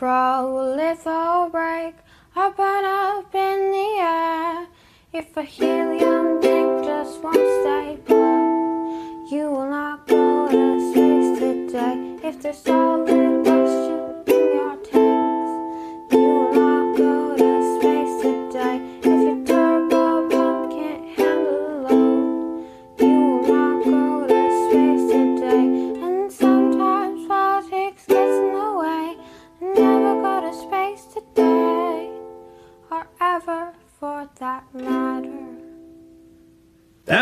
A prolitho break up and up in the air. If a helium dick just won't stay put, you will not go to space today. If there's solid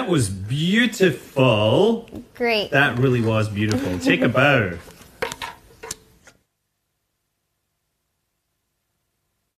That was beautiful. Great. That really was beautiful. Take a bow.